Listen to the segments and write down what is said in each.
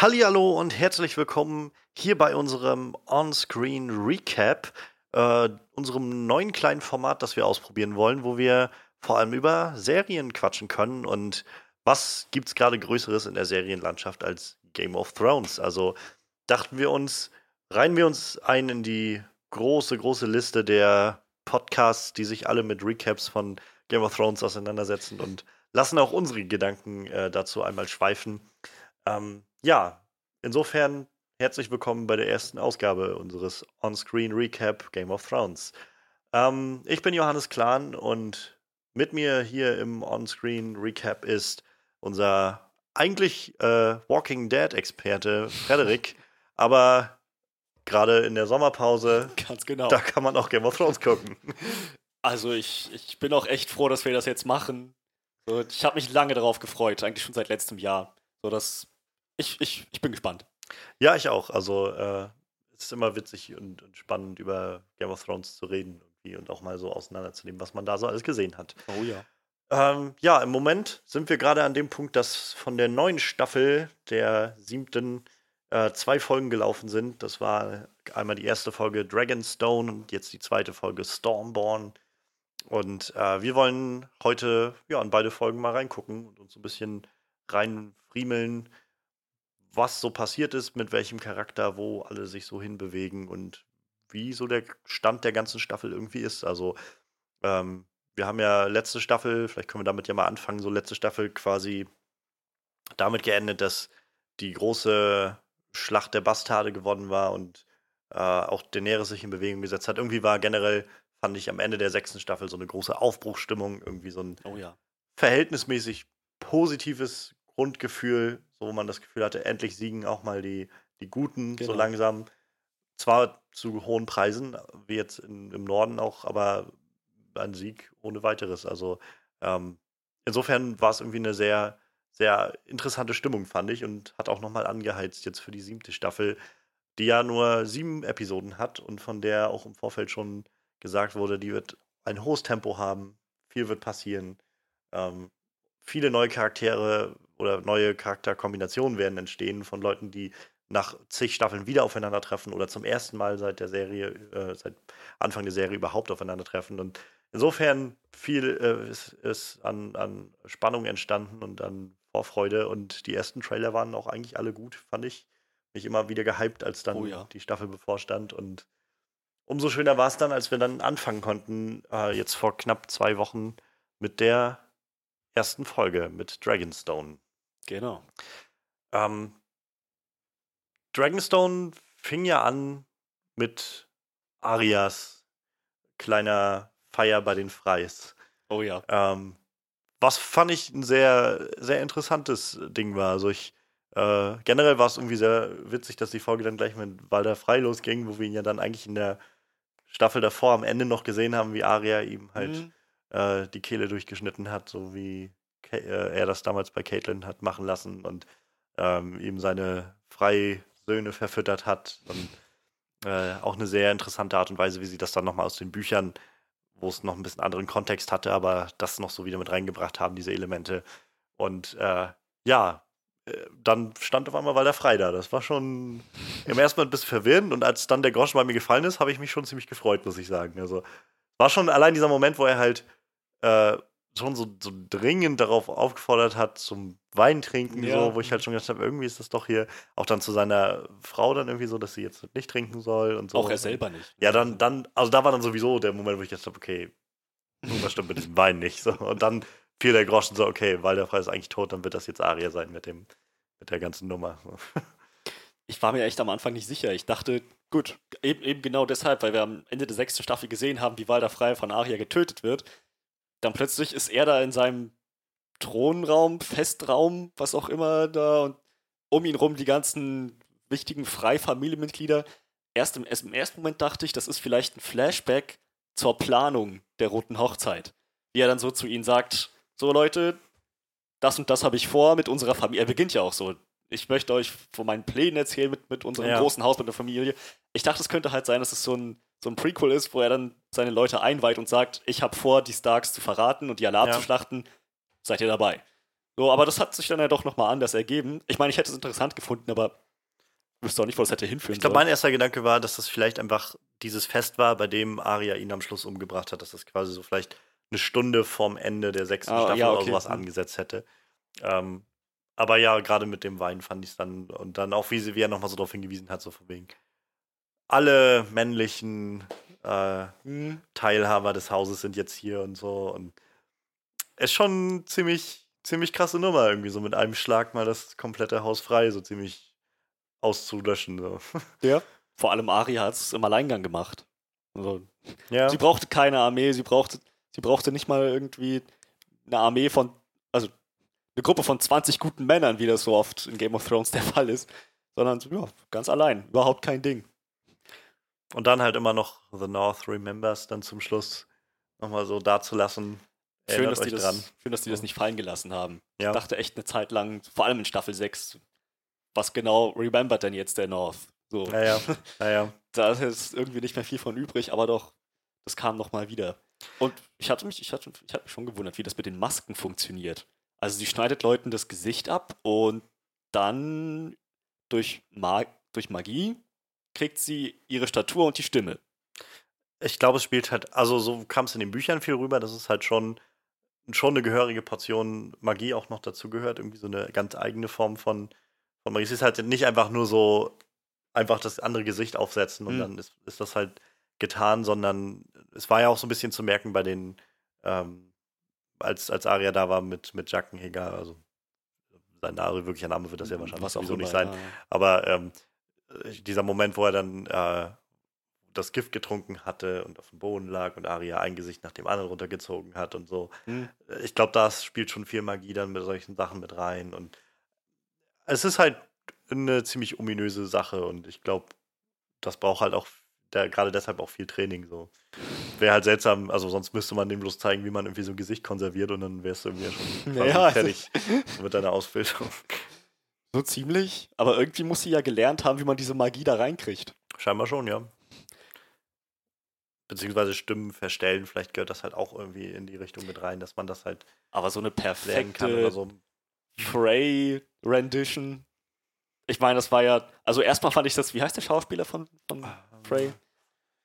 Hallihallo und herzlich willkommen hier bei unserem On-Screen Recap, äh, unserem neuen kleinen Format, das wir ausprobieren wollen, wo wir vor allem über Serien quatschen können und was gibt's gerade Größeres in der Serienlandschaft als Game of Thrones? Also dachten wir uns, reihen wir uns ein in die große, große Liste der Podcasts, die sich alle mit Recaps von Game of Thrones auseinandersetzen und lassen auch unsere Gedanken äh, dazu einmal schweifen. Ähm, ja, insofern herzlich willkommen bei der ersten Ausgabe unseres On-Screen Recap Game of Thrones. Ähm, ich bin Johannes Klahn und mit mir hier im On-Screen Recap ist unser eigentlich äh, Walking Dead-Experte Frederik, aber gerade in der Sommerpause, Ganz genau. da kann man auch Game of Thrones gucken. Also ich, ich bin auch echt froh, dass wir das jetzt machen. Ich habe mich lange darauf gefreut, eigentlich schon seit letztem Jahr. So, dass ich, ich, ich bin gespannt. Ja, ich auch. Also äh, es ist immer witzig und, und spannend über Game of Thrones zu reden irgendwie und auch mal so auseinanderzunehmen, was man da so alles gesehen hat. Oh ja. Ähm, ja, im Moment sind wir gerade an dem Punkt, dass von der neuen Staffel, der siebten, äh, zwei Folgen gelaufen sind. Das war einmal die erste Folge Dragonstone und jetzt die zweite Folge Stormborn. Und äh, wir wollen heute ja in beide Folgen mal reingucken und uns so ein bisschen reinfriemeln, was so passiert ist, mit welchem Charakter, wo alle sich so hinbewegen und wie so der Stand der ganzen Staffel irgendwie ist. Also ähm, wir haben ja letzte Staffel, vielleicht können wir damit ja mal anfangen, so letzte Staffel quasi damit geendet, dass die große Schlacht der Bastarde gewonnen war und äh, auch Daenerys sich in Bewegung gesetzt hat. Irgendwie war generell, fand ich am Ende der sechsten Staffel so eine große Aufbruchsstimmung, irgendwie so ein Oh ja. verhältnismäßig positives Grundgefühl, so wo man das Gefühl hatte, endlich siegen auch mal die, die Guten so Genau. langsam. Zwar zu hohen Preisen, wie jetzt in, im Norden auch, aber ein Sieg ohne weiteres. Also ähm, insofern war es irgendwie eine sehr, sehr interessante Stimmung, fand ich, und hat auch nochmal angeheizt jetzt für die siebte Staffel, die ja nur sieben Episoden hat und von der auch im Vorfeld schon gesagt wurde, die wird ein hohes Tempo haben, viel wird passieren, ähm, viele neue Charaktere oder neue Charakterkombinationen werden entstehen von Leuten, die nach zig Staffeln wieder aufeinandertreffen oder zum ersten Mal seit der Serie, äh, seit Anfang der Serie überhaupt aufeinandertreffen. Und insofern viel äh, ist, ist an, an Spannung entstanden und an Vorfreude. Und die ersten Trailer waren auch eigentlich alle gut, fand ich. Mich immer wieder gehypt, als dann Oh ja. die Staffel bevorstand. Und umso schöner war es dann, als wir dann anfangen konnten, äh, jetzt vor knapp zwei Wochen mit der ersten Folge mit Dragonstone. Genau. Ähm, Dragonstone fing ja an mit Arias kleiner Feier bei den Freis. Oh ja. Ähm, was fand ich ein sehr, sehr interessantes Ding war. Also ich, äh, generell war es irgendwie sehr witzig, dass die Folge dann gleich mit Walder Frei losging, wo wir ihn ja dann eigentlich in der Staffel davor am Ende noch gesehen haben, wie Aria ihm halt Mhm. äh, die Kehle durchgeschnitten hat, so wie er das damals bei Caitlyn hat machen lassen und ähm, ihm seine Freisöhne verfüttert hat. Und äh, auch eine sehr interessante Art und Weise, wie sie das dann nochmal aus den Büchern, wo es noch ein bisschen anderen Kontext hatte, aber das noch so wieder mit reingebracht haben, diese Elemente. Und äh, ja, äh, dann stand auf einmal Walder frei da. Das war schon im ersten Mal ein bisschen verwirrend und als dann der Groschen bei mir gefallen ist, habe ich mich schon ziemlich gefreut, muss ich sagen. Also war schon allein dieser Moment, wo er halt äh, schon so, so dringend darauf aufgefordert hat zum Weintrinken, Ja. so, wo ich halt schon gedacht habe, irgendwie ist das doch hier auch dann zu seiner Frau dann irgendwie so, dass sie jetzt nicht trinken soll und so. Auch er selber nicht. Ja, dann, dann, also da war dann sowieso der Moment, wo ich gedacht habe, okay, irgendwas stimmt mit diesem Wein nicht. So. Und dann fiel der Groschen so, okay, weil der Frei ist eigentlich tot, dann wird das jetzt Aria sein mit dem, mit der ganzen Nummer. Ich war mir echt am Anfang nicht sicher. Ich dachte, gut, eben, eben genau deshalb, weil wir am Ende der sechsten Staffel gesehen haben, wie Walder Frei von Aria getötet wird. Dann plötzlich ist er da in seinem Thronraum, Festraum, was auch immer da und um ihn rum die ganzen wichtigen Frei-Familienmitglieder. Erst im, erst im ersten Moment dachte ich, das ist vielleicht ein Flashback zur Planung der Roten Hochzeit. Wie er dann so zu ihnen sagt: So, Leute, das und das habe ich vor mit unserer Familie. Er beginnt ja auch so. Ich möchte euch von meinen Plänen erzählen mit, mit unserem Ja. großen Haus, mit der Familie. Ich dachte, es könnte halt sein, dass es so ein, so ein Prequel ist, wo er dann seine Leute einweiht und sagt, ich habe vor, die Starks zu verraten und die Alarm Ja. zu schlachten. Seid ihr dabei? So, aber das hat sich dann ja doch nochmal anders ergeben. Ich meine, ich hätte es interessant gefunden, aber wüsste auch nicht, wo es hätte hinführen Ich glaube, mein erster Gedanke war, dass das vielleicht einfach dieses Fest war, bei dem Arya ihn am Schluss umgebracht hat, dass das quasi so vielleicht eine Stunde vorm Ende der sechsten Ah, Staffel ja, oder okay. sowas Mhm. angesetzt hätte. Ähm, aber ja, gerade mit dem Wein fand ich es dann und dann auch, wie, sie, wie er nochmal so darauf hingewiesen hat, so von wegen alle männlichen äh, Hm. Teilhaber des Hauses sind jetzt hier und so. Und ist schon ziemlich, ziemlich krasse Nummer, irgendwie so mit einem Schlag mal das komplette Haus frei, so ziemlich auszulöschen. So. Ja. Vor allem Arya hat es im Alleingang gemacht. Also, Ja. Sie brauchte keine Armee, sie brauchte, sie brauchte nicht mal irgendwie eine Armee von, also eine Gruppe von 20 guten Männern, wie das so oft in Game of Thrones der Fall ist, sondern ja, ganz allein, überhaupt kein Ding. Und dann halt immer noch The North Remembers dann zum Schluss nochmal so dazulassen. Schön dass, die das, schön, dass die das nicht fallen gelassen haben. Ja. Ich dachte echt eine Zeit lang, vor allem in Staffel 6, was genau remembert denn jetzt der North? So, Naja, naja. da ist irgendwie nicht mehr viel von übrig, aber doch, das kam nochmal wieder. Und ich hatte mich, ich hatte, ich hatte mich schon gewundert, wie das mit den Masken funktioniert. Also sie schneidet Leuten das Gesicht ab und dann durch, Ma durch Magie kriegt sie ihre Statur und die Stimme. Ich glaube, es spielt halt, also so kam es in den Büchern viel rüber, dass es halt schon, schon eine gehörige Portion Magie auch noch dazu gehört. Irgendwie so eine ganz eigene Form von, von Magie. Es ist halt nicht einfach nur so, einfach das andere Gesicht aufsetzen und Mhm. dann ist, ist das halt getan, sondern es war ja auch so ein bisschen zu merken bei den, ähm, als, als Aria da war mit, mit Jackenheger, also sein Name, wirklicher Name wird das ja wahrscheinlich was auch sowieso nicht sein. ja. Aber ähm, äh, dieser Moment, wo er dann äh, das Gift getrunken hatte und auf dem Boden lag und Aria ein Gesicht nach dem anderen runtergezogen hat und so. Hm. Äh, Ich glaube, das spielt schon viel Magie dann mit solchen Sachen mit rein. Und es ist halt eine ziemlich ominöse Sache und ich glaube, das braucht halt auch gerade deshalb auch viel Training. So. Wäre halt seltsam, also sonst müsste man dem bloß zeigen, wie man irgendwie so ein Gesicht konserviert und dann wärst du irgendwie schon Naja, also- fertig mit deiner Ausbildung. So ziemlich. Aber irgendwie muss sie ja gelernt haben, wie man diese Magie da reinkriegt. Scheinbar schon, ja. Beziehungsweise Stimmen verstellen, vielleicht gehört das halt auch irgendwie in die Richtung mit rein, dass man das halt Aber so eine perfekte so. Frey-Rendition. Ich meine, das war ja. Also, erstmal fand ich das. Wie heißt der Schauspieler von, von Frey?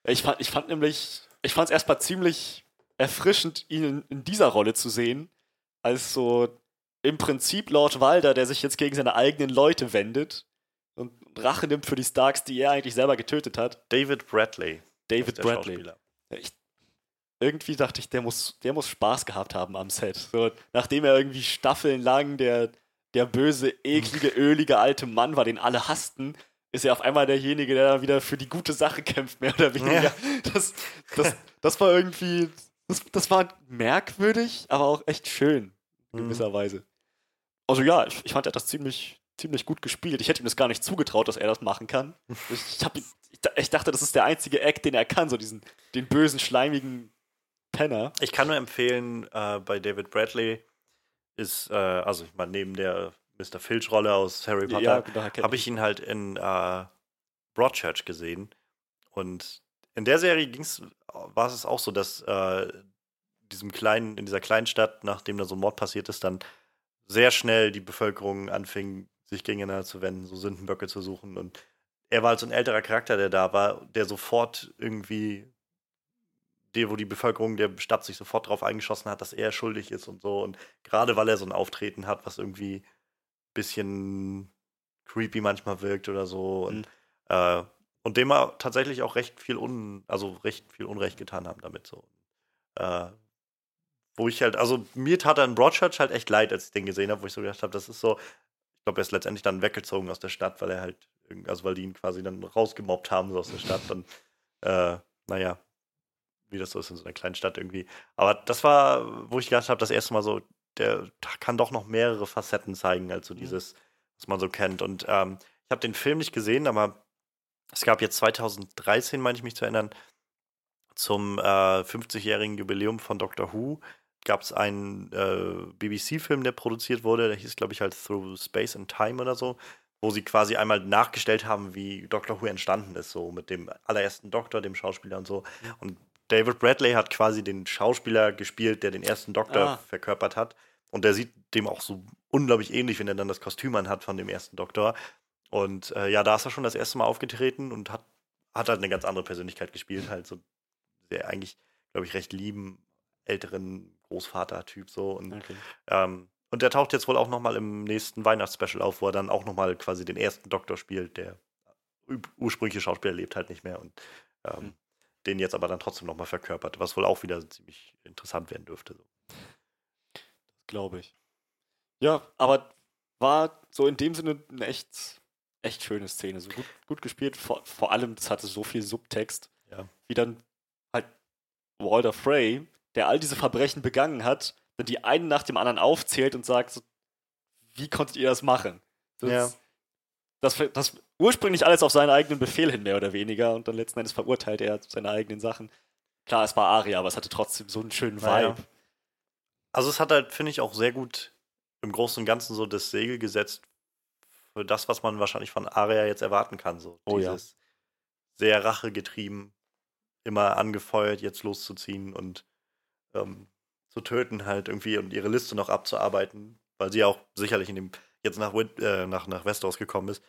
Ich fand, ich fand nämlich. Ich fand es erstmal ziemlich erfrischend, ihn in, in dieser Rolle zu sehen. Als so im Prinzip Lord Walder, der sich jetzt gegen seine eigenen Leute wendet und Rache nimmt für die Starks, die er eigentlich selber getötet hat. David Bradley. David Bradley. Ich, irgendwie dachte ich, der muss, der muss Spaß gehabt haben am Set. So, nachdem er irgendwie staffelnlang der, der böse, eklige, ölige alte Mann war, den alle hassten, ist er auf einmal derjenige, der dann wieder für die gute Sache kämpft, mehr oder weniger. Ja. Das, das, das war irgendwie, das, das war merkwürdig, aber auch echt schön, in Mhm. gewisser Weise. Also ja, ich, ich fand, er hat das ziemlich, ziemlich gut gespielt. Ich hätte ihm das gar nicht zugetraut, dass er das machen kann. Ich, ich, ihn- ich, da- ich dachte, das ist der einzige Act, den er kann, so diesen, den bösen, schleimigen Penner. Ich kann nur empfehlen, äh, bei David Bradley ist, äh, also ich meine, neben der Mr. Filch-Rolle aus Harry Potter, daher kenn habe ich ihn halt in äh, Broadchurch gesehen. Und in der Serie ging's, war es auch so, dass äh, diesem kleinen, in dieser kleinen Stadt, nachdem da so ein Mord passiert ist, dann sehr schnell die Bevölkerung anfing, sich gegeneinander zu wenden, so Sündenböcke zu suchen. Und er war halt so ein älterer Charakter, der da war, der sofort irgendwie, der, wo die Bevölkerung der Stadt sich sofort drauf eingeschossen hat, dass er schuldig ist und so. Und gerade weil er so ein Auftreten hat, was irgendwie ein bisschen creepy manchmal wirkt oder so. Und, äh, und dem er tatsächlich auch recht viel un, also recht viel Unrecht getan haben damit so. Äh, wo ich halt, also mir tat er in Broadchurch halt echt leid, als ich den gesehen habe, wo ich so gedacht habe, das ist so, ich glaube, er ist letztendlich dann weggezogen aus der Stadt, weil er halt, also weil die ihn quasi dann rausgemobbt haben so aus der Stadt und äh, naja, wie das so ist in so einer kleinen Stadt irgendwie. Aber das war, wo ich gedacht habe, das erste Mal so, der kann doch noch mehrere Facetten zeigen, als so dieses, was man so kennt. Und ähm, ich habe den Film nicht gesehen, aber es gab jetzt 2013, meine ich mich zu erinnern, zum äh, 50-jährigen Jubiläum von Doctor Who gab es einen äh, BBC-Film, der produziert wurde, der hieß, glaube ich, halt Through Space and Time oder so, wo sie quasi einmal nachgestellt haben, wie Doctor Who entstanden ist, so mit dem allerersten Doktor, dem Schauspieler und so. Und David Bradley hat quasi den Schauspieler gespielt, der den ersten Doktor Ah. verkörpert hat. Und der sieht dem auch so unglaublich ähnlich, wenn er dann das Kostüm anhat von dem ersten Doktor. Und äh, ja, da ist er schon das erste Mal aufgetreten und hat, hat halt eine ganz andere Persönlichkeit gespielt. Halt so der eigentlich, glaube ich, recht lieben älteren Großvater-Typ so. Und, Okay. ähm, und der taucht jetzt wohl auch nochmal im nächsten Weihnachtsspecial auf, wo er dann auch nochmal quasi den ersten Doktor spielt, der ur- ursprüngliche Schauspieler lebt halt nicht mehr und ähm, Hm. den jetzt aber dann trotzdem nochmal verkörpert, was wohl auch wieder ziemlich interessant werden dürfte. So. Glaube ich. Ja, aber war so in dem Sinne eine echt, echt schöne Szene. So gut, gut gespielt. Vor, vor allem, das hatte so viel Subtext. Ja. Wie dann halt Walter Frey, der all diese Verbrechen begangen hat, dann die einen nach dem anderen aufzählt und sagt, so, wie konntet ihr das machen? Das, das, das ursprünglich alles auf seinen eigenen Befehl hin, mehr oder weniger, und dann letzten Endes verurteilt er seine eigenen Sachen. Klar, es war Aria, aber es hatte trotzdem so einen schönen Vibe. Naja. Also es hat halt, finde ich, auch sehr gut im Großen und Ganzen so das Segel gesetzt für das, was man wahrscheinlich von Aria jetzt erwarten kann. So Oh ja. dieses sehr rachegetrieben, immer angefeuert, jetzt loszuziehen und ähm, zu töten halt irgendwie und ihre Liste noch abzuarbeiten, weil sie auch sicherlich in dem jetzt nach, Win äh, nach, nach Westeros gekommen ist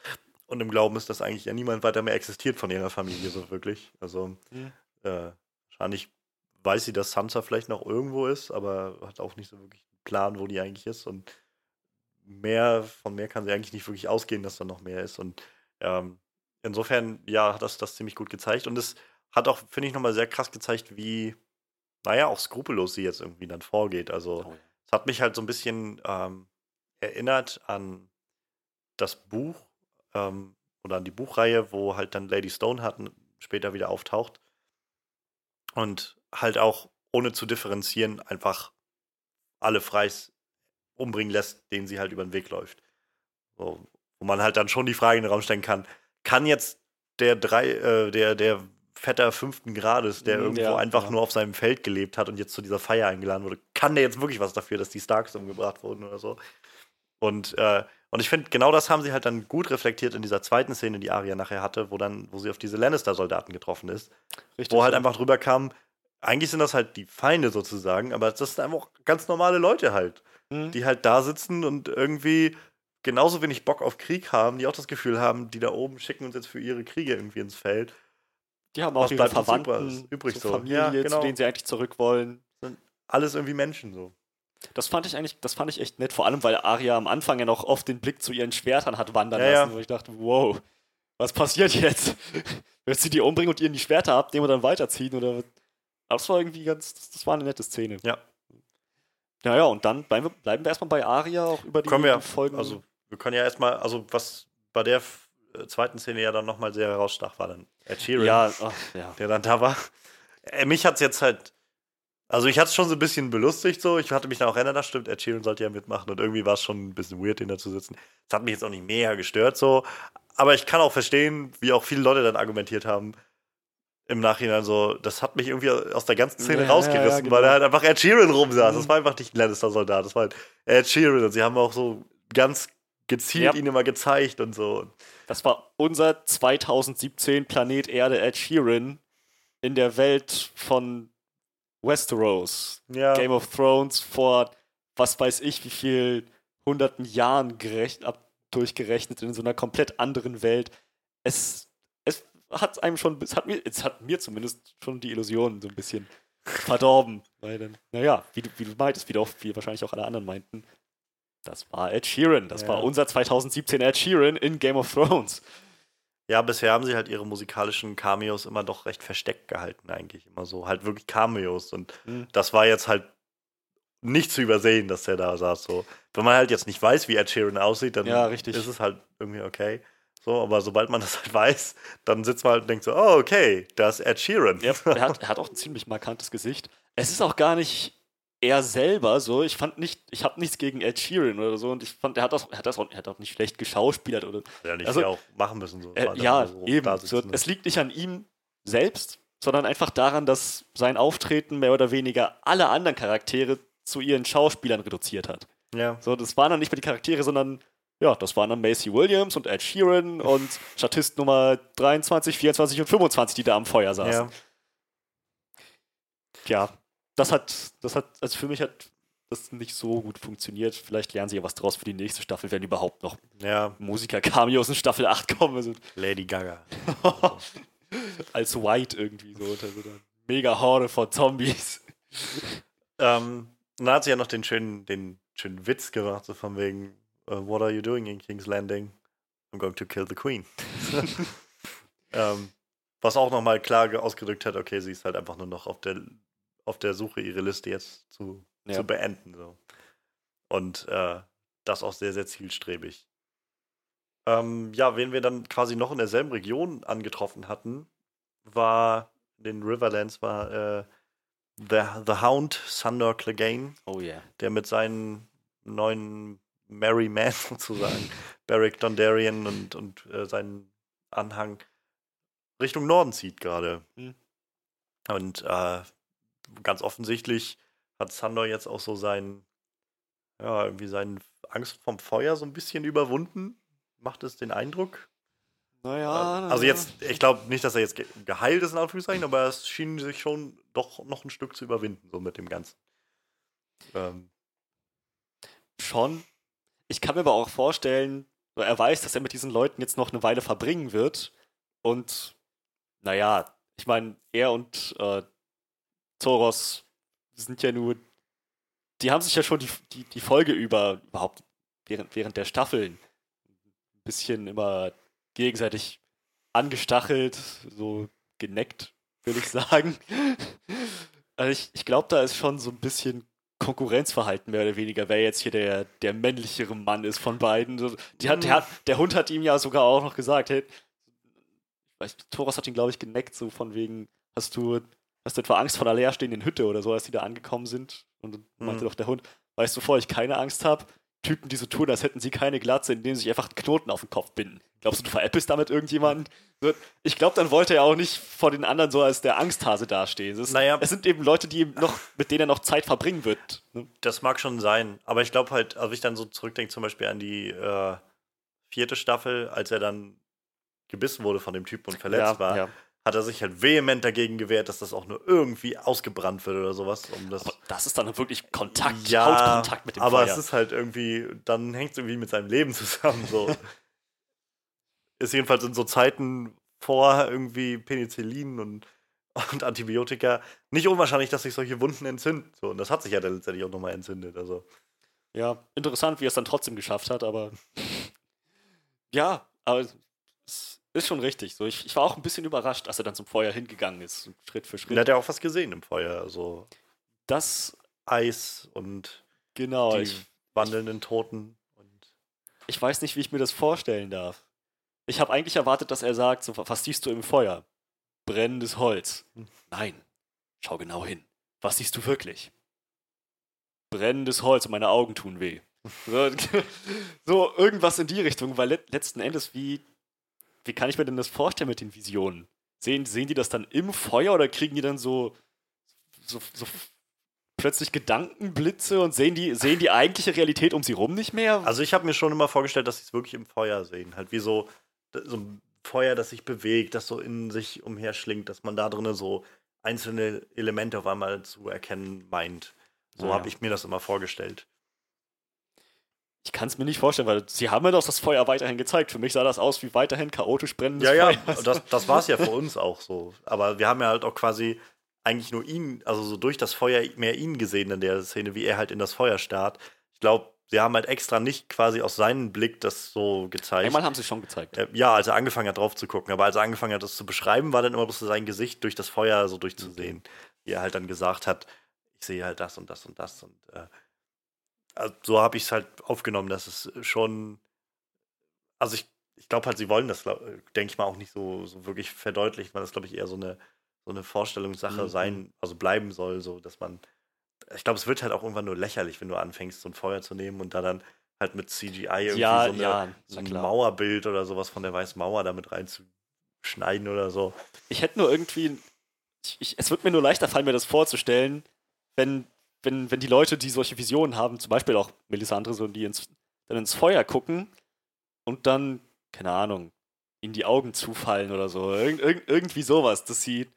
und im Glauben ist, dass eigentlich ja niemand weiter mehr existiert von ihrer Familie so wirklich. Also Mhm. äh, wahrscheinlich weiß sie, dass Sansa vielleicht noch irgendwo ist, aber hat auch nicht so wirklich einen Plan, wo die eigentlich ist. Und mehr, von mehr kann sie eigentlich nicht wirklich ausgehen, dass da noch mehr ist. Und ähm, insofern, ja, hat das das ziemlich gut gezeigt. Und es hat auch, finde ich, nochmal sehr krass gezeigt, wie, naja, auch skrupellos sie jetzt irgendwie dann vorgeht. Also Oh es hat mich halt so ein bisschen ähm, erinnert an das Buch ähm, oder an die Buchreihe, wo halt dann Lady Stone hatten, später wieder auftaucht. Und halt auch ohne zu differenzieren einfach alle Freis umbringen lässt, denen sie halt über den Weg läuft. So, wo man halt dann schon die Frage in den Raum stellen kann, kann jetzt der drei, äh, der, der Vetter fünften Grades, der Mhm, irgendwo ja, einfach ja. nur auf seinem Feld gelebt hat und jetzt zu dieser Feier eingeladen wurde, kann der jetzt wirklich was dafür, dass die Starks umgebracht wurden oder so? Und, äh, und ich finde, genau das haben sie halt dann gut reflektiert in dieser zweiten Szene, die Arya nachher hatte, wo dann, wo sie auf diese Lannister-Soldaten getroffen ist, Richtig wo halt einfach drüber kam, eigentlich sind das halt die Feinde sozusagen, aber das sind einfach ganz normale Leute halt, Mhm. die halt da sitzen und irgendwie genauso wenig Bock auf Krieg haben, die auch das Gefühl haben, die da oben schicken uns jetzt für ihre Kriege irgendwie ins Feld. Die haben auch ihre Verwandten, übrig- so? Familie, Ja, genau. zu denen sie eigentlich zurück wollen. Alles irgendwie Menschen so. Das fand ich eigentlich, das fand ich echt nett, vor allem weil Arya am Anfang ja noch oft den Blick zu ihren Schwertern hat wandern Ja, lassen, ja. wo ich dachte, wow, was passiert jetzt? Wird sie die umbringen und ihnen die Schwerter abnehmen und dann weiterziehen? Oder aber das war irgendwie ganz, das, das war eine nette Szene. Ja. Naja, und dann bleiben wir, bleiben wir erstmal bei Arya auch über die, Können wir, Folgen. also wir können ja erstmal, also was bei der zweiten Szene ja dann nochmal sehr herausstach, war dann Ed Sheeran. ja, ach, ja. der dann da war. Äh, mich hat es jetzt halt. Also ich hatte es schon so ein bisschen belustigt so. Ich hatte mich dann auch erinnert, das stimmt, Ed Sheeran sollte ja mitmachen und irgendwie war es schon ein bisschen weird, den da zu sitzen. Das hat mich jetzt auch nicht mega gestört so. Aber ich kann auch verstehen, wie auch viele Leute dann argumentiert haben im Nachhinein so, das hat mich irgendwie aus der ganzen Szene ja, rausgerissen, ja, genau. weil er halt einfach Ed Sheeran rumsaß. Mhm. Das war einfach nicht ein Lannister-Soldat, das war halt Ed Sheeran und sie haben auch so ganz gezielt Ja. ihn immer gezeigt und so. Das war unser 2017 Planet Erde Ed Sheeran in der Welt von Westeros. Ja. Game of Thrones vor was weiß ich wie viel hunderten Jahren gerecht, ab, durchgerechnet in so einer komplett anderen Welt. Es, es hat einem schon, es hat mir, es hat mir zumindest schon die Illusion so ein bisschen verdorben. Weil dann, naja, wie du, wie du meintest, wie, du auch, wie wahrscheinlich auch alle anderen meinten, das war Ed Sheeran. Das Ja. war unser 2017 Ed Sheeran in Game of Thrones. Ja, bisher haben sie halt ihre musikalischen Cameos immer doch recht versteckt gehalten, eigentlich. Immer so. Halt wirklich Cameos. Und Mhm. das war jetzt halt nicht zu übersehen, dass der da saß. So. Wenn man halt jetzt nicht weiß, wie Ed Sheeran aussieht, dann Ja, richtig. ist es halt irgendwie okay. So, aber sobald man das halt weiß, dann sitzt man halt und denkt so, oh, okay, das ist Ed Sheeran. Ja, er, hat, er hat auch ein ziemlich markantes Gesicht. Es ist auch gar nicht er selber so. Ich fand nicht, ich habe nichts gegen Ed Sheeran oder so und ich fand, er hat, das, er hat das auch, er hat auch nicht schlecht geschauspielert oder. Ja, nicht Also- auch machen müssen. So. Äh, ja, so eben. So, es liegt nicht an ihm selbst, sondern einfach daran, dass sein Auftreten mehr oder weniger alle anderen Charaktere zu ihren Schauspielern reduziert hat. ja. So, das waren dann nicht mehr die Charaktere, sondern ja, das waren dann Macy Williams und Ed Sheeran und Statist Nummer 23, 24 und 25, die da am Feuer saßen. ja. ja, das hat, das hat, also für mich hat das nicht so gut funktioniert. Vielleicht lernen sie ja was draus für die nächste Staffel, wenn überhaupt noch Ja, Musiker-Cameos in Staffel 8 kommen. Also, Lady Gaga. als White irgendwie so unter so einer mega Horde von Zombies. Ähm, und dann hat sie ja noch den schönen, den schönen Witz gemacht, so von wegen, uh, what are you doing in King's Landing? I'm going to kill the Queen. ähm, was auch nochmal klar ge- ausgedrückt hat, okay, sie ist halt einfach nur noch auf der, auf der Suche, ihre Liste jetzt zu, Ja. zu beenden. So. Und äh, das auch sehr, sehr zielstrebig. Ähm, ja, wen wir dann quasi noch in derselben Region angetroffen hatten, war in den Riverlands, war äh, The, The Hound, Sandor Clegane, Oh yeah. der mit seinen neuen Merry Man sozusagen, Beric Dondarrion und, und äh, seinen Anhang Richtung Norden zieht gerade. Hm. Und äh, ganz offensichtlich hat Sandor jetzt auch so sein, ja, irgendwie seine Angst vom Feuer so ein bisschen überwunden. Macht es den Eindruck? Naja. Also jetzt, ich glaube nicht, dass er jetzt ge geheilt ist, in Anführungszeichen, aber es schien sich schon doch noch ein Stück zu überwinden, so mit dem Ganzen. Ähm, Schon. Ich kann mir aber auch vorstellen, er weiß, dass er mit diesen Leuten jetzt noch eine Weile verbringen wird. Und naja, ich meine, er und äh, Thoros sind ja nur. Die haben sich ja schon die, die, die Folge über, überhaupt während, während der Staffeln, ein bisschen immer gegenseitig angestachelt, so geneckt, würde ich sagen. Also ich, ich glaube, da ist schon so ein bisschen Konkurrenzverhalten mehr oder weniger, wer jetzt hier der, der männlichere Mann ist von beiden. Die hat, der, hat, der Hund hat ihm ja sogar auch noch gesagt, hey, Thoros hat ihn, glaube ich, geneckt, so von wegen, hast du, hast du etwa Angst vor einer leerstehenden Hütte oder so, als die da angekommen sind? Und dann meinte Mhm. doch der Hund, weißt du, bevor ich keine Angst habe, Typen, die so tun, als hätten sie keine Glatze, indem sie sich einfach einen Knoten auf den Kopf binden. Glaubst du, du veräppelst damit irgendjemanden? Ich glaube, dann wollte er auch nicht vor den anderen so als der Angsthase dastehen. Es, Naja. es sind eben Leute, die noch, mit denen er noch Zeit verbringen wird. ne? Das mag schon sein, aber ich glaube halt, also ich dann so zurückdenke zum Beispiel an die äh, vierte Staffel, als er dann gebissen wurde von dem Typ und verletzt war, ja. Hat er sich halt vehement dagegen gewehrt, dass das auch nur irgendwie ausgebrannt wird oder sowas. Um das Aber das ist dann wirklich Kontakt, ja, Hautkontakt mit dem aber Feuer. es ist halt irgendwie, dann hängt es irgendwie mit seinem Leben zusammen. So. ist jedenfalls in so Zeiten vor irgendwie Penicillin und, und Antibiotika nicht unwahrscheinlich, dass sich solche Wunden entzünden. So, und das hat sich ja dann letztendlich auch nochmal entzündet. Also. Ja, interessant, wie er es dann trotzdem geschafft hat, aber ja, aber es ist schon richtig. So, ich, ich war auch ein bisschen überrascht, als er dann zum Feuer hingegangen ist, Schritt für Und Schritt. er hat ja auch was gesehen im Feuer. Also Das, Eis und genau, die ich, wandelnden Toten. Und ich weiß nicht, wie ich mir das vorstellen darf. Ich habe eigentlich erwartet, dass er sagt, so, was siehst du im Feuer? Brennendes Holz. Hm. Nein, schau genau hin. Was siehst du wirklich? Brennendes Holz und meine Augen tun weh. So, irgendwas in die Richtung, weil let letzten Endes, wie, wie kann ich mir denn das vorstellen mit den Visionen? Sehen, sehen die das dann im Feuer oder kriegen die dann so, so, so plötzlich Gedankenblitze und sehen die, sehen die eigentliche Realität um sie rum nicht mehr? Also ich habe mir schon immer vorgestellt, dass sie es wirklich im Feuer sehen. Halt wie so, so ein Feuer, das sich bewegt, das so in sich umherschlingt, dass man da drinnen so einzelne Elemente auf einmal zu erkennen meint. So Ah, ja. habe ich mir das immer vorgestellt. Ich kann es mir nicht vorstellen, weil sie haben mir doch das Feuer weiterhin gezeigt. Für mich sah das aus wie weiterhin chaotisch brennendes Ja, ja, Feuer. das, das war es ja für uns auch so. Aber wir haben ja halt auch quasi eigentlich nur ihn, also so durch das Feuer mehr ihn gesehen in der Szene, wie er halt in das Feuer starrt. Ich glaube, sie haben halt extra nicht quasi aus seinem Blick das so gezeigt. Einmal haben sie schon gezeigt. Äh, Ja, als er angefangen hat, drauf zu gucken. Aber als er angefangen hat, das zu beschreiben, war dann immer bloß sein Gesicht durch das Feuer so durchzusehen. Wie er halt dann gesagt hat, ich sehe halt das und das und das. Und äh, also so habe ich es halt aufgenommen, dass es schon. Also ich, ich glaube halt, sie wollen das, denke ich mal, auch nicht so, so wirklich verdeutlichen, weil das, glaube ich, eher so eine, so eine Vorstellungssache Mhm. sein, also bleiben soll, so dass man. Ich glaube, es wird halt auch irgendwann nur lächerlich, wenn du anfängst, so ein Feuer zu nehmen und da dann halt mit CGI irgendwie Ja, so, eine, ja, so ein klar. Mauerbild oder sowas von der Weißen Mauer damit reinzuschneiden oder so. Ich hätte nur irgendwie. Ich, ich, es wird mir nur leichter fallen, mir das vorzustellen, wenn, wenn, wenn die Leute, die solche Visionen haben, zum Beispiel auch Melisandre, so, die ins, dann ins Feuer gucken und dann, keine Ahnung, ihnen die Augen zufallen oder so. Irgend, irgend, irgendwie sowas, dass sie,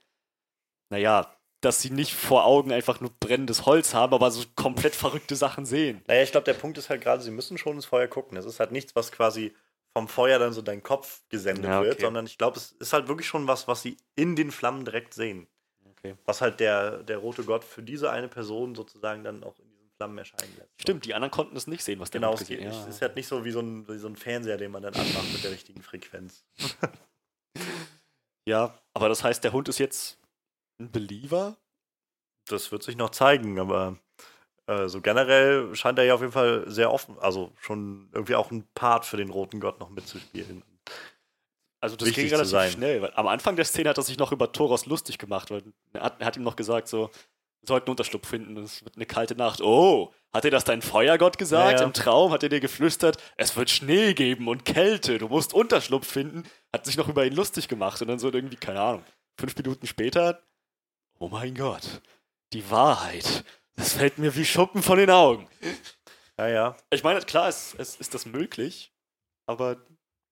naja, dass sie nicht vor Augen einfach nur brennendes Holz haben, aber so komplett verrückte Sachen sehen. Naja, ich glaube, der Punkt ist halt gerade, sie müssen schon ins Feuer gucken. Es ist halt nichts, was quasi vom Feuer dann so dein Kopf gesendet Ja, okay. wird, sondern ich glaube, es ist halt wirklich schon was, was sie in den Flammen direkt sehen. Was halt der, der rote Gott für diese eine Person sozusagen dann auch in diesen Flammen erscheinen lässt. Stimmt, die anderen konnten es nicht sehen, was der Genau, es, geht, hat. ist halt nicht so wie so, ein, wie so ein Fernseher, den man dann anmacht mit der richtigen Frequenz. Ja, aber das heißt, der Hund ist jetzt ein Believer? Das wird sich noch zeigen, aber äh, so generell scheint er ja auf jeden Fall sehr offen, also schon irgendwie auch ein Part für den roten Gott noch mitzuspielen. Also das ging relativ sein. schnell. Weil am Anfang der Szene hat er sich noch über Thoros lustig gemacht, weil er hat, er hat ihm noch gesagt, so, wir sollten Unterschlupf finden, es wird eine kalte Nacht. Oh, hat dir das dein Feuergott gesagt? Ja, ja. Im Traum hat er dir geflüstert, es wird Schnee geben und Kälte, du musst Unterschlupf finden. Hat sich noch über ihn lustig gemacht und dann so irgendwie, keine Ahnung, fünf Minuten später, oh mein Gott, die Wahrheit. Das fällt mir wie Schuppen von den Augen. Ja, ja. Ich meine, klar, es, es ist das möglich, aber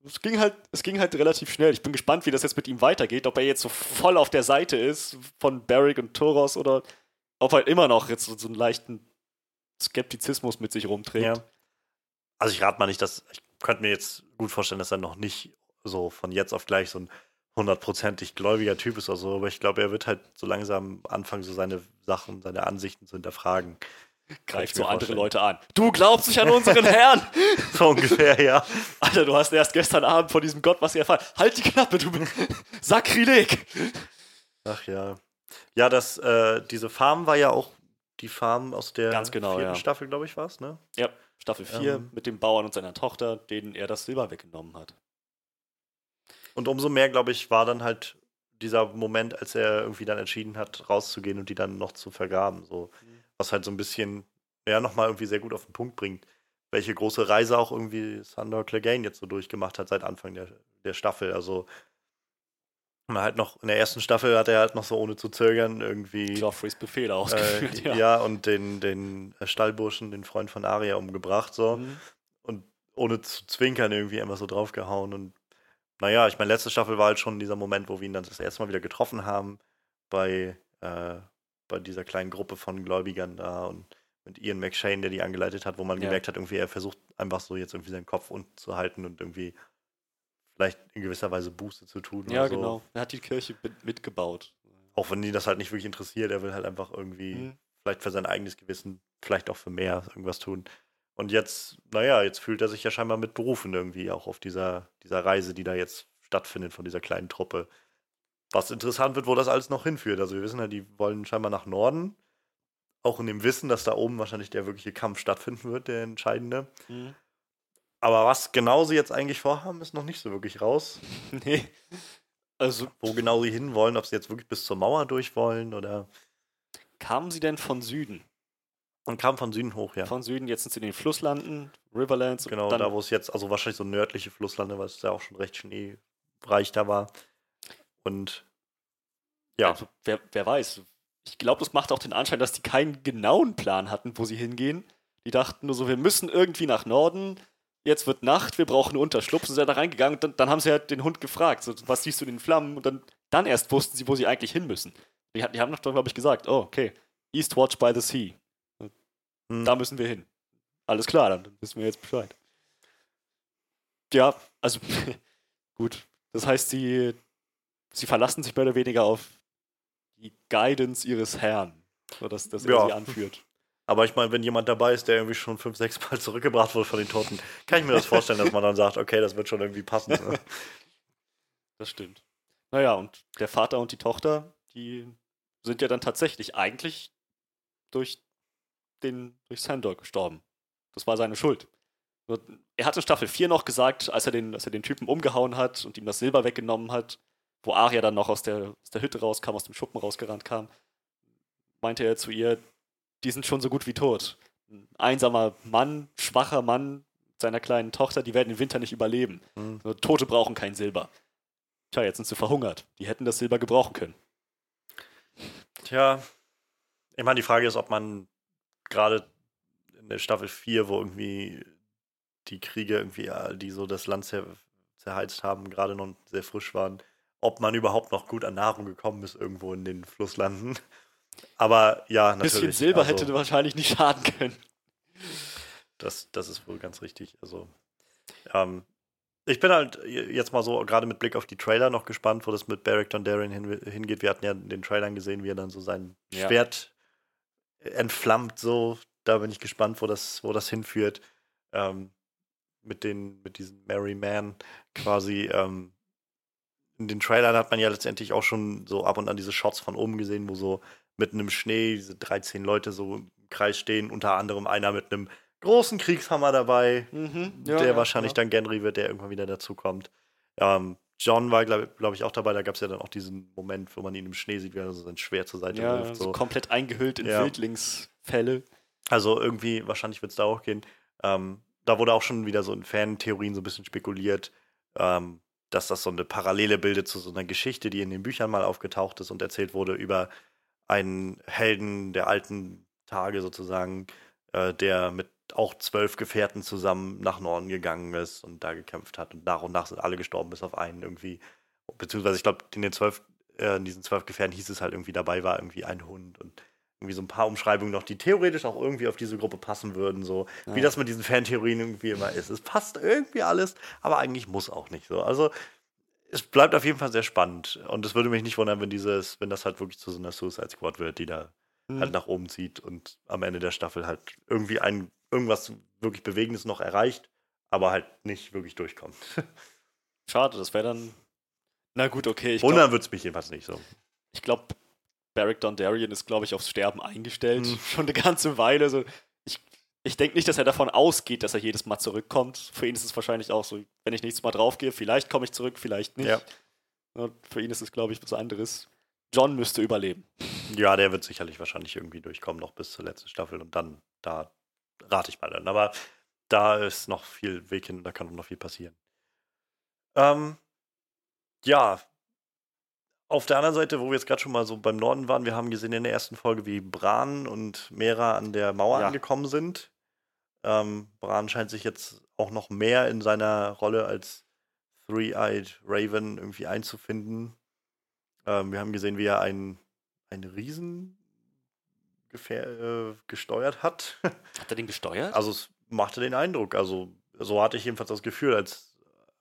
es ging, halt, es ging halt relativ schnell. Ich bin gespannt, wie das jetzt mit ihm weitergeht, ob er jetzt so voll auf der Seite ist von Barrick und Toros oder ob er immer noch jetzt so, so einen leichten Skeptizismus mit sich rumträgt. Ja. Also ich rate mal nicht, dass ich könnte mir jetzt gut vorstellen, dass er noch nicht so von jetzt auf gleich so ein hundertprozentig gläubiger Typ ist oder so, aber ich glaube, er wird halt so langsam anfangen, so seine Sachen, seine Ansichten zu hinterfragen. Greift so andere vorstellen. Leute an. Du glaubst nicht an unseren Herrn! So ungefähr, ja. Alter, du hast erst gestern Abend von diesem Gott was erfahren. Halt die Klappe, du Sakrileg! Ach ja. Ja, das, äh, diese Farm war ja auch die Farm aus der Ganz genau, vierten ja. Staffel, glaube ich, war es, ne? Ja, Staffel 4 Ähm. mit dem Bauern und seiner Tochter, denen er das Silber weggenommen hat. Und umso mehr, glaube ich, war dann halt dieser Moment, als er irgendwie dann entschieden hat, rauszugehen und die dann noch zu vergraben. So, Mhm. Was halt so ein bisschen, ja, nochmal irgendwie sehr gut auf den Punkt bringt, welche große Reise auch irgendwie Sandor Clegane jetzt so durchgemacht hat seit Anfang der, der Staffel. Also man halt noch, in der ersten Staffel hat er halt noch so ohne zu zögern irgendwie Joffreys Befehle äh, ausgeführt, ja. ja. und den, den Stallburschen, den Freund von Arya, umgebracht, so Mhm. und ohne zu zwinkern irgendwie einfach so draufgehauen. Und naja, ich meine, letzte Staffel war halt schon dieser Moment, wo wir ihn dann das erste Mal wieder getroffen haben bei, äh, bei dieser kleinen Gruppe von Gläubigern da und mit Ian McShane, der die angeleitet hat, wo man Ja. gemerkt hat, irgendwie er versucht einfach so jetzt irgendwie seinen Kopf unten zu halten und irgendwie vielleicht in gewisser Weise Buße zu tun. Ja, so. genau. Er hat die Kirche mit- mitgebaut. Auch wenn ihn das halt nicht wirklich interessiert, er will halt einfach irgendwie Mhm. vielleicht für sein eigenes Gewissen, vielleicht auch für mehr irgendwas tun. Und jetzt, naja, jetzt fühlt er sich ja scheinbar mit berufen irgendwie auch auf dieser, dieser Reise, die da jetzt stattfindet von dieser kleinen Truppe. Was interessant wird, wo das alles noch hinführt. Also wir wissen ja, die wollen scheinbar nach Norden. Auch in dem Wissen, dass da oben wahrscheinlich der wirkliche Kampf stattfinden wird, der entscheidende. Mhm. Aber was genau sie jetzt eigentlich vorhaben, ist noch nicht so wirklich raus. Nee. Also, Wo genau sie hinwollen, ob sie jetzt wirklich bis zur Mauer durch wollen oder. kamen sie denn von Süden? Und kam von Süden hoch, ja. Von Süden, jetzt sind sie in den Flusslanden, Riverlands. und Genau, da wo es jetzt, also wahrscheinlich so nördliche Flusslande, weil es ja auch schon recht schneereich da war. Und ja, Also, wer, wer weiß. Ich glaube, das macht auch den Anschein, dass die keinen genauen Plan hatten, wo sie hingehen. Die dachten nur so, wir müssen irgendwie nach Norden. Jetzt wird Nacht, wir brauchen einen Unterschlupf. Sie sind da reingegangen und dann, dann haben sie halt den Hund gefragt, so, was siehst du in den Flammen? Und dann, dann erst wussten sie, wo sie eigentlich hin müssen. Die, die haben doch, glaube ich, gesagt, oh, okay, Eastwatch by the Sea. hm, Da müssen wir hin. Alles klar, dann wissen wir jetzt Bescheid. Ja, also gut. Das heißt, sie, sie verlassen sich mehr oder weniger auf die Guidance ihres Herrn, so dass, er Ja. sie anführt. aber ich meine, wenn jemand dabei ist, der irgendwie schon fünf, sechs Mal zurückgebracht wurde von den Toten, kann ich mir das vorstellen, dass man dann sagt, okay, das wird schon irgendwie passen. Ne? Das stimmt. Naja, und der Vater und die Tochter, die sind ja dann tatsächlich eigentlich durch den, durch Sandor gestorben. Das war seine Schuld. Er hat in Staffel 4 noch gesagt, als er, den, als er den Typen umgehauen hat und ihm das Silber weggenommen hat, wo Arya dann noch aus der, aus der Hütte rauskam, aus dem Schuppen rausgerannt kam, meinte er zu ihr, die sind schon so gut wie tot. Ein einsamer Mann, schwacher Mann mit seiner kleinen Tochter, die werden den Winter nicht überleben. Hm. Nur Tote brauchen kein Silber. Tja, jetzt sind sie verhungert. Die hätten das Silber gebrauchen können. Tja, ich meine, die Frage ist, ob man gerade in der Staffel 4, wo irgendwie die Kriege irgendwie, die so das Land zer zerheizt haben, gerade noch sehr frisch waren, ob man überhaupt noch gut an Nahrung gekommen ist irgendwo in den Flusslanden. Aber ja, Ein natürlich. bisschen Silber also, hätte wahrscheinlich nicht schaden können. Das, das ist wohl ganz richtig. Also, ähm, ich bin halt jetzt mal so, gerade mit Blick auf die Trailer, noch gespannt, wo das mit Beric Dondarrion hin, hingeht. Wir hatten ja in den Trailern gesehen, wie er dann so sein Ja. Schwert entflammt. So, da bin ich gespannt, wo das, wo das hinführt. Ähm, mit, den, mit diesem Merry Man quasi. Ähm, in den Trailern hat man ja letztendlich auch schon so ab und an diese Shots von oben gesehen, wo so mitten im Schnee diese 13 Leute so im Kreis stehen, unter anderem einer mit einem großen Kriegshammer dabei, Mhm, der wahrscheinlich dann Genry wird, der irgendwann wieder dazukommt. Ähm, John war, glaube glaub ich, auch dabei. Da gab es ja dann auch diesen Moment, wo man ihn im Schnee sieht, wie er so sein Schwert zur Seite Ja, wirft. so So. komplett eingehüllt in Ja. Wildlingsfälle. Also irgendwie, wahrscheinlich wird es da auch gehen. Ähm, da wurde auch schon wieder so in Fan-Theorien so ein bisschen spekuliert, ähm, dass das so eine Parallele bildet zu so einer Geschichte, die in den Büchern mal aufgetaucht ist und erzählt wurde über einen Helden der alten Tage sozusagen, äh, der mit auch zwölf Gefährten zusammen nach Norden gegangen ist und da gekämpft hat. Und nach und nach sind alle gestorben, bis auf einen irgendwie. Beziehungsweise, ich glaube, in den zwölf, äh, in diesen zwölf Gefährten hieß es halt irgendwie, dabei war irgendwie ein Hund und irgendwie so ein paar Umschreibungen noch, die theoretisch auch irgendwie auf diese Gruppe passen würden, so wie Ja. das mit diesen Fantheorien irgendwie immer ist. Es passt irgendwie alles, aber eigentlich muss auch nicht so. Also es bleibt auf jeden Fall sehr spannend und es würde mich nicht wundern, wenn dieses, wenn das halt wirklich zu so einer Suicide Squad wird, die da Mhm. halt nach oben zieht und am Ende der Staffel halt irgendwie ein irgendwas wirklich Bewegendes noch erreicht, aber halt nicht wirklich durchkommt. Schade, das wäre dann. Na gut, okay. Ich Wundern glaube, würde es mich jedenfalls nicht so. ich glaub, Beric Dondarrion ist, glaube ich, aufs Sterben eingestellt. Mhm. Schon eine ganze Weile. So. Ich, ich denke nicht, dass er davon ausgeht, dass er jedes Mal zurückkommt. Für ihn ist es wahrscheinlich auch so, wenn ich nächstes Mal draufgehe, vielleicht komme ich zurück, vielleicht nicht. Ja. Und für ihn ist es, glaube ich, was anderes. John müsste überleben. Ja, der wird sicherlich wahrscheinlich irgendwie durchkommen, noch bis zur letzten Staffel und dann, da rate ich mal dann. Aber da ist noch viel Weg hin, da kann noch viel passieren. Ähm, ja, auf der anderen Seite, wo wir jetzt gerade schon mal so beim Norden waren, wir haben gesehen in der ersten Folge, wie Bran und Mera an der Mauer Ja. angekommen sind. Ähm, Bran scheint sich jetzt auch noch mehr in seiner Rolle als Three-Eyed Raven irgendwie einzufinden. Ähm, wir haben gesehen, wie er einen, einen Riesen äh, gesteuert hat. Hat er den gesteuert? Also es machte den Eindruck. Also so hatte ich jedenfalls das Gefühl, als,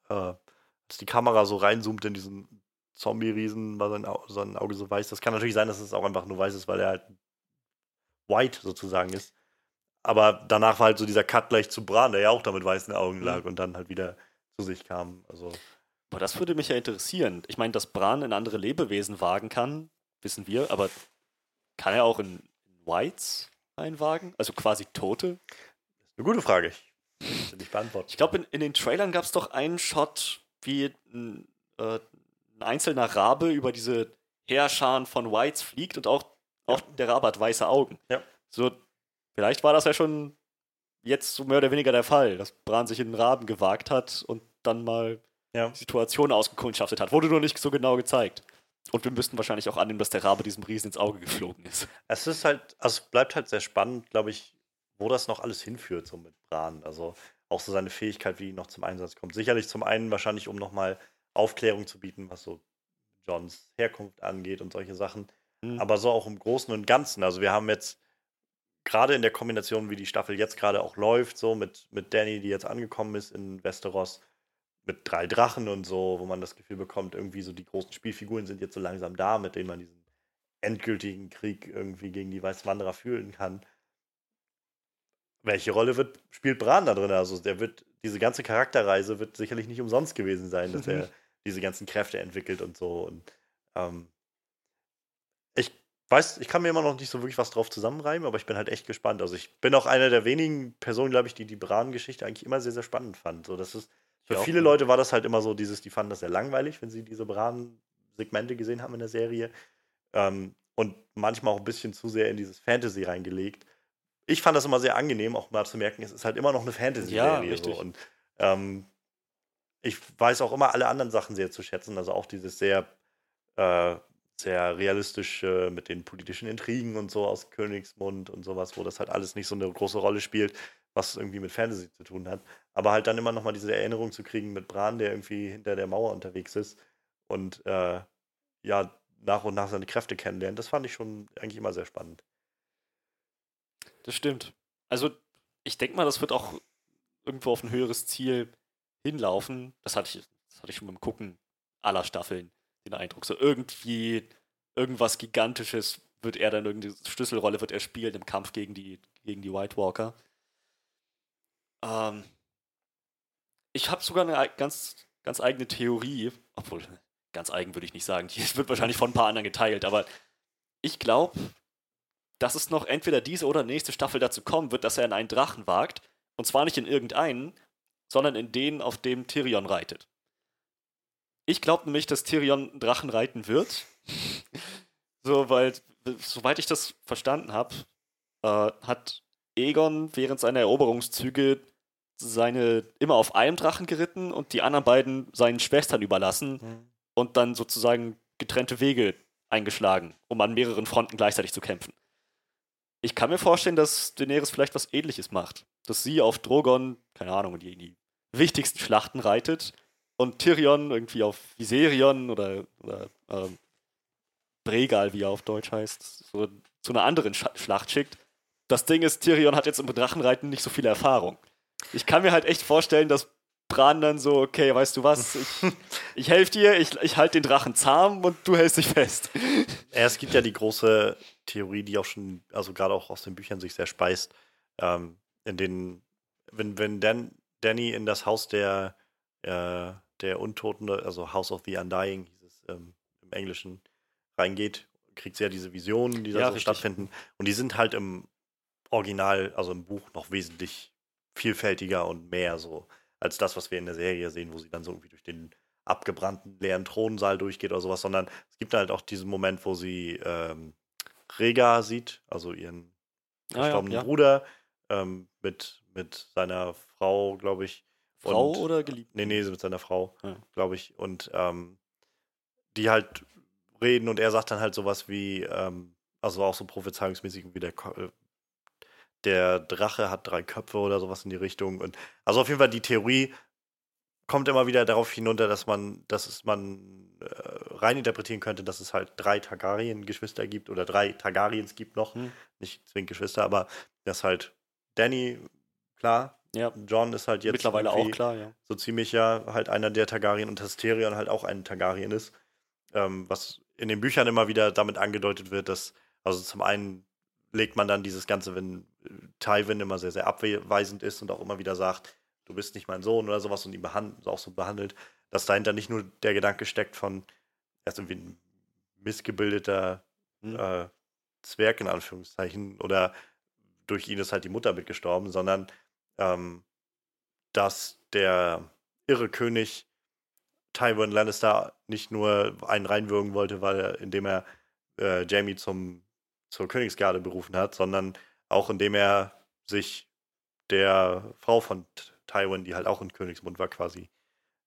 äh, als die Kamera so reinzoomt in diesen Zombie-Riesen, war sein, Au sein Auge so weiß. Das kann natürlich sein, dass es auch einfach nur weiß ist, weil er halt white sozusagen ist. Aber danach war halt so dieser Cut gleich zu Bran, der ja auch da mit weißen Augen lag Mhm. und dann halt wieder zu sich kam. Also Aber das würde mich ja interessieren. Ich meine, dass Bran in andere Lebewesen wagen kann, wissen wir, aber kann er auch in, Whites einwagen? Also quasi Tote? eine gute Frage. Ich nicht beantworten. Ich glaube, in, in den Trailern gab es doch einen Shot, wie ein, äh, ein einzelner Rabe über diese Heerscharen von Whites fliegt und auch, auch der Rabe hat weiße Augen. Ja. So, vielleicht war das ja schon jetzt so mehr oder weniger der Fall, dass Bran sich in den Raben gewagt hat und dann mal Ja. die Situation ausgekundschaftet hat. Wurde nur nicht so genau gezeigt. Und wir müssten wahrscheinlich auch annehmen, dass der Rabe diesem Riesen ins Auge geflogen ist. Es ist halt, also es bleibt halt sehr spannend, glaube ich, wo das noch alles hinführt, so mit Bran. Also auch so seine Fähigkeit, wie die noch zum Einsatz kommt. Sicherlich zum einen wahrscheinlich, um nochmal Aufklärung zu bieten, was so Johns Herkunft angeht und solche Sachen. Mhm. Aber so auch im Großen und Ganzen. Also wir haben jetzt gerade in der Kombination, wie die Staffel jetzt gerade auch läuft, so mit, mit Danny, die jetzt angekommen ist in Westeros, mit drei Drachen und so, wo man das Gefühl bekommt, irgendwie so die großen Spielfiguren sind jetzt so langsam da, mit denen man diesen endgültigen Krieg irgendwie gegen die Weißen Wanderer fühlen kann. Welche Rolle wird, spielt Bran da drin? Also der wird, diese ganze Charakterreise wird sicherlich nicht umsonst gewesen sein, dass er diese ganzen Kräfte entwickelt und so. Und ähm, ich weiß, ich kann mir immer noch nicht so wirklich was drauf zusammenreimen, aber ich bin halt echt gespannt. Also ich bin auch einer der wenigen Personen, glaube ich, die die Bran-Geschichte eigentlich immer sehr, sehr spannend fand. So, das ist, für Ja, viele ja. Leute war das halt immer so dieses, die fanden das sehr langweilig, wenn sie diese Bran-Segmente gesehen haben in der Serie. Ähm, und manchmal auch ein bisschen zu sehr in dieses Fantasy reingelegt. Ich fand das immer sehr angenehm, auch mal zu merken, es ist halt immer noch eine Ja, Fantasy-Serie. richtig. so. Und ähm, ich weiß auch immer alle anderen Sachen sehr zu schätzen. Also auch dieses sehr, äh, sehr realistische mit den politischen Intrigen und so aus Königsmund und sowas, wo das halt alles nicht so eine große Rolle spielt, was irgendwie mit Fantasy zu tun hat. Aber halt dann immer noch mal diese Erinnerung zu kriegen mit Bran, der irgendwie hinter der Mauer unterwegs ist und äh, ja, nach und nach seine Kräfte kennenlernt. Das fand ich schon eigentlich immer sehr spannend. Das stimmt. Also, ich denke mal, das wird auch irgendwo auf ein höheres Ziel hinlaufen. Das hatte ich, das hatte ich schon beim Gucken aller Staffeln den Eindruck. So irgendwie irgendwas Gigantisches wird er dann irgendeine Schlüsselrolle wird er spielen im Kampf gegen die, gegen die White Walker. Ähm, ich habe sogar eine ganz, ganz eigene Theorie, obwohl ganz eigen würde ich nicht sagen, die wird wahrscheinlich von ein paar anderen geteilt, aber ich glaube, dass es noch entweder diese oder nächste Staffel dazu kommen wird, dass er in einen Drachen wagt. Und zwar nicht in irgendeinen, sondern in den, auf dem Tyrion reitet. Ich glaube nämlich, dass Tyrion Drachen reiten wird. so, weil, soweit ich das verstanden habe, äh, hat Egon während seiner Eroberungszüge seine immer auf einem Drachen geritten und die anderen beiden seinen Schwestern überlassen mhm. und dann sozusagen getrennte Wege eingeschlagen, um an mehreren Fronten gleichzeitig zu kämpfen. Ich kann mir vorstellen, dass Daenerys vielleicht was ähnliches macht. Dass sie auf Drogon, keine Ahnung, die, die wichtigsten Schlachten reitet und Tyrion irgendwie auf Viserion oder, oder ähm, Bregal, wie er auf Deutsch heißt, so, zu einer anderen Sch Schlacht schickt. Das Ding ist, Tyrion hat jetzt im Drachenreiten nicht so viel Erfahrung. Ich kann mir halt echt vorstellen, dass Bran dann so, okay, weißt du was, ich, ich helfe dir, ich, ich halte den Drachen zahm und du hältst dich fest. Ja, es gibt ja die große Theorie, die auch schon, also gerade auch aus den Büchern sich sehr speist, ähm, in denen, wenn, wenn Dan, Danny in das Haus der, äh, der Untoten, also House of the Undying, hieß es ähm, im Englischen, reingeht, kriegt sie ja diese Visionen, die da Ja, so richtig. stattfinden. Und die sind halt im Original, also im Buch, noch wesentlich vielfältiger und mehr so als das, was wir in der Serie sehen, wo sie dann so irgendwie durch den abgebrannten leeren Thronsaal durchgeht oder sowas, sondern es gibt halt auch diesen Moment, wo sie ähm, Rega sieht, also ihren Ah, ja, verstorbenen. Bruder, ähm, mit, mit seiner Frau, glaube ich. Frau und, oder geliebt? Nee, nee, mit seiner Frau, Ja. glaube ich. Und ähm, die halt reden und er sagt dann halt sowas wie, ähm, also auch so prophezeiungsmäßig wie der, äh, der Drache hat drei Köpfe oder sowas in die Richtung. Und also auf jeden Fall die Theorie kommt immer wieder darauf hinunter, dass man, dass man äh, reininterpretieren könnte, dass es halt drei Targaryen-Geschwister gibt oder drei Targaryens gibt noch, Hm. nicht zwingend Geschwister, aber dass halt Danny, klar, Ja, John ist halt jetzt mittlerweile auch klar, ja. so ziemlich ja halt einer der Targaryen und dass Tyrion halt auch ein Targaryen ist. Ähm, was in den Büchern immer wieder damit angedeutet wird, dass, also zum einen legt man dann dieses Ganze, wenn äh, Tywin immer sehr, sehr abweisend ist und auch immer wieder sagt, du bist nicht mein Sohn oder sowas und ihn behand auch so behandelt, dass dahinter nicht nur der Gedanke steckt von, er ist irgendwie ein missgebildeter Hm. äh, Zwerg in Anführungszeichen oder durch ihn ist halt die Mutter mitgestorben, sondern ähm, dass der irre König Tywin Lannister nicht nur einen reinwürgen wollte, weil er, indem er äh, Jamie zum, zur Königsgarde berufen hat, sondern auch indem er sich der Frau von Tywin, die halt auch in Königsmund war, quasi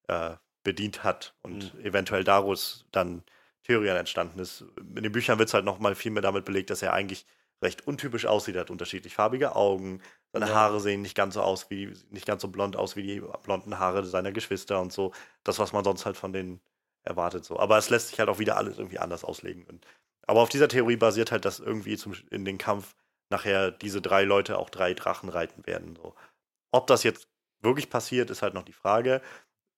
äh, bedient hat und Mhm. eventuell daraus dann Tyrion entstanden ist. In den Büchern wird es halt noch mal viel mehr damit belegt, dass er eigentlich recht untypisch aussieht, hat unterschiedlich farbige Augen, seine Ja. Haare sehen nicht ganz so aus wie, nicht ganz so blond aus wie die blonden Haare seiner Geschwister und so. Das, was man sonst halt von denen erwartet. So. Aber es lässt sich halt auch wieder alles irgendwie anders auslegen. Und, aber auf dieser Theorie basiert halt, dass irgendwie zum, in den Kampf nachher diese drei Leute auch drei Drachen reiten werden. So. Ob das jetzt wirklich passiert, ist halt noch die Frage.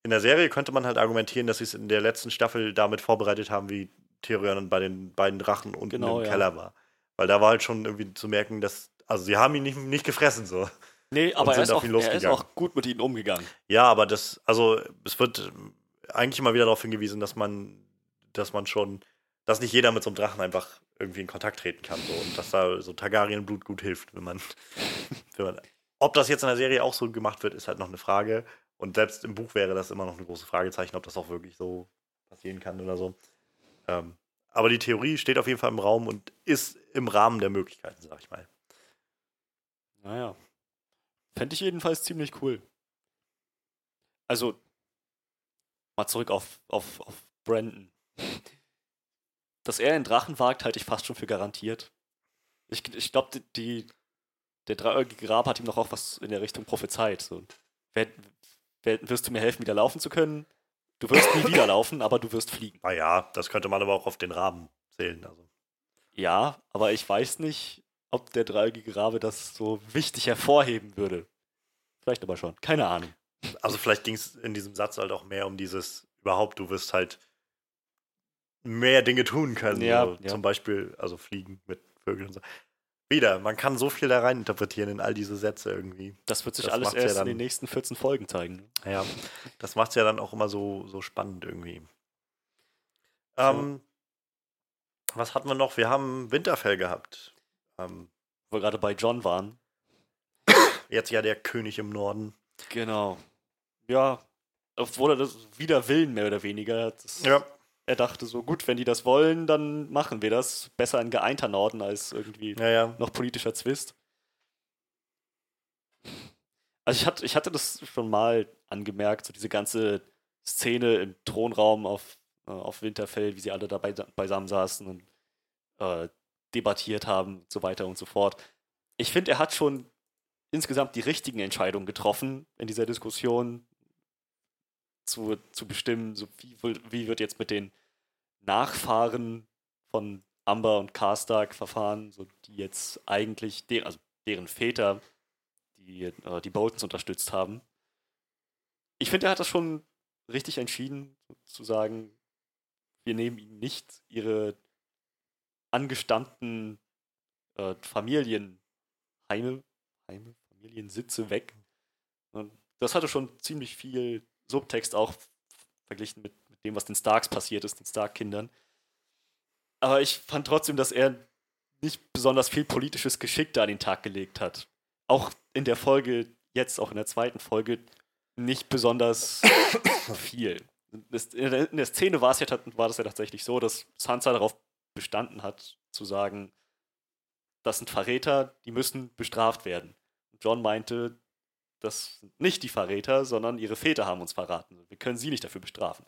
In der Serie könnte man halt argumentieren, dass sie es in der letzten Staffel damit vorbereitet haben, wie Tyrion bei den beiden Drachen unten Genau, im ja. Keller war. Weil da war halt schon irgendwie zu merken, dass, also sie haben ihn nicht, nicht gefressen so. Nee, aber er ist, auch, er ist auch gut mit ihnen umgegangen. Ja, aber das, also es wird eigentlich immer wieder darauf hingewiesen, dass man, dass man schon, dass nicht jeder mit so einem Drachen einfach irgendwie in Kontakt treten kann. So, und dass da so Targaryen-Blut gut hilft, wenn man, wenn man. Ob das jetzt in der Serie auch so gemacht wird, ist halt noch eine Frage. Und selbst im Buch wäre das immer noch ein großes Fragezeichen, ob das auch wirklich so passieren kann oder so. Ähm, aber die Theorie steht auf jeden Fall im Raum und ist im Rahmen der Möglichkeiten, sag ich mal. Naja. Fände ich jedenfalls ziemlich cool. Also, mal zurück auf, auf, auf Brandon. Dass er einen Drachen wagt, halte ich fast schon für garantiert. Ich, ich glaube, die, der dreieugige Grab hat ihm noch auch was in der Richtung prophezeit. So, wer, wer, wirst du mir helfen, wieder laufen zu können? Du wirst nie wieder laufen, aber du wirst fliegen. Naja, das könnte man aber auch auf den Rahmen zählen. Also. Ja, aber ich weiß nicht, ob der dreieugige Rabe das so wichtig hervorheben würde. Vielleicht aber schon. Keine Ahnung. Also vielleicht ging es in diesem Satz halt auch mehr um dieses überhaupt, du wirst halt mehr Dinge tun können. Ja, so. ja. Zum Beispiel, also fliegen mit Vögeln und so. Wieder, man kann so viel da rein interpretieren in all diese Sätze irgendwie. Das wird sich Das alles macht's ja erst in dann- den nächsten 14 Folgen zeigen. Ja, das macht es ja dann auch immer so, so spannend irgendwie. Ähm, was hatten wir noch? Wir haben Winterfell gehabt. Ähm, Wo wir gerade bei John waren. jetzt ja der König im Norden. Genau. Ja, obwohl er das wider Willen mehr oder weniger. Das, Ja. Er dachte so, gut, wenn die das wollen, dann machen wir das. Besser ein geeinter Norden als irgendwie Ja, ja. noch politischer Zwist. Also ich hatte, ich hatte das schon mal angemerkt, so diese ganze Szene im Thronraum auf, äh, auf Winterfell, wie sie alle dabei beisammen saßen und äh, debattiert haben und so weiter und so fort. Ich finde, er hat schon insgesamt die richtigen Entscheidungen getroffen in dieser Diskussion zu, zu bestimmen, so wie, wie wird jetzt mit den Nachfahren von Amber und Karstark verfahren, so die jetzt eigentlich, de also deren Väter, die äh, die Boltons unterstützt haben. Ich finde, er hat das schon richtig entschieden, zu sagen, wir nehmen ihnen nicht ihre angestammten äh, Familienheime, Heime, Familiensitze weg. Und das hatte schon ziemlich viel Subtext auch verglichen mit, mit dem, was den Starks passiert ist, den Stark-Kindern. Aber ich fand trotzdem, dass er nicht besonders viel politisches Geschick da an den Tag gelegt hat. Auch in der Folge, jetzt auch in der zweiten Folge, nicht besonders viel. In der, Szene war es ja, war das ja tatsächlich so, dass Sansa darauf bestanden hat, zu sagen, das sind Verräter, die müssen bestraft werden. Und John meinte, das sind nicht die Verräter, sondern ihre Väter haben uns verraten. Wir können sie nicht dafür bestrafen.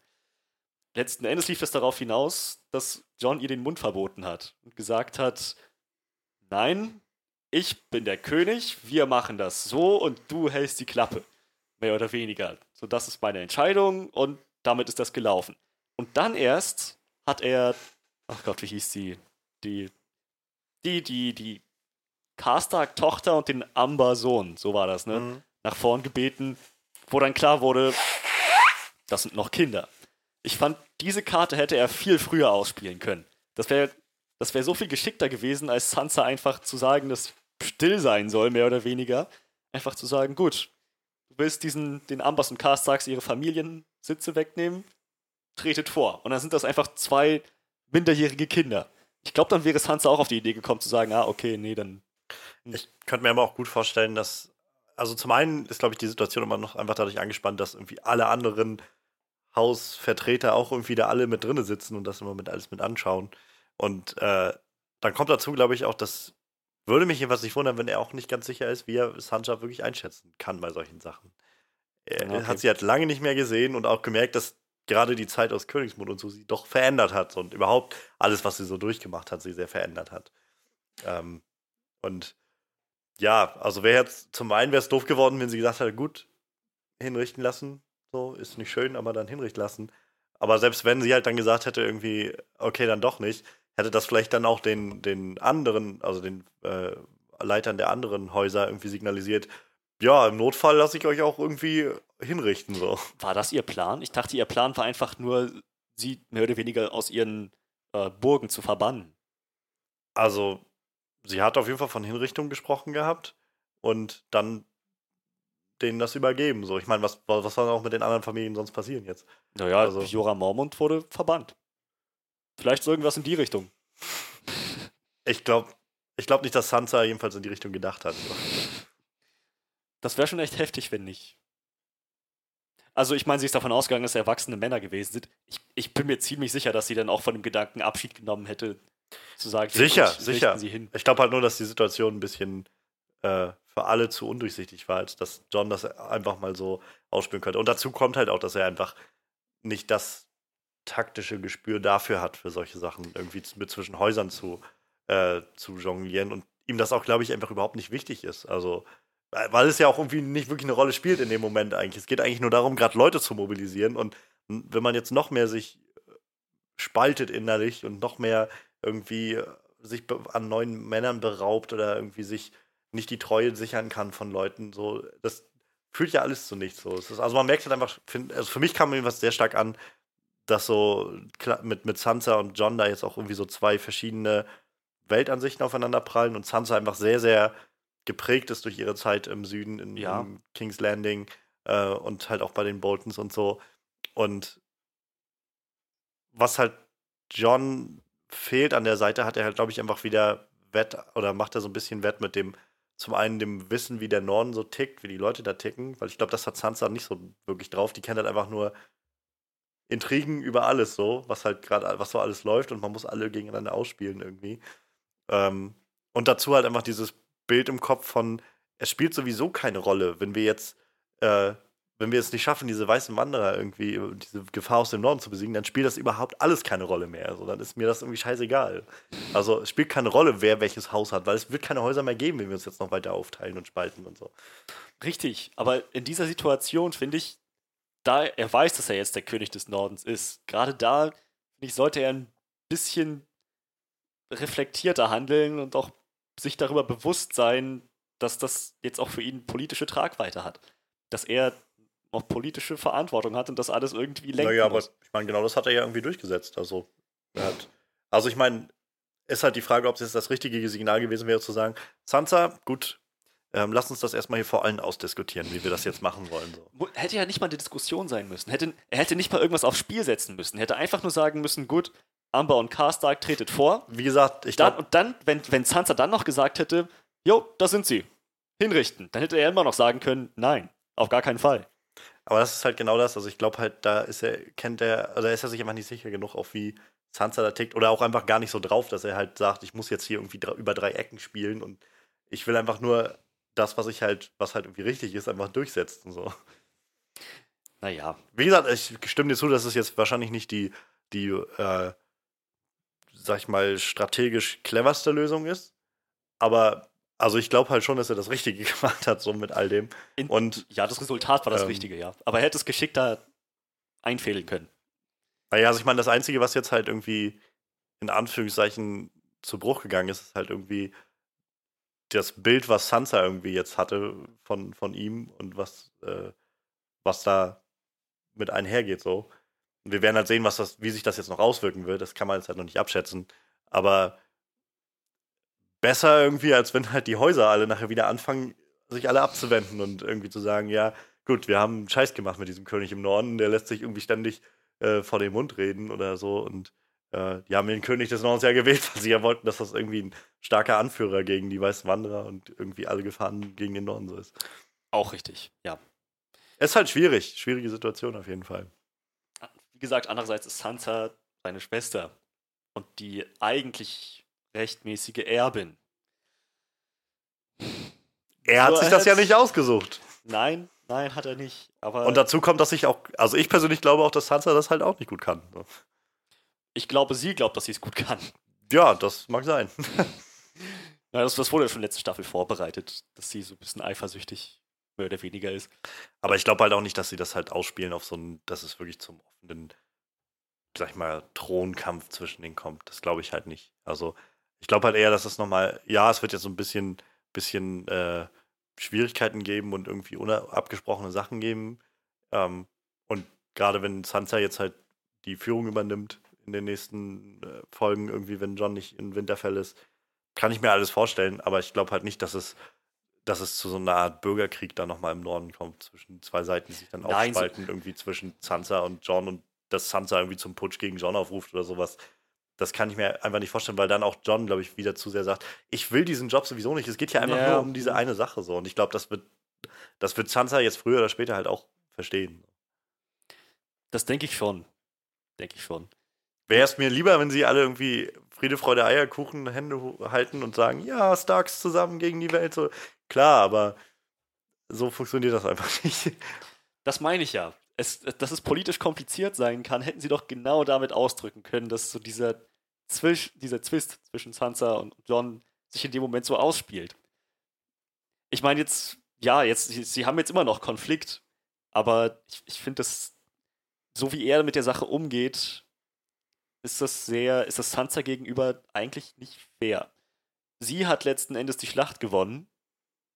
Letzten Endes lief es darauf hinaus, dass John ihr den Mund verboten hat und gesagt hat, nein, ich bin der König, wir machen das so und du hältst die Klappe. Mehr oder weniger. So, das ist meine Entscheidung und damit ist das gelaufen. Und dann erst hat er, ach Gott, wie hieß sie? Die, die, die, die Karstark-Tochter und den Amber-Sohn, so war das, ne? Mhm. nach vorn gebeten, wo dann klar wurde, das sind noch Kinder. Ich fand, diese Karte hätte er viel früher ausspielen können. Das wäre das wär so viel geschickter gewesen, als Sansa einfach zu sagen, dass still sein soll, mehr oder weniger. Einfach zu sagen, gut, du willst diesen, den Ambers und Karstarks ihre Familiensitze wegnehmen, tretet vor. Und dann sind das einfach zwei minderjährige Kinder. Ich glaube, dann wäre Sansa auch auf die Idee gekommen zu sagen, ah, okay, nee, dann Ich könnte mir aber auch gut vorstellen, dass, also zum einen ist, glaube ich, die Situation immer noch einfach dadurch angespannt, dass irgendwie alle anderen Hausvertreter auch irgendwie da alle mit drinne sitzen und das immer mit alles mit anschauen. Und äh, dann kommt dazu, glaube ich, auch, dass würde mich jedenfalls nicht wundern, wenn er auch nicht ganz sicher ist, wie er Sansa wirklich einschätzen kann bei solchen Sachen. Er okay. hat sie halt lange nicht mehr gesehen und auch gemerkt, dass gerade die Zeit aus Königsmund und so sie doch verändert hat und überhaupt alles, was sie so durchgemacht hat, sie sehr verändert hat. Ähm, und ja, also wäre jetzt zum einen wäre es doof geworden, wenn sie gesagt hätte, gut, hinrichten lassen, so ist nicht schön, aber dann hinrichten lassen. Aber selbst wenn sie halt dann gesagt hätte, irgendwie, okay, dann doch nicht, hätte das vielleicht dann auch den, den anderen, also den äh, Leitern der anderen Häuser irgendwie signalisiert, ja, im Notfall lasse ich euch auch irgendwie hinrichten, so. War das ihr Plan? Ich dachte, ihr Plan war einfach nur, sie mehr oder weniger aus ihren äh, Burgen zu verbannen. Also, sie hat auf jeden Fall von Hinrichtung gesprochen gehabt und dann denen das übergeben. So, ich meine, was, was soll auch mit den anderen Familien sonst passieren jetzt? Naja, Also- Jorah Mormont wurde verbannt. Vielleicht so irgendwas in die Richtung. Ich glaube ich glaub nicht, dass Sansa jedenfalls in die Richtung gedacht hat. Das wäre schon echt heftig, wenn nicht. Also, ich meine, sie ist davon ausgegangen, dass erwachsene Männer gewesen sind. Ich, ich bin mir ziemlich sicher, dass sie dann auch von dem Gedanken Abschied genommen hätte, zu sagen, Sicher, gut, sicher. Sie hin. Ich glaube halt nur, dass die Situation ein bisschen äh, für alle zu undurchsichtig war, als dass John das einfach mal so ausspielen könnte. Und dazu kommt halt auch, dass er einfach nicht das taktische Gespür dafür hat, für solche Sachen irgendwie mit zwischen Häusern zu, äh, zu jonglieren und ihm das auch, glaube ich, einfach überhaupt nicht wichtig ist. Also, weil weil es ja auch irgendwie nicht wirklich eine Rolle spielt in dem Moment eigentlich. Es geht eigentlich nur darum, gerade Leute zu mobilisieren und wenn man jetzt noch mehr sich äh, spaltet innerlich und noch mehr irgendwie äh, sich an neuen Männern beraubt oder irgendwie sich nicht die Treue sichern kann von Leuten, so, das fühlt ja alles zu nichts. So. Ist, also man merkt halt einfach, find, also für mich kam mir was sehr stark an, dass so mit, mit Sansa und John da jetzt auch irgendwie so zwei verschiedene Weltansichten aufeinander prallen und Sansa einfach sehr, sehr geprägt ist durch ihre Zeit im Süden, in, ja. in King's Landing äh, und halt auch bei den Boltons und so. Und was halt John fehlt an der Seite, hat er halt, glaube ich, einfach wieder Wett oder macht er so ein bisschen Wett mit dem, zum einen dem Wissen, wie der Norden so tickt, wie die Leute da ticken, weil ich glaube, das hat Sansa nicht so wirklich drauf. Die kennt halt einfach nur Intrigen über alles so, was halt gerade, was so alles läuft und man muss alle gegeneinander ausspielen irgendwie. Ähm, und dazu halt einfach dieses Bild im Kopf von, es spielt sowieso keine Rolle, wenn wir jetzt, äh, wenn wir es nicht schaffen, diese weißen Wanderer irgendwie, diese Gefahr aus dem Norden zu besiegen, dann spielt das überhaupt alles keine Rolle mehr. Also dann ist mir das irgendwie scheißegal. Also es spielt keine Rolle, wer welches Haus hat, weil es wird keine Häuser mehr geben, wenn wir uns jetzt noch weiter aufteilen und spalten und so. Richtig, aber in dieser Situation finde ich, da er weiß, dass er jetzt der König des Nordens ist, gerade da, finde ich, sollte er ein bisschen reflektierter handeln und auch sich darüber bewusst sein, dass das jetzt auch für ihn politische Tragweite hat. Dass er auch politische Verantwortung hat und das alles irgendwie lenkt. Naja, aber ich meine, genau das hat er ja irgendwie durchgesetzt. Also, hat, also ich meine, ist halt die Frage, ob es jetzt das richtige Signal gewesen wäre, zu sagen, Sansa, gut, ähm, lass uns das erstmal hier vor allen ausdiskutieren, wie wir das jetzt machen wollen. So. Hätte ja nicht mal eine Diskussion sein müssen. Hätte, er hätte nicht mal irgendwas aufs Spiel setzen müssen. Er hätte einfach nur sagen müssen, gut, Amber und Karstark tretet vor. Wie gesagt, ich glaube. Und dann, wenn, wenn Sansa dann noch gesagt hätte, jo, da sind sie, hinrichten, dann hätte er immer noch sagen können, nein, auf gar keinen Fall. Aber das ist halt genau das. Also ich glaube halt, da ist er, kennt er, also ist er sich einfach nicht sicher genug, auf wie Sansa da tickt. Oder auch einfach gar nicht so drauf, dass er halt sagt, ich muss jetzt hier irgendwie über drei Ecken spielen und ich will einfach nur das, was ich halt, was halt irgendwie richtig ist, einfach durchsetzen. So. Naja. Wie gesagt, ich stimme dir zu, dass es jetzt wahrscheinlich nicht die, die äh, sag ich mal, strategisch cleverste Lösung ist. Aber also ich glaube halt schon, dass er das Richtige gemacht hat, so mit all dem. In, und ja, das Resultat war das ähm, Richtige, ja. Aber er hätte es geschickter einfädeln können. Naja, also ich meine, das Einzige, was jetzt halt irgendwie in Anführungszeichen zu Bruch gegangen ist, ist halt irgendwie das Bild, was Sansa irgendwie jetzt hatte von, von ihm und was, äh, was da mit einhergeht, so. Und wir werden halt sehen, was das, wie sich das jetzt noch auswirken wird. Das kann man jetzt halt noch nicht abschätzen. Aber besser irgendwie, als wenn halt die Häuser alle nachher wieder anfangen, sich alle abzuwenden und irgendwie zu sagen, ja, gut, wir haben Scheiß gemacht mit diesem König im Norden, der lässt sich irgendwie ständig äh, vor den Mund reden oder so. Und äh, die haben den König des Nordens ja gewählt, weil sie ja wollten, dass das irgendwie ein starker Anführer gegen die weißen Wanderer und irgendwie alle Gefahren gegen den Norden so ist. Auch richtig, ja. Es ist halt schwierig, schwierige Situation auf jeden Fall gesagt, andererseits ist Sansa seine Schwester und die eigentlich rechtmäßige Erbin. Er hat so, sich das ja nicht ausgesucht. Nein, nein, hat er nicht. Aber und dazu kommt, dass ich auch, also ich persönlich glaube auch, dass Sansa das halt auch nicht gut kann. Ich glaube, sie glaubt, dass sie es gut kann. Ja, das mag sein. ja, das, das wurde ja schon letzte Staffel vorbereitet, dass sie so ein bisschen eifersüchtig mehr oder weniger ist. Aber ich glaube halt auch nicht, dass sie das halt ausspielen auf so ein, dass es wirklich zum offenen, sag ich mal, Thronkampf zwischen denen kommt. Das glaube ich halt nicht. Also ich glaube halt eher, dass es nochmal, ja, es wird jetzt so ein bisschen, bisschen äh, Schwierigkeiten geben und irgendwie unabgesprochene Sachen geben. Ähm, und gerade wenn Sansa jetzt halt die Führung übernimmt in den nächsten äh, Folgen, irgendwie, wenn John nicht in Winterfell ist, kann ich mir alles vorstellen, aber ich glaube halt nicht, dass es dass es zu so einer Art Bürgerkrieg dann nochmal im Norden kommt, zwischen zwei Seiten, die sich dann Nein, aufspalten, so irgendwie zwischen Sansa und John und dass Sansa irgendwie zum Putsch gegen John aufruft oder sowas. Das kann ich mir einfach nicht vorstellen, weil dann auch John, glaube ich, wieder zu sehr sagt, ich will diesen Job sowieso nicht. Es geht ja einfach ja. nur um diese eine Sache so. Und ich glaube, das wird, das wird Sansa jetzt früher oder später halt auch verstehen. Das denke ich schon. Denke ich schon. Wäre es mir lieber, wenn sie alle irgendwie Friede, Freude, Eierkuchen Hände halten und sagen, ja, Starks zusammen gegen die Welt. So, klar, aber so funktioniert das einfach nicht. Das meine ich ja. Es, dass es politisch kompliziert sein kann, hätten sie doch genau damit ausdrücken können, dass so dieser, Zwisch, dieser Zwist zwischen Sansa und John sich in dem Moment so ausspielt. Ich meine jetzt, ja, jetzt, sie, sie haben jetzt immer noch Konflikt, aber ich, ich finde das, so wie er mit der Sache umgeht, ist das sehr, ist das Sansa gegenüber eigentlich nicht fair. Sie hat letzten Endes die Schlacht gewonnen,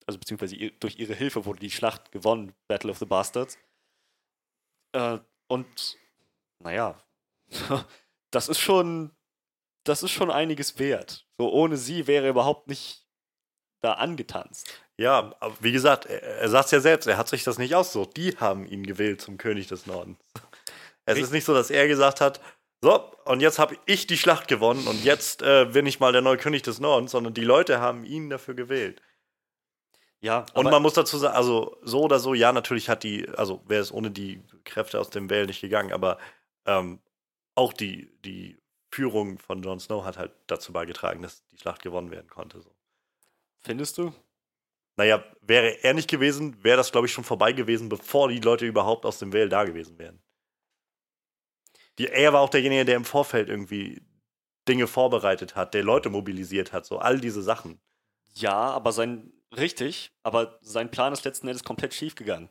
also beziehungsweise durch ihre Hilfe wurde die Schlacht gewonnen, Battle of the Bastards. Äh, und naja, das ist schon, das ist schon einiges wert. So ohne sie wäre er überhaupt nicht da angetanzt. Ja, wie gesagt, er, er sagt es ja selbst, er hat sich das nicht ausgesucht. Die haben ihn gewählt zum König des Nordens. Es Richtig. ist nicht so, dass er gesagt hat, so, und jetzt habe ich die Schlacht gewonnen und jetzt äh, bin ich mal der neue König des Nordens, sondern die Leute haben ihn dafür gewählt. Ja, und man muss dazu sagen, also so oder so, ja, natürlich hat die, also wäre es ohne die Kräfte aus dem Vale nicht gegangen, aber ähm, auch die, die Führung von Jon Snow hat halt dazu beigetragen, dass die Schlacht gewonnen werden konnte. So. Findest du? Naja, wäre er nicht gewesen, wäre das, glaube ich, schon vorbei gewesen, bevor die Leute überhaupt aus dem Vale da gewesen wären. Die, er war auch derjenige, der im Vorfeld irgendwie Dinge vorbereitet hat, der Leute mobilisiert hat, so all diese Sachen. Ja, aber sein, richtig, aber sein Plan ist letzten Endes komplett schief gegangen.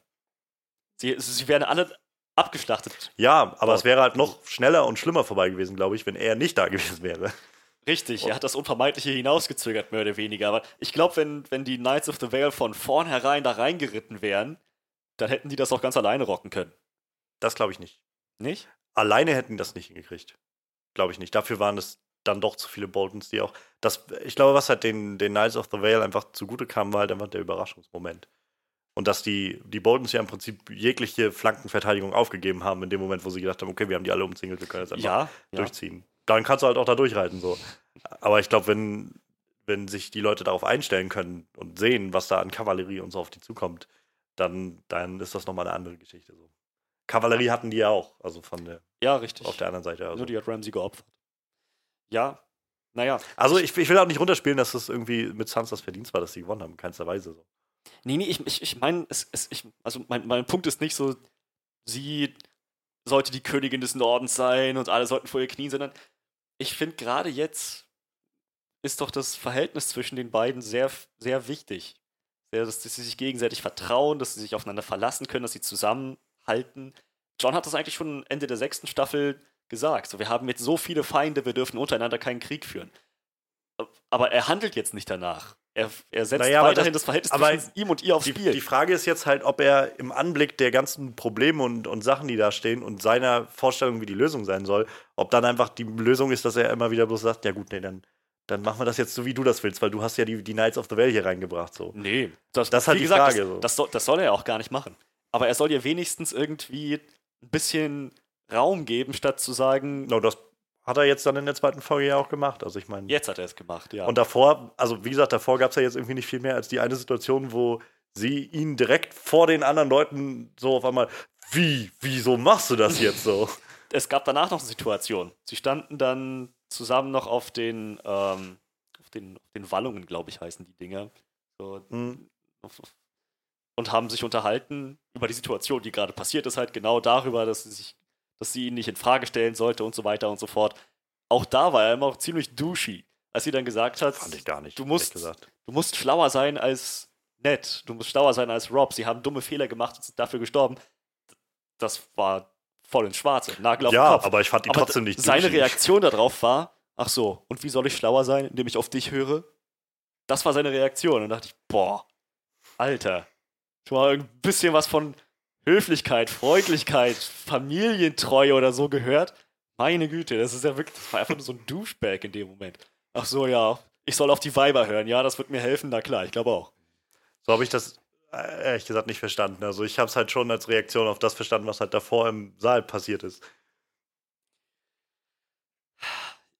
Sie, sie werden alle abgeschlachtet. Ja, aber oh. es wäre halt noch schneller und schlimmer vorbei gewesen, glaube ich, wenn er nicht da gewesen wäre. Richtig, oh. er hat das Unvermeidliche hinausgezögert, mehr oder weniger. Aber ich glaube, wenn, wenn die Knights of the Vale von vornherein da reingeritten wären, dann hätten die das auch ganz alleine rocken können. Das glaube ich nicht. Nicht? Alleine hätten die das nicht hingekriegt. Glaube ich nicht. Dafür waren es dann doch zu viele Boltons, die auch. Das, ich glaube, was halt den, den Knights of the Vale einfach zugute kam, war halt einfach der Überraschungsmoment. Und dass die, die Boltons ja im Prinzip jegliche Flankenverteidigung aufgegeben haben, in dem Moment, wo sie gedacht haben, okay, wir haben die alle umzingelt, wir können jetzt einfach ja, durchziehen. Ja. Dann kannst du halt auch da durchreiten. So. Aber ich glaube, wenn, wenn sich die Leute darauf einstellen können und sehen, was da an Kavallerie und so auf die zukommt, dann, dann ist das nochmal eine andere Geschichte. So. Kavallerie hatten die ja auch, also von der. Ja, richtig. Auf der anderen Seite. Also. Nur die hat Ramsey geopfert. Ja, naja. Also ich, ich will auch nicht runterspielen, dass das irgendwie mit Suns Verdienst war, dass sie gewonnen haben, in keinster Weise so. Nee, nee, ich, ich, ich meine, also mein, mein Punkt ist nicht so, sie sollte die Königin des Nordens sein und alle sollten vor ihr knien, sondern ich finde gerade jetzt ist doch das Verhältnis zwischen den beiden sehr, sehr wichtig. Sehr, dass, dass sie sich gegenseitig vertrauen, dass sie sich aufeinander verlassen können, dass sie zusammenhalten. John hat das eigentlich schon Ende der sechsten Staffel gesagt. So, wir haben jetzt so viele Feinde, wir dürfen untereinander keinen Krieg führen. Aber er handelt jetzt nicht danach. Er, er setzt naja, weiterhin das, das, Verhältnis zwischen ihm und ihr aufs die, Spiel. Die Frage ist jetzt halt, ob er im Anblick der ganzen Probleme und, und Sachen, die da stehen und seiner Vorstellung, wie die Lösung sein soll, ob dann einfach die Lösung ist, dass er immer wieder bloß sagt, ja gut, nee, dann, dann machen wir das jetzt so, wie du das willst, weil du hast ja die, die Knights of the Vale hier reingebracht. So. Nee, das, das ist halt die gesagt, Frage. Das, so. das, soll, das soll er auch gar nicht machen. Aber er soll ihr wenigstens irgendwie ein bisschen Raum geben, statt zu sagen. No, das hat er jetzt dann in der zweiten Folge ja auch gemacht. Also ich meine. Jetzt hat er es gemacht, ja. Und davor, also wie gesagt, davor gab es ja jetzt irgendwie nicht viel mehr als die eine Situation, wo sie ihn direkt vor den anderen Leuten so auf einmal, wie, wieso machst du das jetzt so? es gab danach noch eine Situation. Sie standen dann zusammen noch auf den, ähm, auf den, auf den Wallungen, glaube ich, heißen die Dinger. So, hm. Und haben sich unterhalten über die Situation, die gerade passiert ist, halt genau darüber, dass sie sich dass sie ihn nicht in Frage stellen sollte und so weiter und so fort. Auch da war er immer auch ziemlich douchey, als sie dann gesagt hat, Fand ich gar nicht, du musst, du musst schlauer sein als Ned, du musst schlauer sein als Rob. Sie haben dumme Fehler gemacht und sind dafür gestorben. Das war voll ins Schwarze, Nagel auf ja, den Kopf. aber ich fand ihn aber trotzdem nicht Seine Reaktion darauf war, ach so, und wie soll ich schlauer sein, indem ich auf dich höre? Das war seine Reaktion. Und dachte ich, boah, Alter, schon mal ein bisschen was von Höflichkeit, Freundlichkeit, Familientreue oder so gehört. Meine Güte, das ist ja wirklich, das war einfach nur so ein Douchebag in dem Moment. Ach so, ja, ich soll auf die Weiber hören. Ja, das wird mir helfen, na klar, ich glaube auch. So habe ich das äh, ehrlich gesagt nicht verstanden. Also ich habe es halt schon als Reaktion auf das verstanden, was halt davor im Saal passiert ist.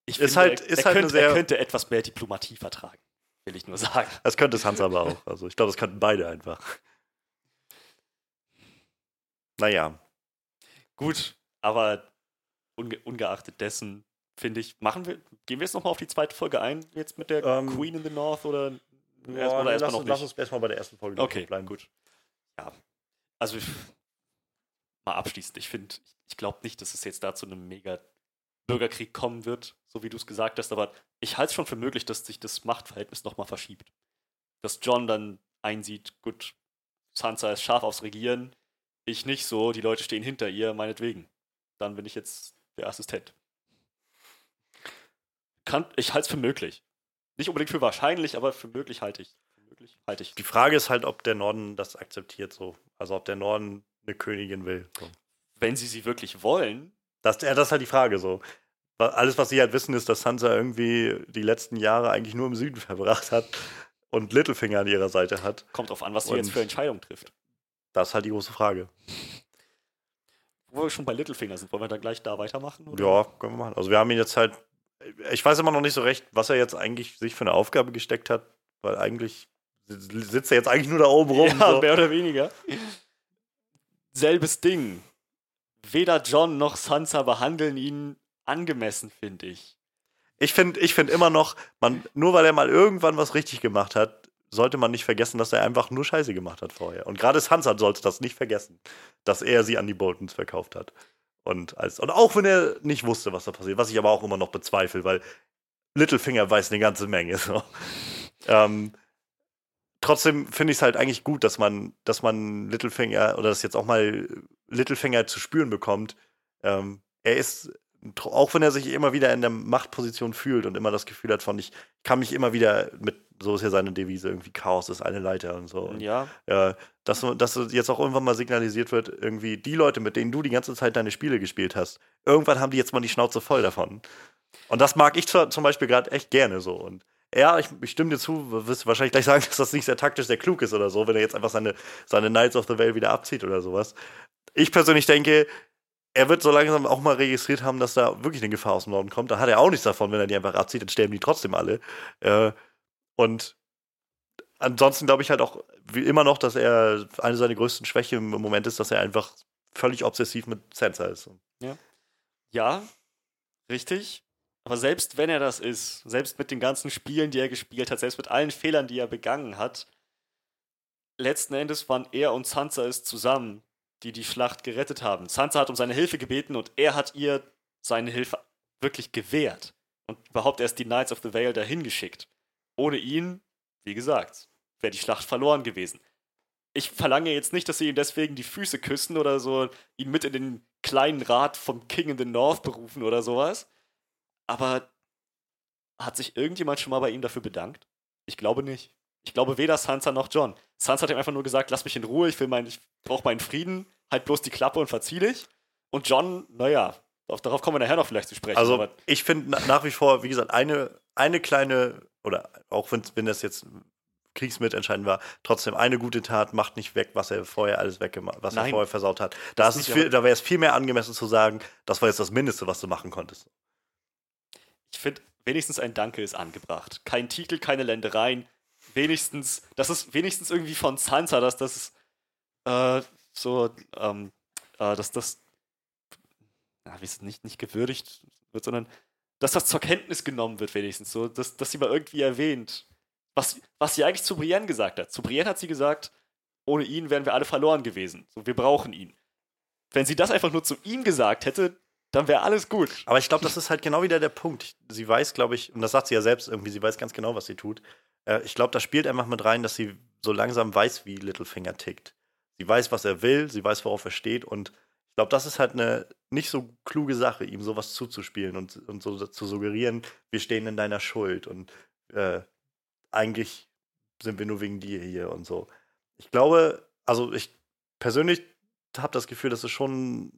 Ich ist finde, halt, er, ist er, halt könnte, sehr, er könnte etwas mehr Diplomatie vertragen, will ich nur sagen. Das könnte es Hans aber auch. Also ich glaube, das könnten beide einfach. Naja. Gut, aber unge ungeachtet dessen, finde ich, machen wir, gehen wir jetzt nochmal auf die zweite Folge ein, jetzt mit der ähm, Queen in the North oder, ja, erstmal, oder erstmal lass, lass uns erstmal bei der ersten Folge okay, bleiben. gut. Ja, also mal abschließend, ich finde, ich glaube nicht, dass es jetzt da zu einem mega Bürgerkrieg kommen wird, so wie du es gesagt hast, aber ich halte es schon für möglich, dass sich das Machtverhältnis nochmal verschiebt. Dass John dann einsieht, gut, Sansa ist scharf aufs Regieren, ich nicht so, die Leute stehen hinter ihr, meinetwegen. dann bin ich jetzt der Assistent. Kann, ich halte es für möglich. Nicht unbedingt für wahrscheinlich, aber für möglich halte ich. Möglich halte ich. Die Frage ist halt, ob der Norden das akzeptiert so. Also ob der Norden eine Königin will. So. Wenn sie sie wirklich wollen, Das, ja, das ist halt die Frage so. Alles, was sie halt wissen, ist, dass Sansa irgendwie die letzten Jahre eigentlich nur im Süden verbracht hat und Littlefinger an ihrer Seite hat. kommt drauf an, was sie jetzt für Entscheidungen trifft. Das ist halt die große Frage. Wo wir schon bei Littlefinger sind, wollen wir dann gleich da weitermachen? Oder? Ja, können wir machen. Also wir haben ihn jetzt halt. Ich weiß immer noch nicht so recht, was er jetzt eigentlich sich für eine Aufgabe gesteckt hat, weil eigentlich sitzt er jetzt eigentlich nur da oben rum. Ja, so. mehr oder weniger. Selbes Ding. Weder John noch Sansa behandeln ihn angemessen, finde ich. Ich finde ich find immer noch, man, nur weil er mal irgendwann was richtig gemacht hat, sollte man nicht vergessen, dass er einfach nur Scheiße gemacht hat vorher. Und gerade Sansa sollte das nicht vergessen, dass er sie an die Boltons verkauft hat. Und, als, und auch wenn er nicht wusste, was da passiert, was ich aber auch immer noch bezweifle, weil Littlefinger weiß eine ganze Menge. So. Ähm, trotzdem finde ich es halt eigentlich gut, dass man, dass man Littlefinger oder dass jetzt auch mal Littlefinger zu spüren bekommt. Ähm, er ist, auch wenn er sich immer wieder in der Machtposition fühlt und immer das Gefühl hat von, ich kann mich immer wieder mit, so ist ja seine Devise, irgendwie Chaos ist eine Leiter und so. Und, Ja, äh, dass, du- dass du jetzt auch irgendwann mal signalisiert wird, irgendwie die Leute, mit denen du die ganze Zeit deine Spiele gespielt hast, irgendwann haben die jetzt mal die Schnauze voll davon. Und das mag ich zum Beispiel gerade echt gerne so. Und ja, ich, ich stimme dir zu, du wirst wahrscheinlich gleich sagen, dass das nicht sehr taktisch, sehr klug ist oder so, wenn er jetzt einfach seine, seine Knights of the Vale wieder abzieht oder sowas. Ich persönlich denke, er wird so langsam auch mal registriert haben, dass da wirklich eine Gefahr aus dem Norden kommt. Da hat er auch nichts davon, wenn er die einfach abzieht, dann sterben die trotzdem alle. Äh, und ansonsten glaube ich halt auch wie immer noch, dass er eine seiner größten Schwächen im Moment ist, dass er einfach völlig obsessiv mit Sansa ist. ja, richtig. Aber selbst wenn er das ist, selbst mit den ganzen Spielen, die er gespielt hat, selbst mit allen Fehlern, die er begangen hat, letzten Endes waren er und Sansa es zusammen, die die Schlacht gerettet haben. Sansa hat um seine Hilfe gebeten und er hat ihr seine Hilfe wirklich gewährt und überhaupt erst die Knights of the Vale dahin geschickt. Ohne ihn, wie gesagt, wäre die Schlacht verloren gewesen. Ich verlange jetzt nicht, dass sie ihm deswegen die Füße küssen oder so, ihn mit in den kleinen Rat vom King in the North berufen oder sowas. Aber hat sich irgendjemand schon mal bei ihm dafür bedankt? Ich glaube nicht. Ich glaube weder Sansa noch John. Sansa hat ihm einfach nur gesagt, lass mich in Ruhe, ich will mein, ich brauche meinen Frieden, halt bloß die Klappe und verzieh dich. Und John, naja, auf, darauf kommen wir nachher noch vielleicht zu sprechen. Also aber ich finde na, nach wie vor, wie gesagt, eine, eine kleine, oder auch wenn, wenn das jetzt Kriegsmitentscheidend war, trotzdem eine gute Tat macht nicht weg, was er vorher alles weggemacht, was er Nein. vorher versaut hat. Da, ist es viel, da wäre es viel mehr angemessen zu sagen, das war jetzt das Mindeste, was du machen konntest. ich finde, wenigstens ein Danke ist angebracht. Kein Titel, keine Ländereien. Wenigstens, das ist wenigstens irgendwie von Sansa, dass das äh, so, ähm, äh, dass das, na, wie es nicht, nicht gewürdigt wird, sondern dass das zur Kenntnis genommen wird, wenigstens so, dass, dass sie mal irgendwie erwähnt. Was, was sie eigentlich zu Brienne gesagt hat. Zu Brienne hat sie gesagt, ohne ihn wären wir alle verloren gewesen. So, wir brauchen ihn. Wenn sie das einfach nur zu ihm gesagt hätte, dann wäre alles gut. Aber ich glaube, das ist halt genau wieder der Punkt. Sie weiß, glaube ich, und das sagt sie ja selbst irgendwie, sie weiß ganz genau, was sie tut. Äh, ich glaube, da spielt einfach mit rein, dass sie so langsam weiß, wie Littlefinger tickt. Sie weiß, was er will, sie weiß, worauf er steht und ich glaube, das ist halt eine nicht so kluge Sache, ihm sowas zuzuspielen und, und so zu suggerieren, wir stehen in deiner Schuld und äh, eigentlich sind wir nur wegen dir hier und so. Ich glaube, also ich persönlich habe das Gefühl, dass es schon,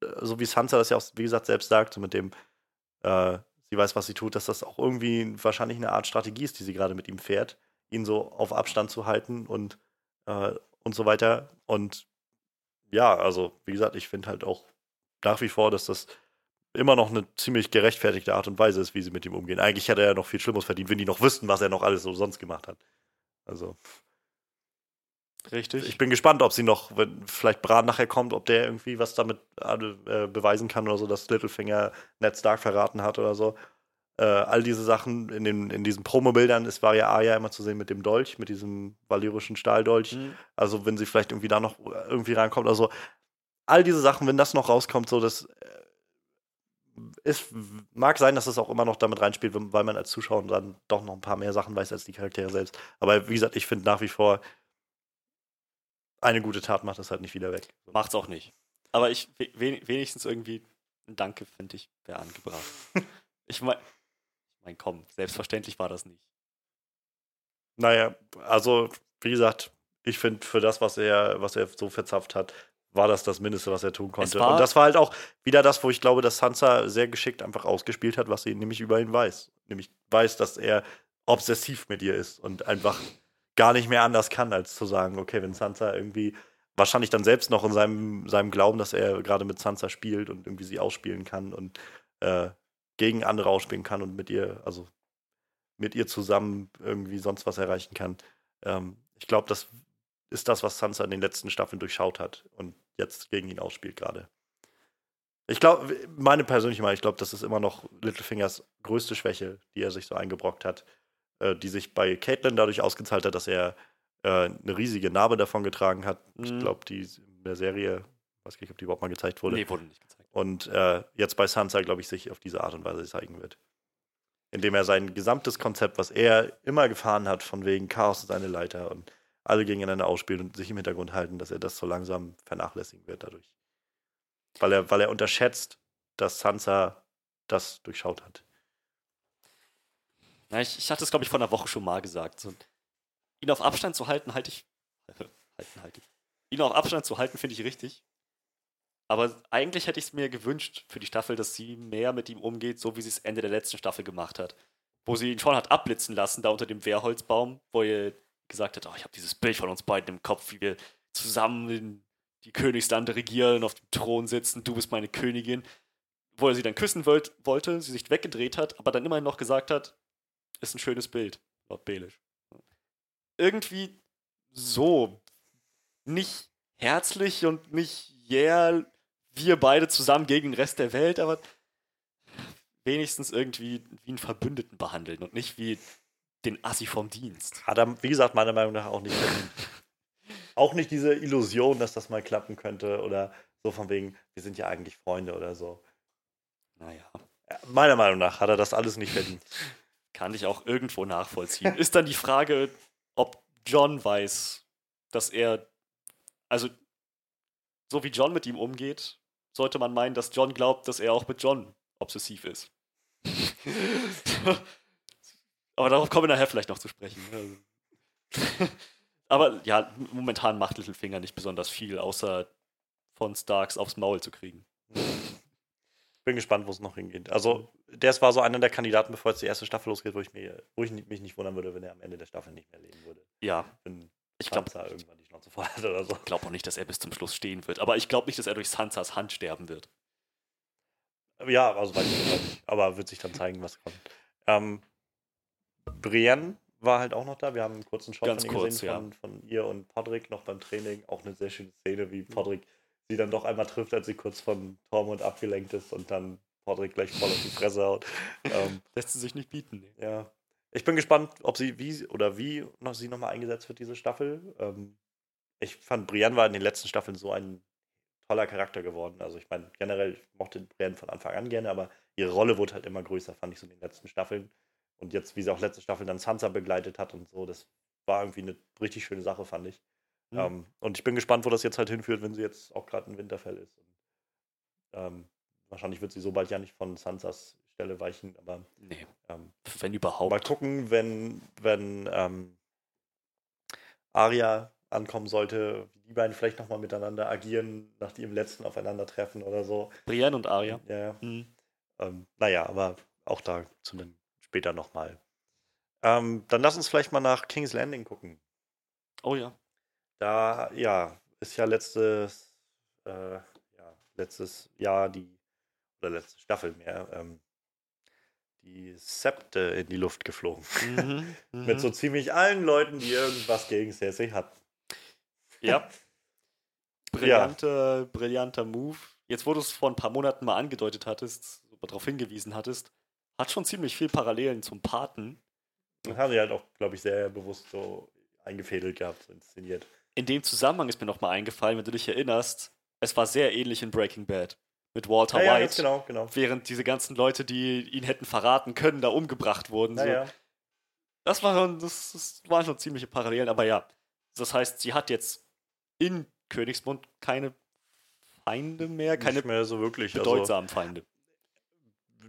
äh, so wie Sansa das ja auch, wie gesagt, selbst sagt, so mit dem, äh, sie weiß, was sie tut, dass das auch irgendwie wahrscheinlich eine Art Strategie ist, die sie gerade mit ihm fährt, ihn so auf Abstand zu halten und, äh, und so weiter. Und ja, also wie gesagt, ich finde halt auch nach wie vor, dass das immer noch eine ziemlich gerechtfertigte Art und Weise ist, wie sie mit ihm umgehen. Eigentlich hätte er ja noch viel Schlimmes verdient, wenn die noch wüssten, was er noch alles so sonst gemacht hat. Also Richtig. ich bin gespannt, ob sie noch, wenn vielleicht Bran nachher kommt, ob der irgendwie was damit äh, beweisen kann oder so, dass Littlefinger Ned Stark verraten hat oder so. Äh, all diese Sachen in, den, in diesen Promobildern, es war ja Arya immer zu sehen mit dem Dolch, mit diesem valyrischen Stahldolch. Mhm. Also wenn sie vielleicht irgendwie da noch irgendwie reinkommt, also all diese Sachen, wenn das noch rauskommt, so das äh, es mag sein, dass es auch immer noch damit reinspielt, weil man als Zuschauer dann doch noch ein paar mehr Sachen weiß als die Charaktere selbst. Aber wie gesagt, ich finde nach wie vor, eine gute Tat macht das halt nicht wieder weg. Macht's auch nicht. Aber ich we- wen- wenigstens irgendwie ein Danke, finde ich, wäre angebracht. ich meine, ich mein, komm, selbstverständlich war das nicht. Naja, also, wie gesagt, ich finde, für das, was er, was er so verzapft hat, war das das Mindeste, was er tun konnte. Und das war halt auch wieder das, wo ich glaube, dass Sansa sehr geschickt einfach ausgespielt hat, was sie nämlich über ihn weiß. Nämlich weiß, dass er obsessiv mit ihr ist und einfach gar nicht mehr anders kann, als zu sagen, okay, wenn Sansa irgendwie wahrscheinlich dann selbst noch in seinem, seinem Glauben, dass er gerade mit Sansa spielt und irgendwie sie ausspielen kann und äh, gegen andere ausspielen kann und mit ihr, also mit ihr zusammen irgendwie sonst was erreichen kann. Ähm, ich glaube, das ist das, was Sansa in den letzten Staffeln durchschaut hat und jetzt gegen ihn ausspielt gerade. Ich glaube, meine persönliche Meinung, ich glaube, das ist immer noch Littlefingers größte Schwäche, die er sich so eingebrockt hat, äh, die sich bei Caitlin dadurch ausgezahlt hat, dass er äh, eine riesige Narbe davon getragen hat. Mhm. Ich glaube, die in der Serie, weiß nicht, ob die überhaupt mal gezeigt wurde. Nee, wurde nicht gezeigt. Und äh, jetzt bei Sansa, glaube ich, sich auf diese Art und Weise zeigen wird. Indem er sein gesamtes Konzept, was er immer gefahren hat, von wegen Chaos ist seine Leiter und alle gegeneinander ausspielen und sich im Hintergrund halten, dass er das so langsam vernachlässigen wird dadurch. Weil er, weil er unterschätzt, dass Sansa das durchschaut hat. Ja, ich, ich hatte es, glaube ich, vor einer Woche schon mal gesagt. So, ihn auf Abstand zu halten, halte ich. halten, halte ich. Ihn auf Abstand zu halten, finde ich richtig. Aber eigentlich hätte ich es mir gewünscht für die Staffel, dass sie mehr mit ihm umgeht, so wie sie es Ende der letzten Staffel gemacht hat. Wo sie ihn schon hat abblitzen lassen, da unter dem Wehrholzbaum, wo er gesagt hat, oh, ich habe dieses Bild von uns beiden im Kopf, wie wir zusammen die Königslande regieren, auf dem Thron sitzen, du bist meine Königin. Wo er sie dann küssen wollt, wollte, sie sich weggedreht hat, aber dann immerhin noch gesagt hat, ist ein schönes Bild, laut Belisch. Irgendwie so. Nicht herzlich und nicht, yeah, wir beide zusammen gegen den Rest der Welt, aber wenigstens irgendwie wie einen Verbündeten behandeln und nicht wie den Assi vom Dienst. Hat er, wie gesagt, meiner Meinung nach auch nicht verdient. auch nicht diese Illusion, dass das mal klappen könnte oder so von wegen, wir sind ja eigentlich Freunde oder so. Naja. Meiner Meinung nach hat er das alles nicht verdient. Kann ich auch irgendwo nachvollziehen. Ist dann die Frage, ob John weiß, dass er, also so wie John mit ihm umgeht, sollte man meinen, dass John glaubt, dass er auch mit John obsessiv ist. Aber darauf kommen wir nachher vielleicht noch zu sprechen. Aber ja, momentan macht Littlefinger nicht besonders viel, außer von Starks aufs Maul zu kriegen. Bin gespannt, wo es noch hingeht. Also, der war so einer der Kandidaten, bevor jetzt die erste Staffel losgeht, wo ich, mir, wo ich mich nicht wundern würde, wenn er am Ende der Staffel nicht mehr leben würde. Ja. Wenn ich glaube, Sansa irgendwann die Schnauze voll hat oder so. Ich glaube auch nicht, dass er bis zum Schluss stehen wird. Aber ich glaube nicht, dass er durch Sansas Hand sterben wird. Ja, also weiß ich nicht. Aber wird sich dann zeigen, was kommt. Ähm, Brienne war halt auch noch da. Wir haben einen kurzen Shot Ganz von, kurz, gesehen ja. von, von, ihr und Podrick noch beim Training. Auch eine sehr schöne Szene, wie Podrick sie dann doch einmal trifft, als sie kurz von Tormund abgelenkt ist und dann Podrick gleich voll auf die Fresse haut. ähm, Lässt sie sich nicht bieten. Nee. Ja. Ich bin gespannt, ob sie wie oder wie noch sie nochmal eingesetzt wird, diese Staffel. Ähm, ich fand, Brienne war in den letzten Staffeln so ein toller Charakter geworden. Also ich meine, generell ich mochte Brienne von Anfang an gerne, aber ihre Rolle wurde halt immer größer, fand ich so in den letzten Staffeln. Und jetzt, wie sie auch letzte Staffel dann Sansa begleitet hat und so, das war irgendwie eine richtig schöne Sache, fand ich. Mhm. Ähm, und ich bin gespannt, wo das jetzt halt hinführt, wenn sie jetzt auch gerade in Winterfell ist. Und, ähm, wahrscheinlich wird sie so bald ja nicht von Sansas Stelle weichen, aber nee, ähm, wenn überhaupt. Mal gucken, wenn, wenn ähm, Arya ankommen sollte, wie die beiden vielleicht nochmal miteinander agieren, nach dem letzten Aufeinandertreffen oder so. Brienne und Arya. Ja. Mhm. Ähm, naja, aber auch da zu einem später nochmal. Ähm, dann lass uns vielleicht mal nach King's Landing gucken. Oh ja. Da, ja, ist ja letztes, äh, ja, letztes Jahr die, oder letzte Staffel mehr, ähm, die Septe in die Luft geflogen. Mhm, Mit so mhm. ziemlich allen Leuten, die irgendwas gegen Cersei hatten. Ja. Brillanter, ja. brillanter Move. Jetzt, wo du es vor ein paar Monaten mal angedeutet hattest, darauf hingewiesen hattest, hat schon ziemlich viel Parallelen zum Paten. Das haben sie halt auch, glaube ich, sehr bewusst so eingefädelt gehabt, so inszeniert. In dem Zusammenhang ist mir nochmal eingefallen, wenn du dich erinnerst, es war sehr ähnlich in Breaking Bad mit Walter ja, White. Ja, genau, genau. Während diese ganzen Leute, die ihn hätten verraten können, da umgebracht wurden. Ja, so. ja. Das, war schon, das, das waren schon ziemliche Parallelen, aber ja. Das heißt, sie hat jetzt in Königsmund keine Feinde mehr, keine Nicht mehr so wirklich. Also, bedeutsamen Feinde.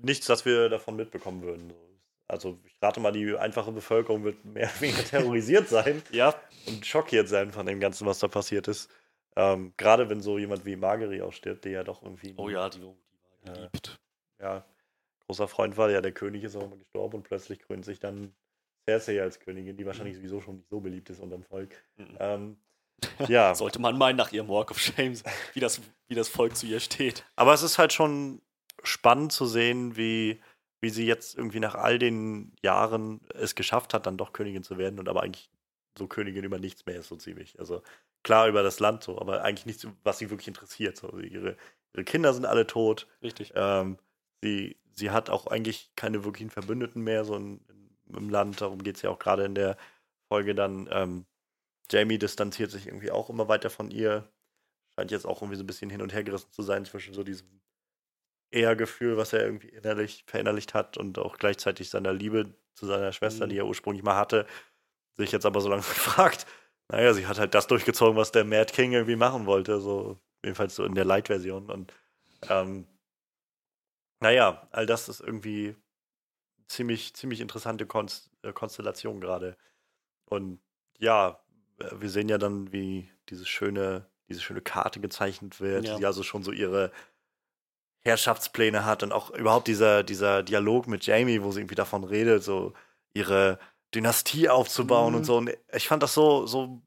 nichts, das wir davon mitbekommen würden. Also ich rate mal, die einfache Bevölkerung wird mehr oder weniger terrorisiert sein Ja, und schockiert sein von dem Ganzen, was da passiert ist. Ähm, Gerade wenn so jemand wie Margery auch stirbt, der ja doch irgendwie oh ja, die, die war Ja. geliebt. ja, großer Freund war. Ja, der König ist auch mal gestorben und plötzlich krönt sich dann Cersei als Königin, die wahrscheinlich sowieso schon nicht so beliebt ist unter dem Volk. Mhm. Ähm, ja, Sollte man meinen nach ihrem Walk of Shame, wie das, wie das Volk zu ihr steht. aber es ist halt schon spannend zu sehen, wie, wie sie jetzt irgendwie nach all den Jahren es geschafft hat, dann doch Königin zu werden und aber eigentlich so Königin über nichts mehr ist, so ziemlich. Also klar über das Land so, aber eigentlich nichts, was sie wirklich interessiert. So, ihre, ihre Kinder sind alle tot. Richtig. Ähm, sie, sie hat auch eigentlich keine wirklichen Verbündeten mehr so in, in, im Land. Darum geht es ja auch gerade in der Folge dann. Ähm, Jamie distanziert sich irgendwie auch immer weiter von ihr. Scheint jetzt auch irgendwie so ein bisschen hin und her gerissen zu sein zwischen so diesem Ehrgefühl, was er irgendwie innerlich verinnerlicht hat und auch gleichzeitig seiner Liebe zu seiner Schwester, Mhm. die er ursprünglich mal hatte, sich jetzt aber so lange fragt. Naja, sie hat halt das durchgezogen, was der Mad King irgendwie machen wollte, so jedenfalls so in der Light-Version. Und ähm, naja, all das ist irgendwie ziemlich, ziemlich interessante Konst äh, Konstellation gerade. Und ja, äh, wir sehen ja dann, wie diese schöne, diese schöne Karte gezeichnet wird, Ja. die also schon so ihre Herrschaftspläne hat und auch überhaupt dieser, dieser Dialog mit Jamie, wo sie irgendwie davon redet, so ihre Dynastie aufzubauen Mhm. und so. Und ich fand das so, so,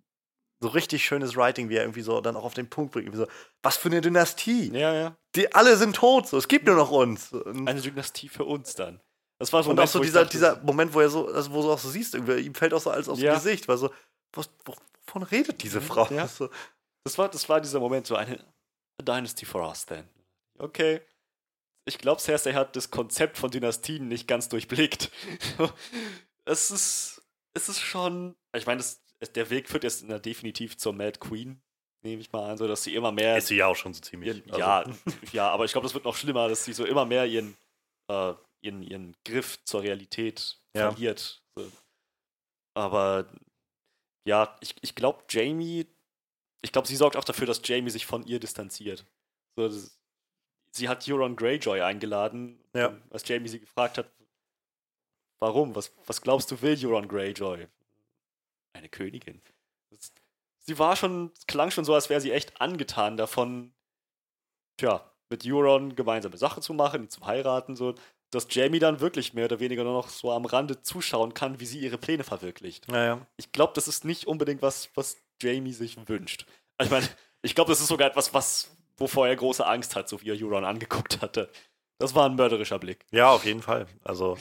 so richtig schönes Writing, wie er irgendwie so dann auch auf den Punkt bringt. So, was für eine Dynastie? Ja, ja. Die alle sind tot, so. Es gibt nur noch uns. Und, Eine Dynastie für uns dann. Das war so und ein auch so dieser, dachte, dieser Moment, wo er so, also wo du auch so siehst, ihm fällt auch so alles aus Ja. dem Gesicht, weil so, was, wovon redet diese Mhm, Frau? ja. Das war, das war dieser Moment, so eine Dynasty for us then. Okay. Ich glaube, Cersei hat das Konzept von Dynastien nicht ganz durchblickt. es ist, es ist schon, ich meine, der Weg führt jetzt definitiv zur Mad Queen, nehme ich mal an, so dass sie immer mehr ist sie ja auch schon so ziemlich. ihren, also- ja, ja, aber ich glaube, das wird noch schlimmer, dass sie so immer mehr ihren, äh, ihren, ihren Griff zur Realität Ja. verliert. So. Aber ja, ich, ich glaube, Jamie, ich glaube, sie sorgt auch dafür, dass Jamie sich von ihr distanziert. So, das, sie hat Euron Greyjoy eingeladen, Ja. und als Jamie sie gefragt hat, warum, was, was glaubst du will Euron Greyjoy? Eine Königin. Das, sie war schon, es klang schon so, als wäre sie echt angetan davon, tja, mit Euron gemeinsame Sache zu machen, zu heiraten, so, dass Jamie dann wirklich mehr oder weniger nur noch so am Rande zuschauen kann, wie sie ihre Pläne verwirklicht. Naja. Ich glaube, das ist nicht unbedingt was, was Jamie sich wünscht. Ich meine, ich glaube, das ist sogar etwas, was, wovor er große Angst hat, so wie er Euron angeguckt hatte. Das war ein mörderischer Blick. Ja, auf jeden Fall. Also,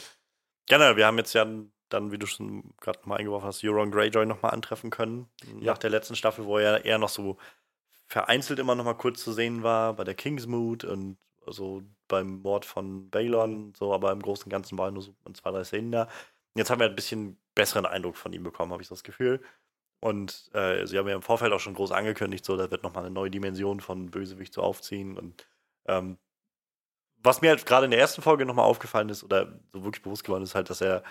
generell, wir haben jetzt ja dann, wie du schon gerade mal eingeworfen hast, Euron Greyjoy nochmal antreffen können. Ja. Nach der letzten Staffel, wo er eher noch so vereinzelt immer noch mal kurz zu sehen war, bei der Kingsmood und so beim Mord von Balon, so, aber im Großen und Ganzen waren nur so zwei, drei Szenen da. Jetzt haben wir ein bisschen besseren Eindruck von ihm bekommen, habe ich so das Gefühl. Und äh, sie haben ja im Vorfeld auch schon groß angekündigt, so, da wird nochmal eine neue Dimension von Bösewicht so aufziehen. Und ähm, was mir halt gerade in der ersten Folge nochmal aufgefallen ist, oder so wirklich bewusst geworden ist, halt, dass er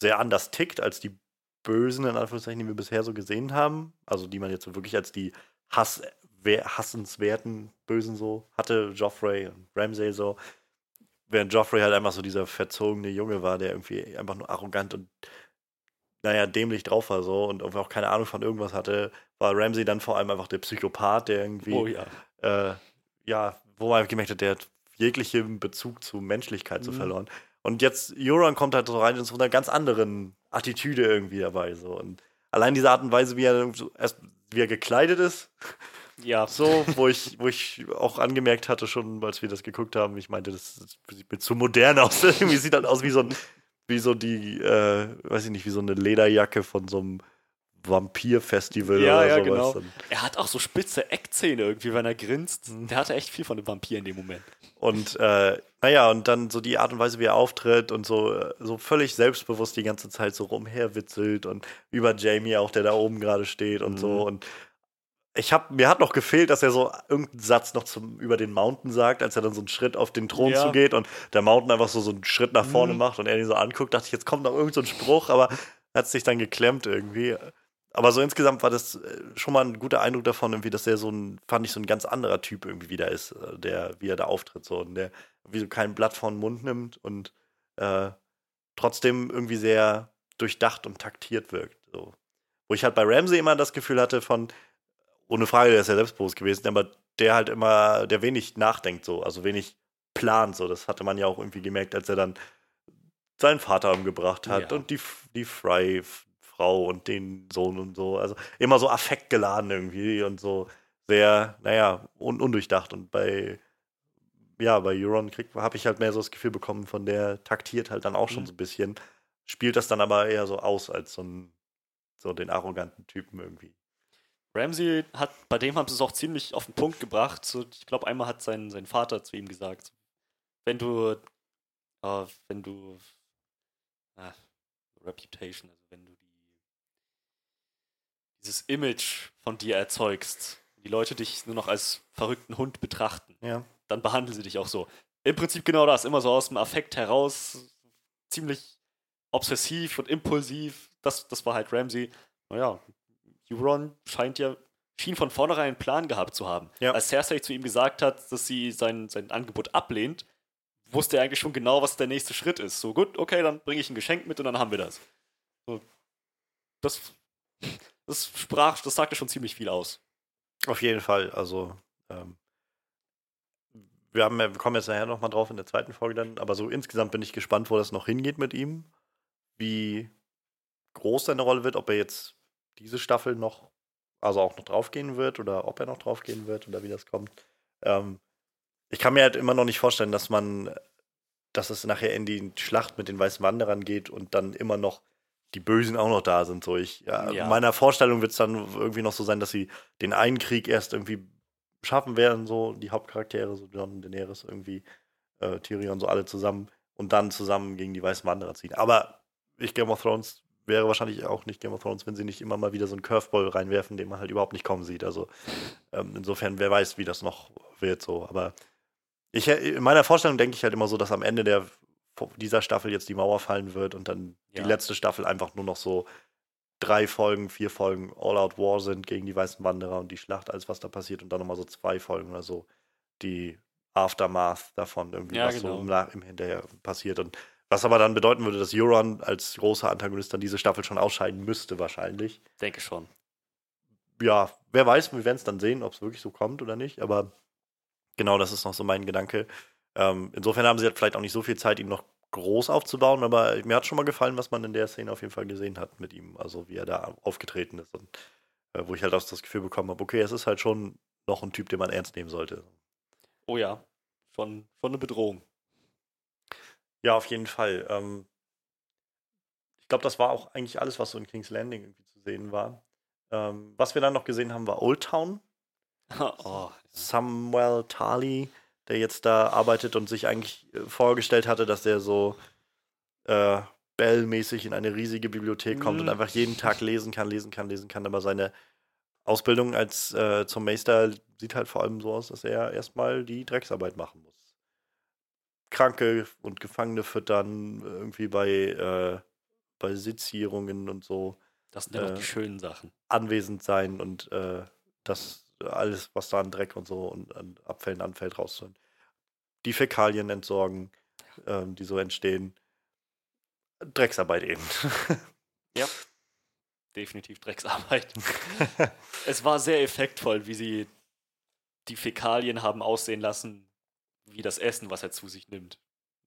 sehr anders tickt als die Bösen, in Anführungszeichen, die wir bisher so gesehen haben. Also die man jetzt so wirklich als die Hass, wer, hassenswerten Bösen so hatte, Joffrey und Ramsay so. Während Joffrey halt einfach so dieser verzogene Junge war, der irgendwie einfach nur arrogant und naja, dämlich drauf war so und auch keine Ahnung von irgendwas hatte, war Ramsay dann vor allem einfach der Psychopath, der irgendwie Oh ja. äh, ja, wo man gemerkt hat, der hat jeglichen Bezug zu Menschlichkeit so Mhm. verloren. Und jetzt, Euron kommt halt so rein in so einer ganz anderen Attitüde irgendwie dabei. So. Und allein diese Art und Weise, wie er so erst wie er gekleidet ist, Ja, so, wo ich, wo ich auch angemerkt hatte, schon als wir das geguckt haben, ich meinte, das, das sieht mir zu modern aus. Irgendwie sieht halt aus wie so ein, wie so die, äh, weiß ich nicht, wie so eine Lederjacke von so einem Vampir-Festival Ja, oder ja, sowas. genau. Er hat auch so spitze Eckzähne irgendwie, wenn er grinst. Mhm. Der hatte echt viel von dem Vampir in dem Moment. Und äh, naja, und dann so die Art und Weise, wie er auftritt und so, äh, so völlig selbstbewusst die ganze Zeit so rumherwitzelt und über Jamie auch, der da oben gerade steht und Mhm. so. Und ich hab, mir hat noch gefehlt, dass er so irgendeinen Satz noch zum, über den Mountain sagt, als er dann so einen Schritt auf den Thron Ja. zugeht und der Mountain einfach so, so einen Schritt nach vorne Mhm. macht und er ihn so anguckt, dachte ich, jetzt kommt noch irgend so ein Spruch, aber hat sich dann geklemmt irgendwie. aber so insgesamt war das äh, schon mal ein guter Eindruck davon, irgendwie, dass der so ein, fand ich, so ein ganz anderer Typ irgendwie wieder ist, äh, der, wie er da auftritt, so, und der wie so kein Blatt vor den Mund nimmt und äh, trotzdem irgendwie sehr durchdacht und taktiert wirkt. So. Wo ich halt bei Ramsey immer das Gefühl hatte von, ohne Frage, der ist ja selbstbewusst gewesen, aber der halt immer, der wenig nachdenkt, so, also wenig plant, so. Das hatte man ja auch irgendwie gemerkt, als er dann seinen Vater umgebracht hat Ja. und die, die Fry-Frau und den Sohn und so. Also immer so affektgeladen irgendwie und so sehr, naja, un undurchdacht. Und bei, ja, bei Euron habe ich halt mehr so das Gefühl bekommen, von der taktiert halt dann auch schon Mhm. so ein bisschen, spielt das dann aber eher so aus als so ein, so den arroganten Typen irgendwie. Ramsey hat, bei dem haben sie es auch ziemlich auf den Punkt gebracht. So, ich glaube, einmal hat sein, sein Vater zu ihm gesagt, wenn du, äh, wenn du, ah, Reputation, also wenn du die, dieses Image von dir erzeugst, die Leute dich nur noch als verrückten Hund betrachten, Ja. dann behandeln sie dich auch so. Im Prinzip genau das, immer so aus dem Affekt heraus, ziemlich obsessiv und impulsiv. Das, das war halt Ramsey. Naja, Euron scheint ja, schien von vornherein einen Plan gehabt zu haben. Ja. Als Cersei zu ihm gesagt hat, dass sie sein, sein Angebot ablehnt, wusste er eigentlich schon genau, was der nächste Schritt ist. So, gut, okay, dann bringe ich ein Geschenk mit und dann haben wir das. So, das, das sprach, das sagte schon ziemlich viel aus. Auf jeden Fall. Also, ähm, wir, haben, wir kommen jetzt nachher nochmal drauf in der zweiten Folge dann, aber so insgesamt bin ich gespannt, wo das noch hingeht mit ihm. Wie groß seine Rolle wird, ob er jetzt diese Staffel noch, also auch noch draufgehen wird oder ob er noch draufgehen wird oder wie das kommt. Ähm, ich kann mir halt immer noch nicht vorstellen, dass man, dass es nachher in die Schlacht mit den Weißen Wanderern geht und dann immer noch die Bösen auch noch da sind. So ich, ja, Ja. in meiner Vorstellung wird es dann irgendwie noch so sein, dass sie den einen Krieg erst irgendwie schaffen werden, so die Hauptcharaktere, so John Daenerys irgendwie, äh, Tyrion, so alle zusammen und dann zusammen gegen die Weißen Wanderer ziehen. Aber ich Game of Thrones wäre wahrscheinlich auch nicht Game of Thrones, wenn sie nicht immer mal wieder so einen Curveball reinwerfen, den man halt überhaupt nicht kommen sieht. Also ähm, insofern, wer weiß, wie das noch wird, so. Aber ich, in meiner Vorstellung denke ich halt immer so, dass am Ende der, dieser Staffel jetzt die Mauer fallen wird und dann Ja. die letzte Staffel einfach nur noch so drei Folgen, vier Folgen All-Out War sind gegen die Weißen Wanderer und die Schlacht, alles was da passiert und dann nochmal so zwei Folgen oder so die Aftermath davon, irgendwie, Ja, was genau. so im, im Hinterher passiert. Und was aber dann bedeuten würde, dass Euron als großer Antagonist dann diese Staffel schon ausscheiden müsste, wahrscheinlich. Denke schon. Ja, wer weiß, wir werden es dann sehen, ob es wirklich so kommt oder nicht, aber genau das ist noch so mein Gedanke. Ähm, insofern haben sie halt vielleicht auch nicht so viel Zeit, ihn noch groß aufzubauen, aber mir hat schon mal gefallen, was man in der Szene auf jeden Fall gesehen hat mit ihm, also wie er da aufgetreten ist und äh, wo ich halt auch das Gefühl bekommen habe, okay, es ist halt schon noch ein Typ, den man ernst nehmen sollte. Oh ja, schon, schon eine Bedrohung. Ja, auf jeden Fall. Ähm, ich glaube, das war auch eigentlich alles, was so in King's Landing irgendwie zu sehen war. Ähm, was wir dann noch gesehen haben, war Old Town. oh, Samuel Tali, der jetzt da arbeitet und sich eigentlich äh, vorgestellt hatte, dass der so äh, Bell-mäßig in eine riesige Bibliothek kommt und Mhm. einfach jeden Tag lesen kann, lesen kann, lesen kann. Aber seine Ausbildung als äh, zum Meister sieht halt vor allem so aus, dass er erstmal die Drecksarbeit machen muss. Kranke und Gefangene füttern, irgendwie bei, äh, bei Sitzierungen und so das sind ja Äh, die schönen Sachen. anwesend sein und äh, das alles, was da an Dreck und so und an Abfällen anfällt, rauszuholen. Die Fäkalien entsorgen, ähm, die so entstehen. Drecksarbeit eben. Definitiv Drecksarbeit. es war sehr effektvoll, wie sie die Fäkalien haben aussehen lassen, wie das Essen, was er zu sich nimmt.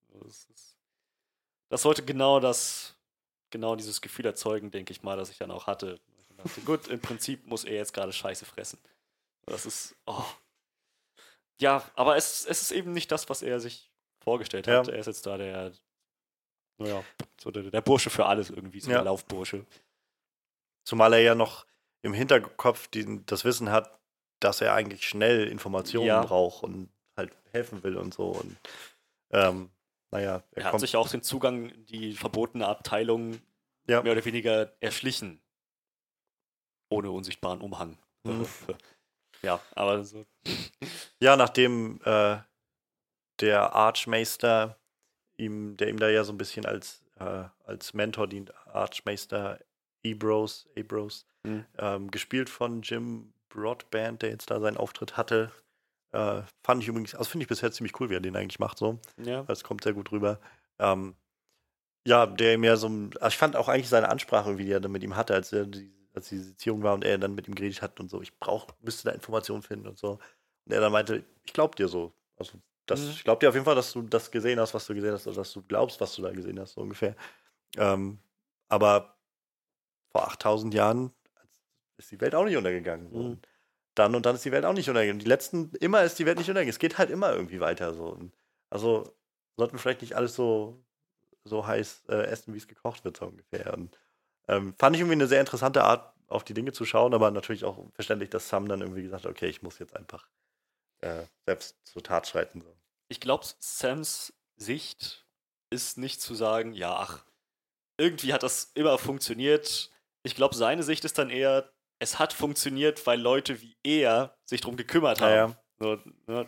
Das, ist, das sollte genau das, genau dieses Gefühl erzeugen, denke ich mal, das ich dann auch hatte. Dachte, gut, im Prinzip muss er jetzt gerade Scheiße fressen. Das ist, oh. Ja, aber es, es ist eben nicht das, was er sich vorgestellt hat. Ja. Er ist jetzt da der, naja, so der, der Bursche für alles irgendwie, so Ja. der Laufbursche. Zumal er ja noch im Hinterkopf die, das Wissen hat, dass er eigentlich schnell Informationen Ja. braucht und halt helfen will und so. Und ähm, naja, er, Er hat sich auch den Zugang in die verbotene Abteilung Ja. mehr oder weniger erschlichen. Ohne unsichtbaren Umhang. Mhm. ja, aber so. Ja, nachdem äh, der Archmeister ihm, der ihm da ja so ein bisschen als, äh, als Mentor dient, Archmeister Ebros, Ebros, Mhm. ähm, gespielt von Jim Broadband, der jetzt da seinen Auftritt hatte. Äh, fand ich übrigens, also finde ich bisher ziemlich cool, wie er den eigentlich macht, so. Ja. Das kommt sehr gut rüber. Ähm, ja, der mir so, also ich fand auch eigentlich seine Ansprache, wie er dann mit ihm hatte, als er die, als die Beziehung war und er dann mit ihm geredet hat und so, ich brauch, müsste da Informationen finden und so. Und er dann meinte, ich glaub dir so. Also das, Mhm. ich glaub dir auf jeden Fall, dass du das gesehen hast, was du gesehen hast, oder dass du glaubst, was du da gesehen hast, so ungefähr. Ähm, aber vor 8000 Jahren ist die Welt auch nicht untergegangen. Mhm. Dann und dann ist die Welt auch nicht untergegangen. Die letzten, immer ist die Welt nicht untergegangen. Es geht halt immer irgendwie weiter. So. Also sollten wir vielleicht nicht alles so, so heiß äh, essen, wie es gekocht wird, so ungefähr. Und, ähm, fand ich irgendwie eine sehr interessante Art, auf die Dinge zu schauen, aber natürlich auch verständlich, dass Sam dann irgendwie gesagt hat, okay, ich muss jetzt einfach äh, selbst zur Tat schreiten. So. Ich glaube, Sams Sicht ist nicht zu sagen, ja, ach, irgendwie hat das immer funktioniert. Ich glaube, seine Sicht ist dann eher, es hat funktioniert, weil Leute wie er sich drum gekümmert Ja, haben. So, ne?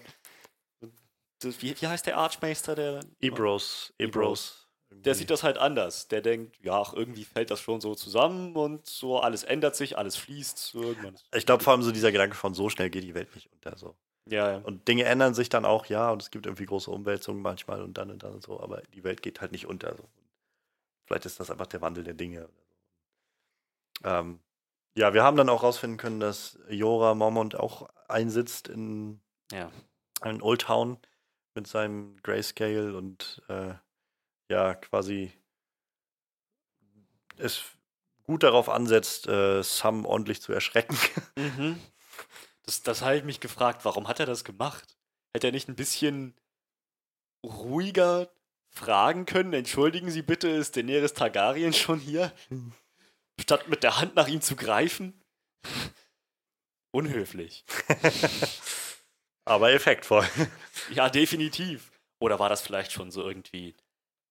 Das- wie, wie heißt der Archmeister, der. Ebros, Ebros. Der sieht das halt anders. Der denkt, ja, ach, irgendwie fällt das schon so zusammen und so alles ändert sich, alles fließt. Irgendwann Ich glaube vor allem so dieser Gedanke von so schnell geht die Welt nicht unter. So. Ja, ja. Und Dinge ändern sich dann auch, ja, und es gibt irgendwie große Umwälzungen manchmal und dann und dann und so, aber die Welt geht halt nicht unter. So. Vielleicht ist das einfach der Wandel der Dinge. Ähm, ja, wir haben dann auch rausfinden können, dass Jora Mormont auch einsitzt in, ja. in Old Town mit seinem Grayscale und äh, ja, quasi es gut darauf ansetzt, äh, Sam ordentlich zu erschrecken. Mhm. Das, das habe ich mich gefragt, warum hat er das gemacht? Hätte er nicht ein bisschen ruhiger fragen können? Entschuldigen Sie bitte, ist Daenerys Targaryen schon hier? Statt mit der Hand nach ihm zu greifen? Unhöflich. aber effektvoll. Ja, definitiv. Oder war das vielleicht schon so irgendwie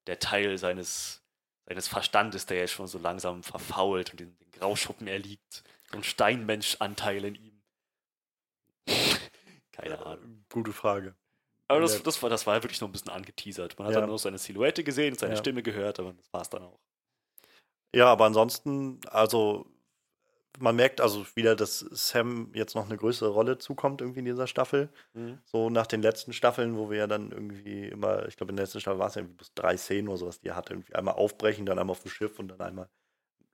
der Teil seines, seines Verstandes, der jetzt schon so langsam verfault und in den Grauschuppen erliegt? So ein Steinmensch-Anteil in ihm. Keine Ahnung. Gute Frage. Aber das, das, war, das war wirklich noch ein bisschen angeteasert. Man hat Ja. dann nur seine Silhouette gesehen und seine Ja. Stimme gehört, aber das war es dann auch. Ja, aber ansonsten, also man merkt also wieder, dass Sam jetzt noch eine größere Rolle zukommt irgendwie in dieser Staffel. So nach den letzten Staffeln, wo wir ja dann irgendwie immer, ich glaube in der letzten Staffel war es ja irgendwie bloß drei Szenen oder sowas, die er hatte. Irgendwie einmal aufbrechen, dann einmal auf dem Schiff und dann einmal,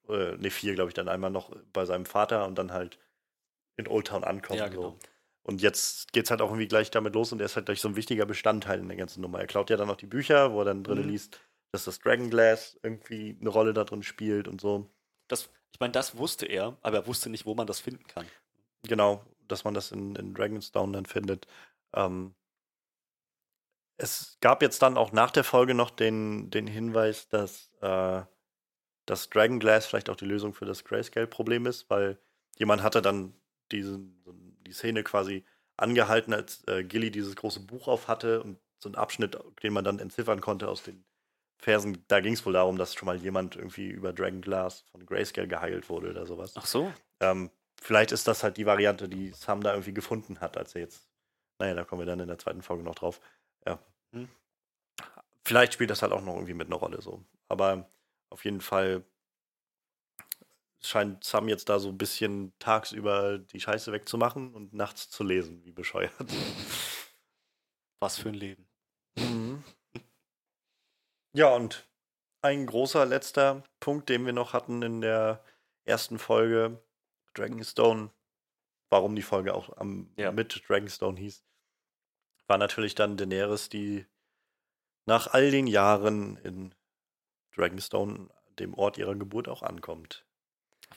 äh, ne, vier, glaube ich, dann einmal noch bei seinem Vater und dann halt in Old Town ankommen. Ja, So. genau. Und jetzt geht es halt auch irgendwie gleich damit los und er ist halt gleich so ein wichtiger Bestandteil in der ganzen Nummer. Er klaut ja dann noch die Bücher, wo er dann drin Mhm. liest, dass das Dragonglass irgendwie eine Rolle da drin spielt und so. Das, ich meine, das wusste er, aber er wusste nicht, wo man das finden kann. Genau, dass man das in, in Dragonstone dann findet. Ähm, es gab jetzt dann auch nach der Folge noch den, den Hinweis, dass äh, das Dragonglass vielleicht auch die Lösung für das Grayscale-Problem ist, weil jemand hatte dann diesen, die Szene quasi angehalten, als äh, Gilly dieses große Buch auf hatte und so einen Abschnitt, den man dann entziffern konnte aus den Versen. Da ging es wohl darum, dass schon mal jemand irgendwie über Dragonglass von Grayscale geheilt wurde oder sowas. Ach so? Ähm, vielleicht ist das halt die Variante, die Sam da irgendwie gefunden hat, als er jetzt. Naja, da kommen wir dann in der zweiten Folge noch drauf. Ja. Hm. Vielleicht spielt das halt auch noch irgendwie mit einer Rolle so. Aber auf jeden Fall scheint Sam jetzt da so ein bisschen tagsüber die Scheiße wegzumachen und nachts zu lesen, wie bescheuert. Was für ein Leben. Mhm. Ja, und ein großer letzter Punkt, den wir noch hatten in der ersten Folge, Dragonstone, warum die Folge auch am, Ja. mit Dragonstone hieß, war natürlich dann Daenerys, die nach all den Jahren in Dragonstone, dem Ort ihrer Geburt, auch ankommt.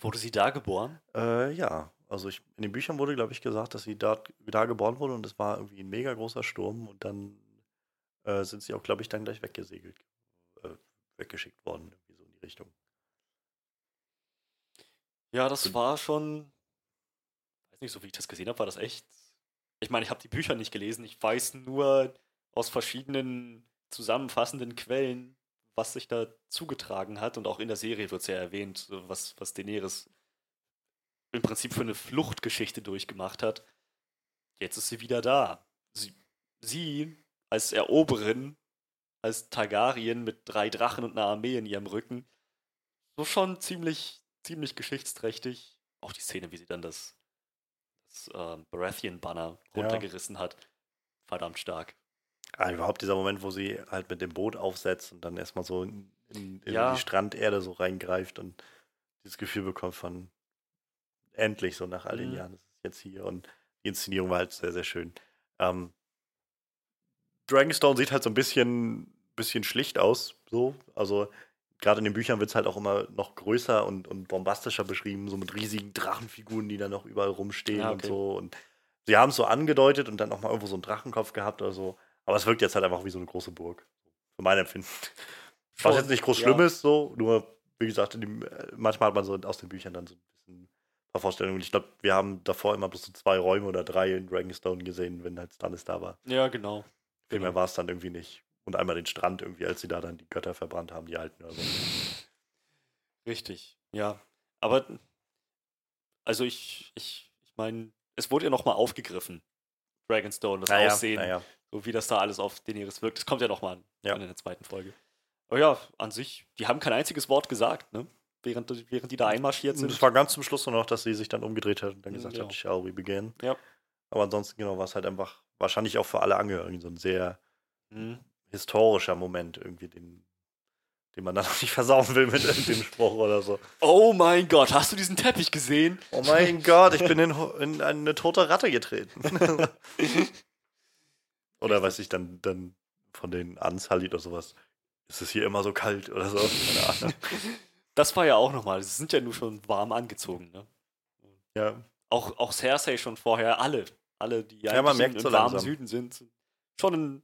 Wurde sie da geboren? Äh, ja, also ich, in den Büchern wurde, glaube ich, gesagt, dass sie da, da geboren wurde und es war irgendwie ein mega großer Sturm und dann äh, sind sie auch, glaube ich, dann gleich weggesegelt, weggeschickt worden, irgendwie so in die Richtung. Ja, das war schon. Weiß nicht, so wie ich das gesehen habe, war das echt. Ich meine, ich habe die Bücher nicht gelesen. Ich weiß nur aus verschiedenen zusammenfassenden Quellen, was sich da zugetragen hat. Und auch in der Serie wird es ja erwähnt, was, was Daenerys im Prinzip für eine Fluchtgeschichte durchgemacht hat. Jetzt ist sie wieder da. Sie, sie als Eroberin, als Targaryen mit drei Drachen und einer Armee in ihrem Rücken, so schon ziemlich, ziemlich geschichtsträchtig. Auch die Szene, wie sie dann das, das äh, Baratheon-Banner runtergerissen ja. hat. Verdammt stark. Ja, überhaupt dieser Moment, wo sie halt mit dem Boot aufsetzt und dann erstmal so in, in, in ja. die Stranderde so reingreift und dieses Gefühl bekommt von endlich so nach all den mhm. Jahren, das ist jetzt hier und die Inszenierung war halt sehr, sehr schön. Ähm, Dragonstone sieht halt so ein bisschen, bisschen schlicht aus, so. Also gerade in den Büchern wird es halt auch immer noch größer und, und bombastischer beschrieben, so mit riesigen Drachenfiguren, die da noch überall rumstehen ja, okay. und so. Und sie haben es so angedeutet und dann noch mal irgendwo so einen Drachenkopf gehabt oder so. Aber es wirkt jetzt halt einfach wie so eine große Burg. Für mein Empfinden. Was jetzt nicht groß ja. schlimm ist, so, nur, wie gesagt, dem, äh, manchmal hat man so aus den Büchern dann so ein bisschen Vorstellungen. Ich glaube, wir haben davor immer bloß so zwei Räume oder drei in Dragonstone gesehen, wenn halt Stannis da war. Ja, genau. Viel genau. mehr war es dann irgendwie nicht. Und einmal den Strand irgendwie, als sie da dann die Götter verbrannt haben, die alten oder so. Richtig, ja. Aber, also ich, ich, ich meine, es wurde ja nochmal aufgegriffen. Dragonstone, das naja, Aussehen, naja. so wie das da alles auf Daenerys wirkt. Das kommt ja nochmal ja. in der zweiten Folge. Aber ja, an sich, die haben kein einziges Wort gesagt, ne? Während, während die da einmarschiert sind. Es war ganz zum Schluss nur noch, dass sie sich dann umgedreht hat und dann gesagt ja. hat, shall we begin? Ja. Aber ansonsten, genau, war es halt einfach wahrscheinlich auch für alle Angehörigen so ein sehr mhm. Historischer Moment irgendwie, den, den man dann auch nicht versauen will mit dem Spruch oder so. Oh mein Gott, hast du diesen Teppich gesehen? Oh mein Gott, ich bin in, in eine tote Ratte getreten. oder weiß ich, dann, dann von den Unsullied oder sowas. Ist es hier immer so kalt oder so? Keine Ahnung. Das war ja auch nochmal. Sie sind ja nur schon warm angezogen, ne? Ja. Auch, auch Cersei schon vorher, alle. Alle, die ja, man merkt im so warmen Süden sind, schon in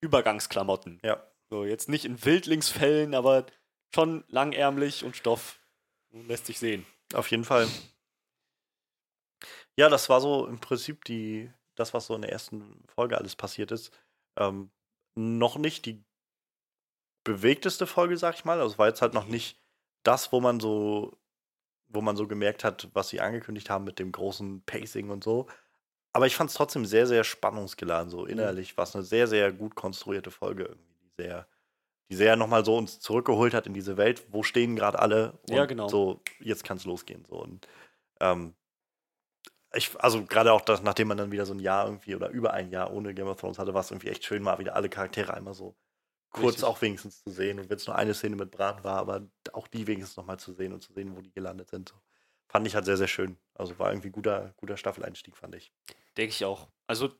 Übergangsklamotten. Ja. So, jetzt nicht in Wildlingsfällen, aber schon langärmlich und Stoff. Lässt sich sehen. Auf jeden Fall. Ja, das war so im Prinzip die, das, was so in der ersten Folge alles passiert ist. Ähm, noch nicht die bewegteste Folge, sag ich mal. Also es war jetzt halt noch nicht das, wo man so, wo man so gemerkt hat, was sie angekündigt haben mit dem großen Pacing und so. Aber ich fand es trotzdem sehr, sehr spannungsgeladen. So mhm. innerlich war es eine sehr, sehr gut konstruierte Folge irgendwie, die sehr, die sehr nochmal so uns zurückgeholt hat in diese Welt. Wo stehen gerade alle? Und ja, genau. So, jetzt kann es losgehen. So und ähm, ich, also gerade auch das, nachdem man dann wieder so ein Jahr irgendwie oder über ein Jahr ohne Game of Thrones hatte, war es irgendwie echt schön, mal wieder alle Charaktere einmal so kurz Richtig. auch wenigstens zu sehen. Und wenn es nur eine Szene mit Bran war, aber auch die wenigstens nochmal zu sehen und zu sehen, wo die gelandet sind. So. Fand ich halt sehr, sehr schön. Also war irgendwie guter, guter Staffeleinstieg, fand ich. Denke ich auch. Also,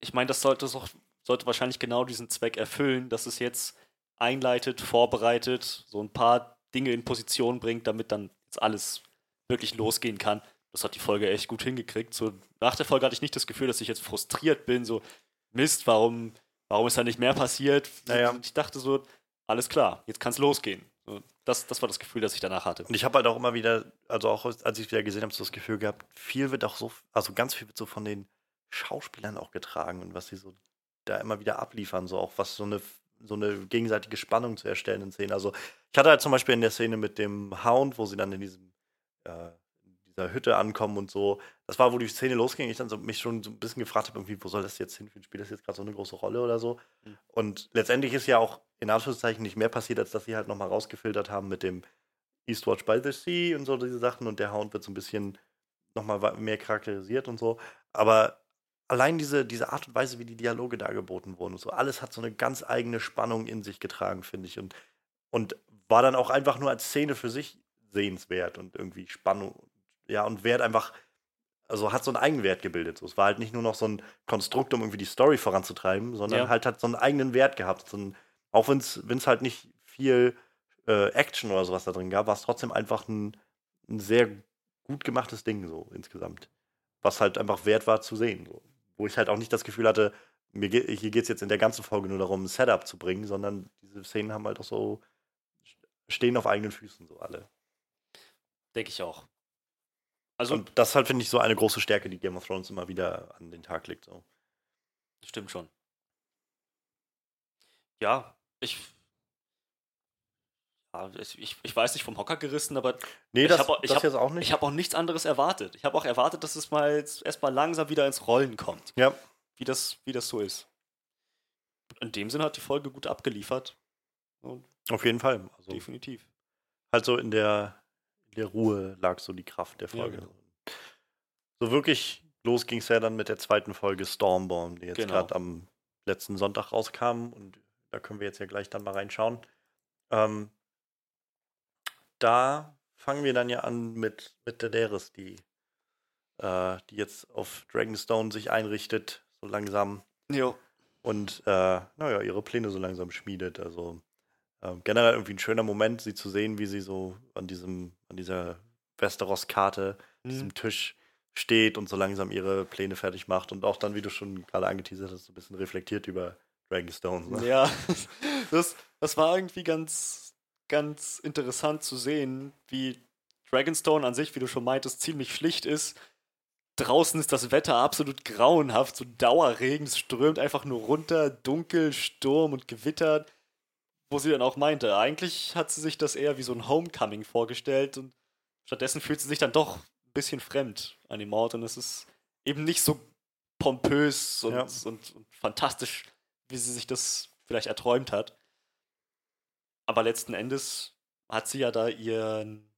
ich meine, das sollte, auch, sollte wahrscheinlich genau diesen Zweck erfüllen, dass es jetzt einleitet, vorbereitet, so ein paar Dinge in Position bringt, damit dann jetzt alles wirklich losgehen kann. Das hat die Folge echt gut hingekriegt. So, nach der Folge hatte ich nicht das Gefühl, dass ich jetzt frustriert bin, so, Mist, warum warum ist da nicht mehr passiert? Naja. Ich dachte so, alles klar, jetzt kann es losgehen. Das, das war das Gefühl, das ich danach hatte. Und ich habe halt auch immer wieder, also auch als ich wieder gesehen habe, so das Gefühl gehabt, viel wird auch so, also ganz viel wird so von den Schauspielern auch getragen und was sie so da immer wieder abliefern, so auch was so eine, so eine gegenseitige Spannung zu erstellen in Szenen. Also ich hatte halt zum Beispiel in der Szene mit dem Hound, wo sie dann in diesem äh, dieser Hütte ankommen und so. Das war, wo die Szene losging. Ich dann so mich schon so ein bisschen gefragt habe, irgendwie, wo soll das jetzt hinführen? Spielt das jetzt gerade so eine große Rolle oder so? Mhm. Und letztendlich ist ja auch in Anführungszeichen nicht mehr passiert, als dass sie halt nochmal rausgefiltert haben mit dem Eastwatch by the Sea und so diese Sachen. Und der Hound wird so ein bisschen nochmal mehr charakterisiert und so. Aber allein diese, diese Art und Weise, wie die Dialoge dargeboten wurden und so, alles hat so eine ganz eigene Spannung in sich getragen, finde ich. Und, und war dann auch einfach nur als Szene für sich sehenswert und irgendwie Spannung ja, und Wert einfach, also hat so einen Eigenwert gebildet. So. Es war halt nicht nur noch so ein Konstrukt, um irgendwie die Story voranzutreiben, sondern ja. halt hat so einen eigenen Wert gehabt. So ein, auch wenn es halt nicht viel äh, Action oder sowas da drin gab, war es trotzdem einfach ein, ein, sehr gut gemachtes Ding so insgesamt. Was halt einfach wert war zu sehen. So. Wo ich halt auch nicht das Gefühl hatte, mir ge hier geht es jetzt in der ganzen Folge nur darum, ein Setup zu bringen, sondern diese Szenen haben halt auch so, stehen auf eigenen Füßen so alle. Denke ich auch. Also, und das halt, finde ich, so eine große Stärke, die Game of Thrones immer wieder an den Tag legt. So. Stimmt schon. Ja, ich. Ja, ich, ich weiß nicht vom Hocker gerissen, aber nee, ich das, habe hab, auch nicht. Ich habe auch nichts anderes erwartet. Ich habe auch erwartet, dass es mal jetzt erstmal langsam wieder ins Rollen kommt. Ja. Wie das, wie das so ist. In dem Sinne hat die Folge gut abgeliefert. Und Auf jeden Fall. Also definitiv. Also in der der Ruhe lag so die Kraft der Ja, Folge. genau. So wirklich los ging es ja dann mit der zweiten Folge Stormborn, die jetzt Genau. gerade am letzten Sonntag rauskam und da können wir jetzt ja gleich dann mal reinschauen. Ähm, da fangen wir dann ja an mit, mit Daenerys, die, äh, die jetzt auf Dragonstone sich einrichtet, so langsam Jo. und äh, naja, ihre Pläne so langsam schmiedet. Also ähm, generell irgendwie ein schöner Moment, sie zu sehen, wie sie so an diesem, an dieser Westeros-Karte, Mhm. diesem Tisch steht und so langsam ihre Pläne fertig macht und auch dann, wie du schon gerade angeteasert hast, so ein bisschen reflektiert über Dragonstone. Ne? Ja, das, das war irgendwie ganz, ganz interessant zu sehen, wie Dragonstone an sich, wie du schon meintest, ziemlich schlicht ist. Draußen ist das Wetter absolut grauenhaft, so Dauerregen, es strömt einfach nur runter, dunkel, Sturm und Gewitter. Wo sie dann auch meinte, eigentlich hat sie sich das eher wie so ein Homecoming vorgestellt und stattdessen fühlt sie sich dann doch ein bisschen fremd an dem Ort und es ist eben nicht so pompös und, Ja. und, und fantastisch, wie sie sich das vielleicht erträumt hat. Aber letzten Endes hat sie ja da ihren,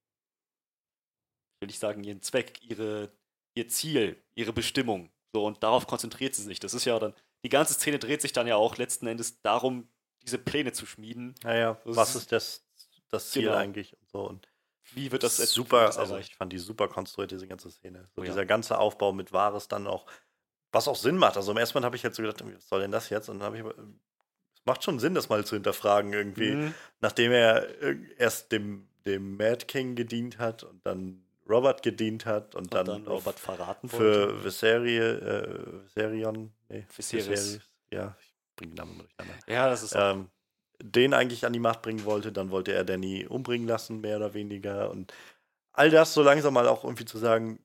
will ich sagen, ihren Zweck, ihre, ihr Ziel, ihre Bestimmung. So, und darauf konzentriert sie sich. Das ist ja dann, die ganze Szene dreht sich dann ja auch letzten Endes darum, diese Pläne zu schmieden. Naja, Das was ist- das, das Ziel Genau. eigentlich und so. Und Wie wird das super, das also erreicht? ich fand die super konstruiert, diese ganze Szene. So Oh ja. dieser ganze Aufbau mit Wahres dann auch, was auch Sinn macht. Also im ersten Mal habe ich jetzt so gedacht, was soll denn das jetzt? Und dann habe ich aber, es macht schon Sinn, das mal zu hinterfragen irgendwie. Mhm. Nachdem er erst dem, dem Mad King gedient hat und dann Robert gedient hat und, Und dann, dann, Robert verraten für wollte. Viserie, äh, Viserion, nee, Viserys. ja, ich bringe den Namen durcheinander. Ja, das ist Ähm, den eigentlich an die Macht bringen wollte, dann wollte er Danny umbringen lassen, mehr oder weniger. Und all das so langsam mal auch irgendwie zu sagen,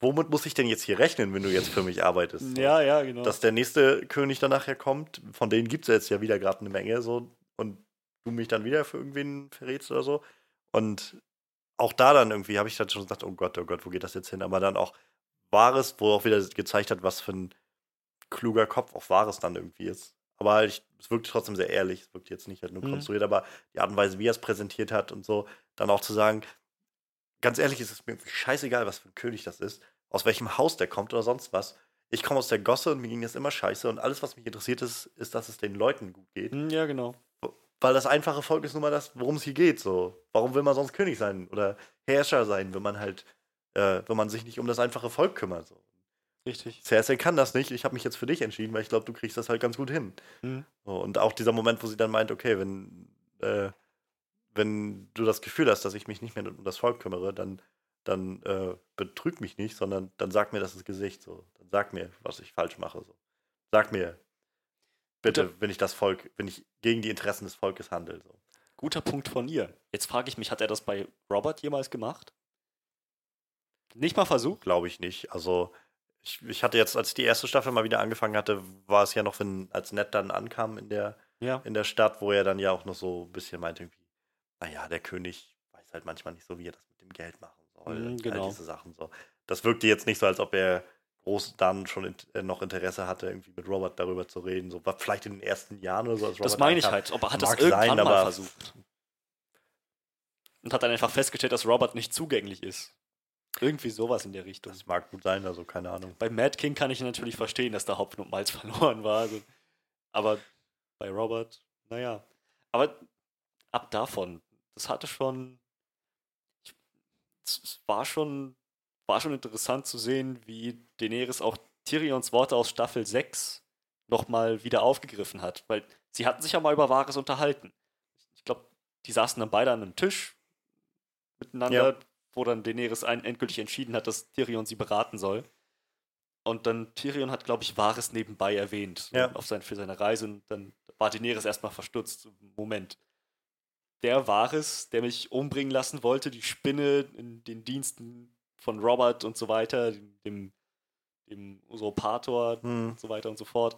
womit muss ich denn jetzt hier rechnen, wenn du jetzt für mich arbeitest? Ja, ja, genau. Dass der nächste König dann nachher kommt, von denen gibt es jetzt ja wieder gerade eine Menge, so, und du mich dann wieder für irgendwen verrätst oder so. Und auch da dann irgendwie habe ich dann schon gesagt, oh Gott, oh Gott, wo geht das jetzt hin? Aber dann auch Wahres, wo auch wieder gezeigt hat, was für ein kluger Kopf auch Wahres dann irgendwie ist. Aber halt, es wirkt trotzdem sehr ehrlich, es wirkt jetzt nicht halt nur Mhm. konstruiert, aber die Art und Weise, wie er es präsentiert hat und so, dann auch zu sagen, ganz ehrlich, ist es mir irgendwie scheißegal, was für ein König das ist, aus welchem Haus der kommt oder sonst was. Ich komme aus der Gosse und mir ging das immer scheiße und alles, was mich interessiert ist, ist, dass es den Leuten gut geht. Hm, ja, genau. Weil das einfache Volk ist nun mal das, worum es hier geht. So. Warum will man sonst König sein oder Herrscher sein, wenn man halt, äh, wenn man sich nicht um das einfache Volk kümmert? So. Richtig. Cersei kann das nicht. Ich habe mich jetzt für dich entschieden, weil ich glaube, du kriegst das halt ganz gut hin. Mhm. So, und auch dieser Moment, wo sie dann meint, okay, wenn, äh, wenn du das Gefühl hast, dass ich mich nicht mehr um das Volk kümmere, dann, dann äh, betrüg mich nicht, sondern dann sag mir das ins Gesicht. So. Dann sag mir, was ich falsch mache. So. Sag mir, bitte, Bitte. wenn ich das Volk, wenn ich gegen die Interessen des Volkes handle. So. Guter Punkt von ihr. Jetzt frage ich mich, hat er das bei Robert jemals gemacht? Nicht mal versucht? Glaube ich nicht. Also, ich, ich hatte jetzt, als ich die erste Staffel mal wieder angefangen hatte, war es ja noch, wenn, als Ned dann ankam in der, Ja. in der Stadt, wo er dann ja auch noch so ein bisschen meinte, irgendwie, naja, der König weiß halt manchmal nicht so, wie er das mit dem Geld machen soll. Mhm, genau. All diese Sachen so. Das wirkte jetzt nicht so, als ob er groß dann schon int- äh, noch Interesse hatte, irgendwie mit Robert darüber zu reden. So, vielleicht in den ersten Jahren oder so. Als Das meine ich halt. Ob er hat das irgendwann sein, mal aber- versucht. Und hat dann einfach festgestellt, dass Robert nicht zugänglich ist. Irgendwie sowas in der Richtung. Das mag gut sein, also keine Ahnung. Bei Mad King kann ich natürlich verstehen, dass da Hopfen und Malz verloren war. Also, aber bei Robert, naja. Aber ab davon, das hatte schon. Es war schon, war schon interessant zu sehen, wie Daenerys auch Tyrions Worte aus Staffel 6 nochmal wieder aufgegriffen hat. Weil sie hatten sich ja mal über Wahres unterhalten. Ich glaube, die saßen dann beide an einem Tisch miteinander, Ja. wo dann Daenerys ein, endgültig entschieden hat, dass Tyrion sie beraten soll. Und dann Tyrion hat, glaube ich, Wahres nebenbei erwähnt Ja. auf sein, für seine Reise und dann war Daenerys erstmal verstutzt. Moment. Der Wahres, der mich umbringen lassen wollte, die Spinne in den Diensten von Robert und so weiter, dem, dem, Usurpator Hm. und so weiter und so fort.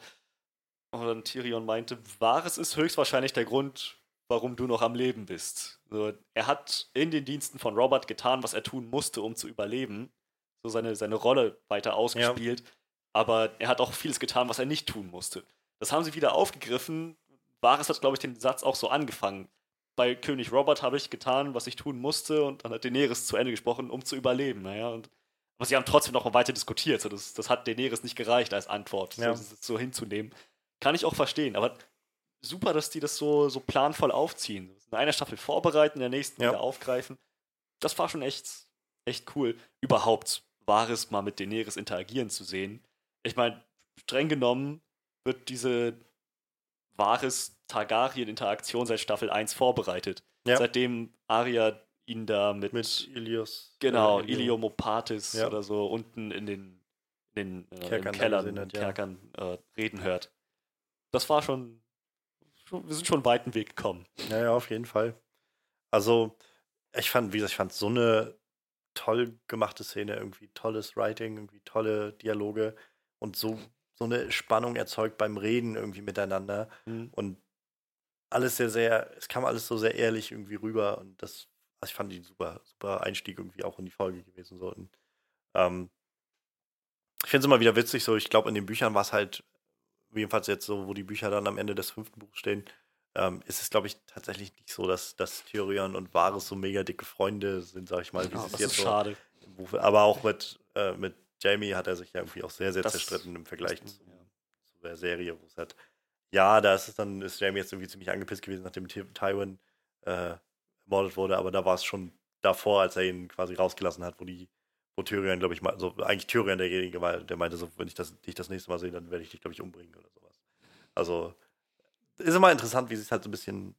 Und dann Tyrion meinte, Wahres ist höchstwahrscheinlich der Grund, warum du noch am Leben bist. So, er hat in den Diensten von Robert getan, was er tun musste, um zu überleben. So seine, seine Rolle weiter ausgespielt. Aber er hat auch vieles getan, was er nicht tun musste. Das haben sie wieder aufgegriffen. Wahres hat, glaube ich, den Satz auch so angefangen. Bei König Robert habe ich getan, was ich tun musste und dann hat Daenerys zu Ende gesprochen, um zu überleben. Naja, und, aber sie haben trotzdem noch weiter diskutiert. So, das, das hat Daenerys nicht gereicht als Antwort, Ja. so, das so hinzunehmen. Kann ich auch verstehen, aber super, dass die das so, so planvoll aufziehen. In einer Staffel vorbereiten, in der nächsten Ja. wieder aufgreifen. Das war schon echt, echt cool. Überhaupt Wahres mal mit Daenerys interagieren zu sehen. Ich meine, streng genommen wird diese Wahres Targaryen-Interaktion seit Staffel 1 vorbereitet. Ja. Seitdem Arya ihn da mit, Mit Ilios. genau, äh, Ilio. Iliomopatis Ja. oder so unten in den, in den äh, Kerkern in Kellern, hat, in ja. Kerkern äh, reden hört. Das war schon, schon, wir sind schon einen weiten Weg gekommen. Ja, ja, auf jeden Fall. Also, ich fand, wie gesagt, ich fand so eine toll gemachte Szene, irgendwie tolles Writing, irgendwie tolle Dialoge und so, so eine Spannung erzeugt beim Reden irgendwie miteinander Mhm. und alles sehr, sehr, es kam alles so sehr ehrlich irgendwie rüber und das, also ich fand die super, super Einstieg irgendwie auch in die Folge gewesen. So. Und, ähm, ich finde es immer wieder witzig, so ich glaube, in den Büchern war es halt, jedenfalls jetzt so, wo die Bücher dann am Ende des fünften Buchs stehen, ähm, ist es, glaube ich, tatsächlich nicht so, dass, dass Tyrion und Varys so mega dicke Freunde sind, sag ich mal, wie Ja, sie es das jetzt ist so schade. Buch, aber auch mit, äh, mit Jamie hat er sich ja irgendwie auch sehr, sehr Das- zerstritten im Vergleich das- zu, ja. zu der Serie, wo es halt, ja, da ist es dann, ist Jamie jetzt irgendwie ziemlich angepisst gewesen, nachdem Ty- Tywin äh, ermordet wurde, aber da war es schon davor, als er ihn quasi rausgelassen hat, wo die, wo Tyrion, glaube ich, mal, so eigentlich Tyrion derjenige war, der meinte so, wenn ich das, dich das nächste Mal sehe, dann werde ich dich, glaube ich, umbringen oder sowas. Also, ist immer interessant, wie sie es halt so ein bisschen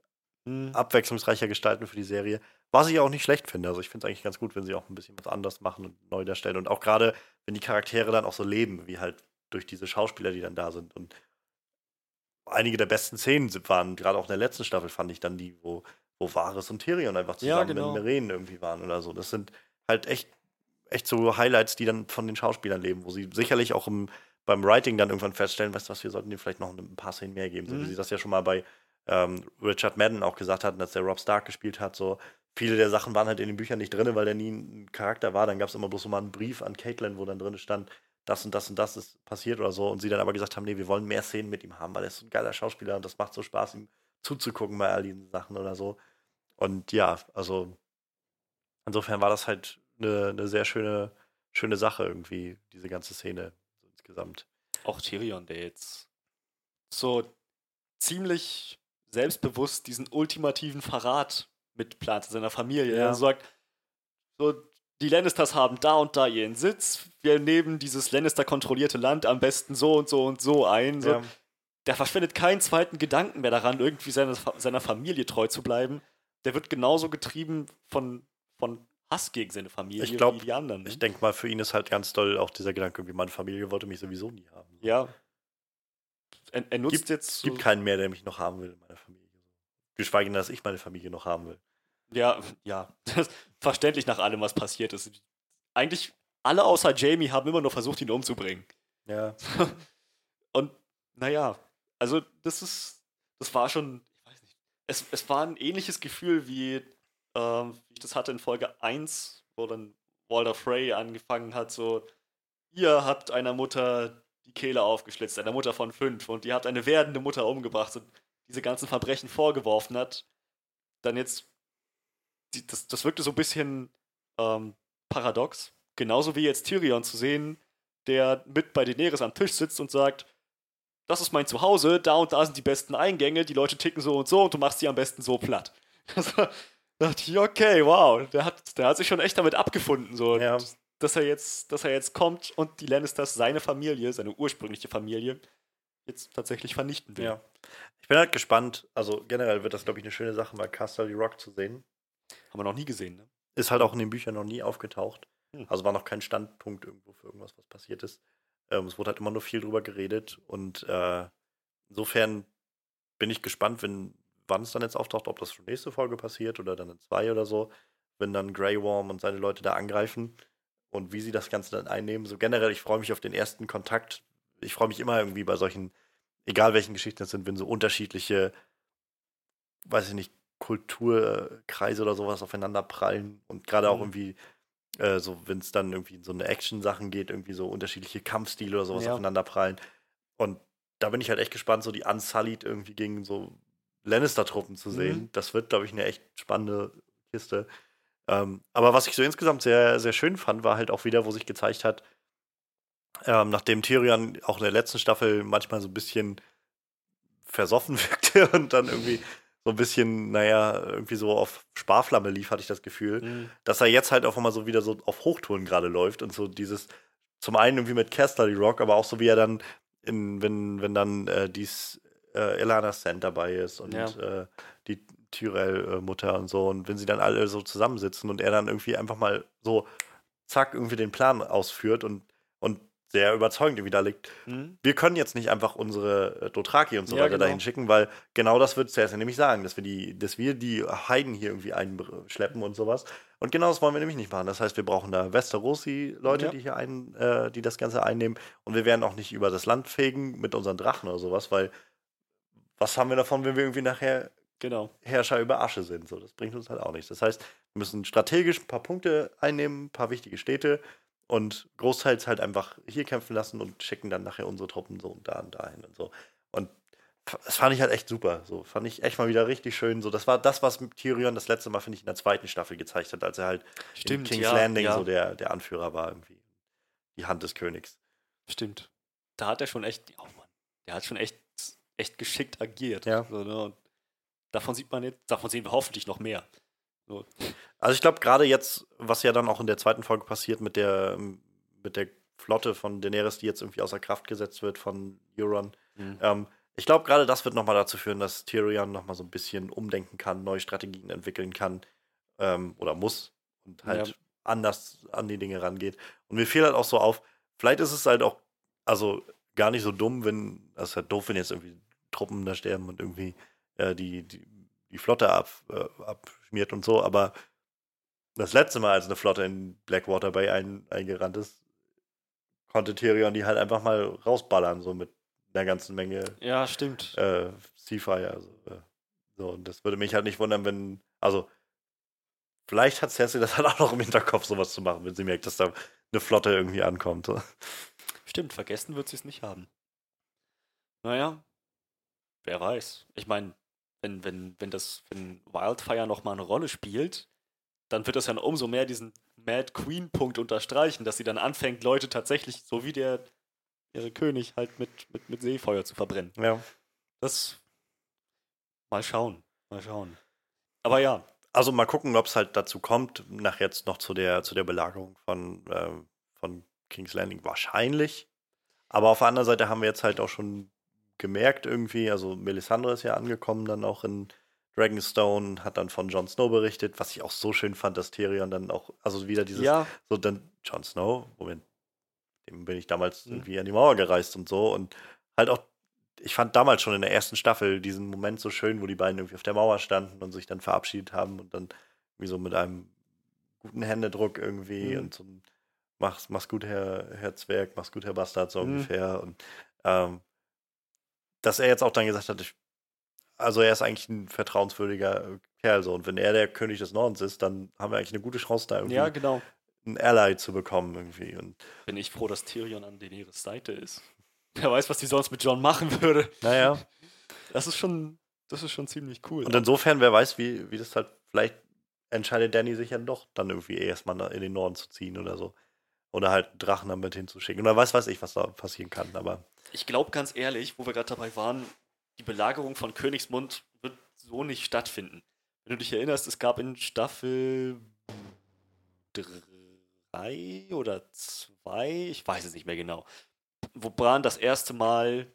Mhm. abwechslungsreicher gestalten für die Serie. Was ich auch nicht schlecht finde. Also ich finde es eigentlich ganz gut, wenn sie auch ein bisschen was anders machen und neu darstellen. Und auch gerade, wenn die Charaktere dann auch so leben, wie halt durch diese Schauspieler, die dann da sind. Und einige der besten Szenen waren, gerade auch in der letzten Staffel, fand ich dann die, wo, wo Varys und Tyrion einfach Ja, zusammen genau. in Meren irgendwie waren oder so. Das sind halt echt, echt so Highlights, die dann von den Schauspielern leben, wo sie sicherlich auch im, beim Writing dann irgendwann feststellen, weißt du was, wir sollten dir vielleicht noch ein paar Szenen mehr geben. So Mhm. wie sie das ja schon mal bei ähm, Richard Madden auch gesagt hatten, als der Rob Stark gespielt hat, so viele der Sachen waren halt in den Büchern nicht drin, weil der nie ein Charakter war. Dann gab es immer bloß so mal einen Brief an Caitlin, wo dann drin stand, das und das und das ist passiert oder so. Und sie dann aber gesagt haben, nee, wir wollen mehr Szenen mit ihm haben, weil er ist so ein geiler Schauspieler und das macht so Spaß, ihm zuzugucken bei all diesen Sachen oder so. Und ja, also insofern war das halt eine, eine sehr schöne, schöne Sache irgendwie, diese ganze Szene so insgesamt. Auch Tyrion, der jetzt so ziemlich selbstbewusst diesen ultimativen Verrat mitplant in seiner Familie. Ja. Er sagt, so, die Lannisters haben da und da ihren Sitz, wir nehmen dieses Lannister-kontrollierte Land am besten so und so und so ein. So. Ja. Der verschwendet keinen zweiten Gedanken mehr daran, irgendwie seiner, seiner Familie treu zu bleiben. Der wird genauso getrieben von, von Hass gegen seine Familie Ich glaub, wie die anderen. ne? Ich denke mal, für ihn ist halt ganz doll auch dieser Gedanke, wie meine Familie wollte mich sowieso nie haben. ja. Er, er nutzt Gibt- jetzt Es so- gibt keinen mehr, der mich noch haben will in meiner Familie. Geschweige denn, dass ich meine Familie noch haben will. Ja, ja. Verständlich nach allem, was passiert ist. Eigentlich alle außer Jamie haben immer nur versucht, ihn umzubringen. Ja. Und naja, also das ist, das war schon, ich weiß nicht, es, es war ein ähnliches Gefühl wie, ähm, wie ich das hatte in Folge 1, wo dann Walter Frey angefangen hat, so, ihr habt einer Mutter die Kehle aufgeschlitzt, einer Mutter von fünf, und ihr habt eine werdende Mutter umgebracht und diese ganzen Verbrechen vorgeworfen hat. Dann jetzt, die, das, das wirkte so ein bisschen ähm, paradox. Genauso wie jetzt Tyrion zu sehen, der mit bei Daenerys am Tisch sitzt und sagt, das ist mein Zuhause, da und da sind die besten Eingänge, die Leute ticken so und so und du machst die am besten so platt. Da dachte ich, okay, wow, der hat, der hat sich schon echt damit abgefunden, so, Ja. dass er jetzt, dass er jetzt kommt und die Lannisters, seine Familie, seine ursprüngliche Familie, jetzt tatsächlich vernichten will. ja. Ich bin halt gespannt. Also generell wird das, glaube ich, eine schöne Sache, mal Castle Rock zu sehen. Haben wir noch nie gesehen, ne? Ist halt auch in den Büchern noch nie aufgetaucht. Hm. Also war noch kein Standpunkt irgendwo für irgendwas, was passiert ist. Ähm, es wurde halt immer nur viel drüber geredet. Und äh, insofern bin ich gespannt, wenn, wann es dann jetzt auftaucht, ob das schon nächste Folge passiert oder dann in zwei oder so, wenn dann Grey Worm und seine Leute da angreifen und wie sie das Ganze dann einnehmen. So generell, ich freue mich auf den ersten Kontakt. Ich freue mich immer irgendwie bei solchen, egal welchen Geschichten es sind, wenn so unterschiedliche, weiß ich nicht, Kulturkreise oder sowas aufeinander prallen und gerade auch Mhm. irgendwie äh, so, wenn es dann irgendwie in so eine Action-Sachen geht, irgendwie so unterschiedliche Kampfstile oder sowas Ja. aufeinander prallen. Und da bin ich halt echt gespannt, so die Unsullied irgendwie gegen so Lannister-Truppen zu sehen. Mhm. Das wird, glaube ich, eine echt spannende Kiste. Ähm, aber was ich so insgesamt sehr, sehr schön fand, war halt auch wieder, wo sich gezeigt hat, ähm, nachdem Tyrion auch in der letzten Staffel manchmal so ein bisschen versoffen wirkte und dann irgendwie so ein bisschen, naja, irgendwie so auf Sparflamme lief, hatte ich das Gefühl, Mhm. dass er jetzt halt auch immer so wieder so auf Hochtouren gerade läuft und so dieses, zum einen irgendwie mit Caster die Rock, aber auch so wie er dann, in, wenn, wenn dann äh, dies äh, Elana Sand dabei ist und Ja. äh, die Tyrell-Mutter und so und wenn sie dann alle so zusammensitzen und er dann irgendwie einfach mal so zack irgendwie den Plan ausführt und, und sehr überzeugend irgendwie da liegt. Mhm. Wir können jetzt nicht einfach unsere äh, Dothraki und so Ja, weiter genau. dahin schicken, weil genau das wird Cersei nämlich sagen, dass wir die, dass wir die Heiden hier irgendwie einschleppen und sowas. Und genau das wollen wir nämlich nicht machen. Das heißt, wir brauchen da Westerosi-Leute, Ja. die hier ein, äh, die das Ganze einnehmen. Und wir werden auch nicht über das Land fegen mit unseren Drachen oder sowas, weil was haben wir davon, wenn wir irgendwie nachher Genau. Herrscher über Asche sind? So, das bringt uns halt auch nichts. Das heißt, wir müssen strategisch ein paar Punkte einnehmen, ein paar wichtige Städte und großteils halt einfach hier kämpfen lassen und schicken dann nachher unsere Truppen so und da und dahin und so. Und das fand ich halt echt super. So fand ich echt mal wieder richtig schön. So, das war das, was Tyrion das letzte Mal, finde ich, in der zweiten Staffel gezeigt hat, als er halt in King's ja, Landing ja. so der, der Anführer war irgendwie. Die Hand des Königs. Stimmt. Da hat er schon echt, oh Mann, der hat schon echt, echt geschickt agiert. Ja. So, ne? Davon sieht man jetzt, davon sehen wir hoffentlich noch mehr. So. Also ich glaube, gerade jetzt, was ja dann auch in der zweiten Folge passiert mit der, mit der Flotte von Daenerys, die jetzt irgendwie außer Kraft gesetzt wird von Euron, Mhm. Ähm, ich glaube, gerade das wird nochmal dazu führen, dass Tyrion nochmal so ein bisschen umdenken kann, neue Strategien entwickeln kann ähm, oder muss und halt Ja. anders an die Dinge rangeht. Und mir fiel halt auch so auf, vielleicht ist es halt auch, also gar nicht so dumm, wenn, das ist halt doof, wenn jetzt irgendwie Truppen da sterben und irgendwie äh, die, die, die Flotte ab, äh, abschmiert und so, aber das letzte Mal, als eine Flotte in Blackwater Bay ein, eingerannt ist, konnte Tyrion die halt einfach mal rausballern, so mit einer ganzen Menge Ja, stimmt. äh, Seafire. Also, äh, so, und das würde mich halt nicht wundern, wenn, also, vielleicht hat Cersei das halt auch noch im Hinterkopf, sowas zu machen, wenn sie merkt, dass da eine Flotte irgendwie ankommt. Stimmt, vergessen wird sie es nicht haben. Naja, wer weiß. Ich meine, wenn, wenn, wenn das, wenn Wildfire nochmal eine Rolle spielt, dann wird das ja umso mehr diesen Mad Queen-Punkt unterstreichen, dass sie dann anfängt, Leute tatsächlich, so wie der ihre König, halt mit, mit, mit Seefeuer zu verbrennen. Ja. Das. Mal schauen. Mal schauen. Aber ja, Also mal gucken, ob es halt dazu kommt, nach jetzt noch zu der, zu der Belagerung von, ähm, von King's Landing. Wahrscheinlich. Aber auf der anderen Seite haben wir jetzt halt auch schon gemerkt irgendwie, also Melisandre ist ja angekommen dann auch in Dragonstone, hat dann von Jon Snow berichtet, was ich auch so schön fand, dass Tyrion dann auch, also wieder dieses, ja, so dann Jon Snow, Moment, dem bin ich damals Mhm. irgendwie an die Mauer gereist und so und halt auch, ich fand damals schon in der ersten Staffel diesen Moment so schön, wo die beiden irgendwie auf der Mauer standen und sich dann verabschiedet haben und dann wie so mit einem guten Händedruck irgendwie Mhm. und so ein mach's, mach's gut, Herr, Herr Zwerg, mach's gut, Herr Bastard, so Mhm. ungefähr und ähm, dass er jetzt auch dann gesagt hat, ich, also er ist eigentlich ein vertrauenswürdiger äh, Kerl so und wenn er der König des Nordens ist, dann haben wir eigentlich eine gute Chance da irgendwie ja, genau. einen Ally zu bekommen irgendwie. Und Bin ich froh, dass Tyrion an Daenerys Seite ist. Wer weiß, was die sonst mit John machen würde. naja. Das ist schon, das ist schon ziemlich cool. Und insofern, wer weiß, wie, wie das halt, vielleicht entscheidet Danny sich ja doch dann irgendwie erstmal in den Norden zu ziehen oder so. Oder halt einen Drachen damit hinzuschicken. Oder weiß weiß ich, was da passieren kann. Aber Ich glaube ganz ehrlich, wo wir gerade dabei waren, die Belagerung von Königsmund wird so nicht stattfinden. Wenn du dich erinnerst, es gab in Staffel 3 oder 2, ich weiß es nicht mehr genau, wo Bran das erste Mal,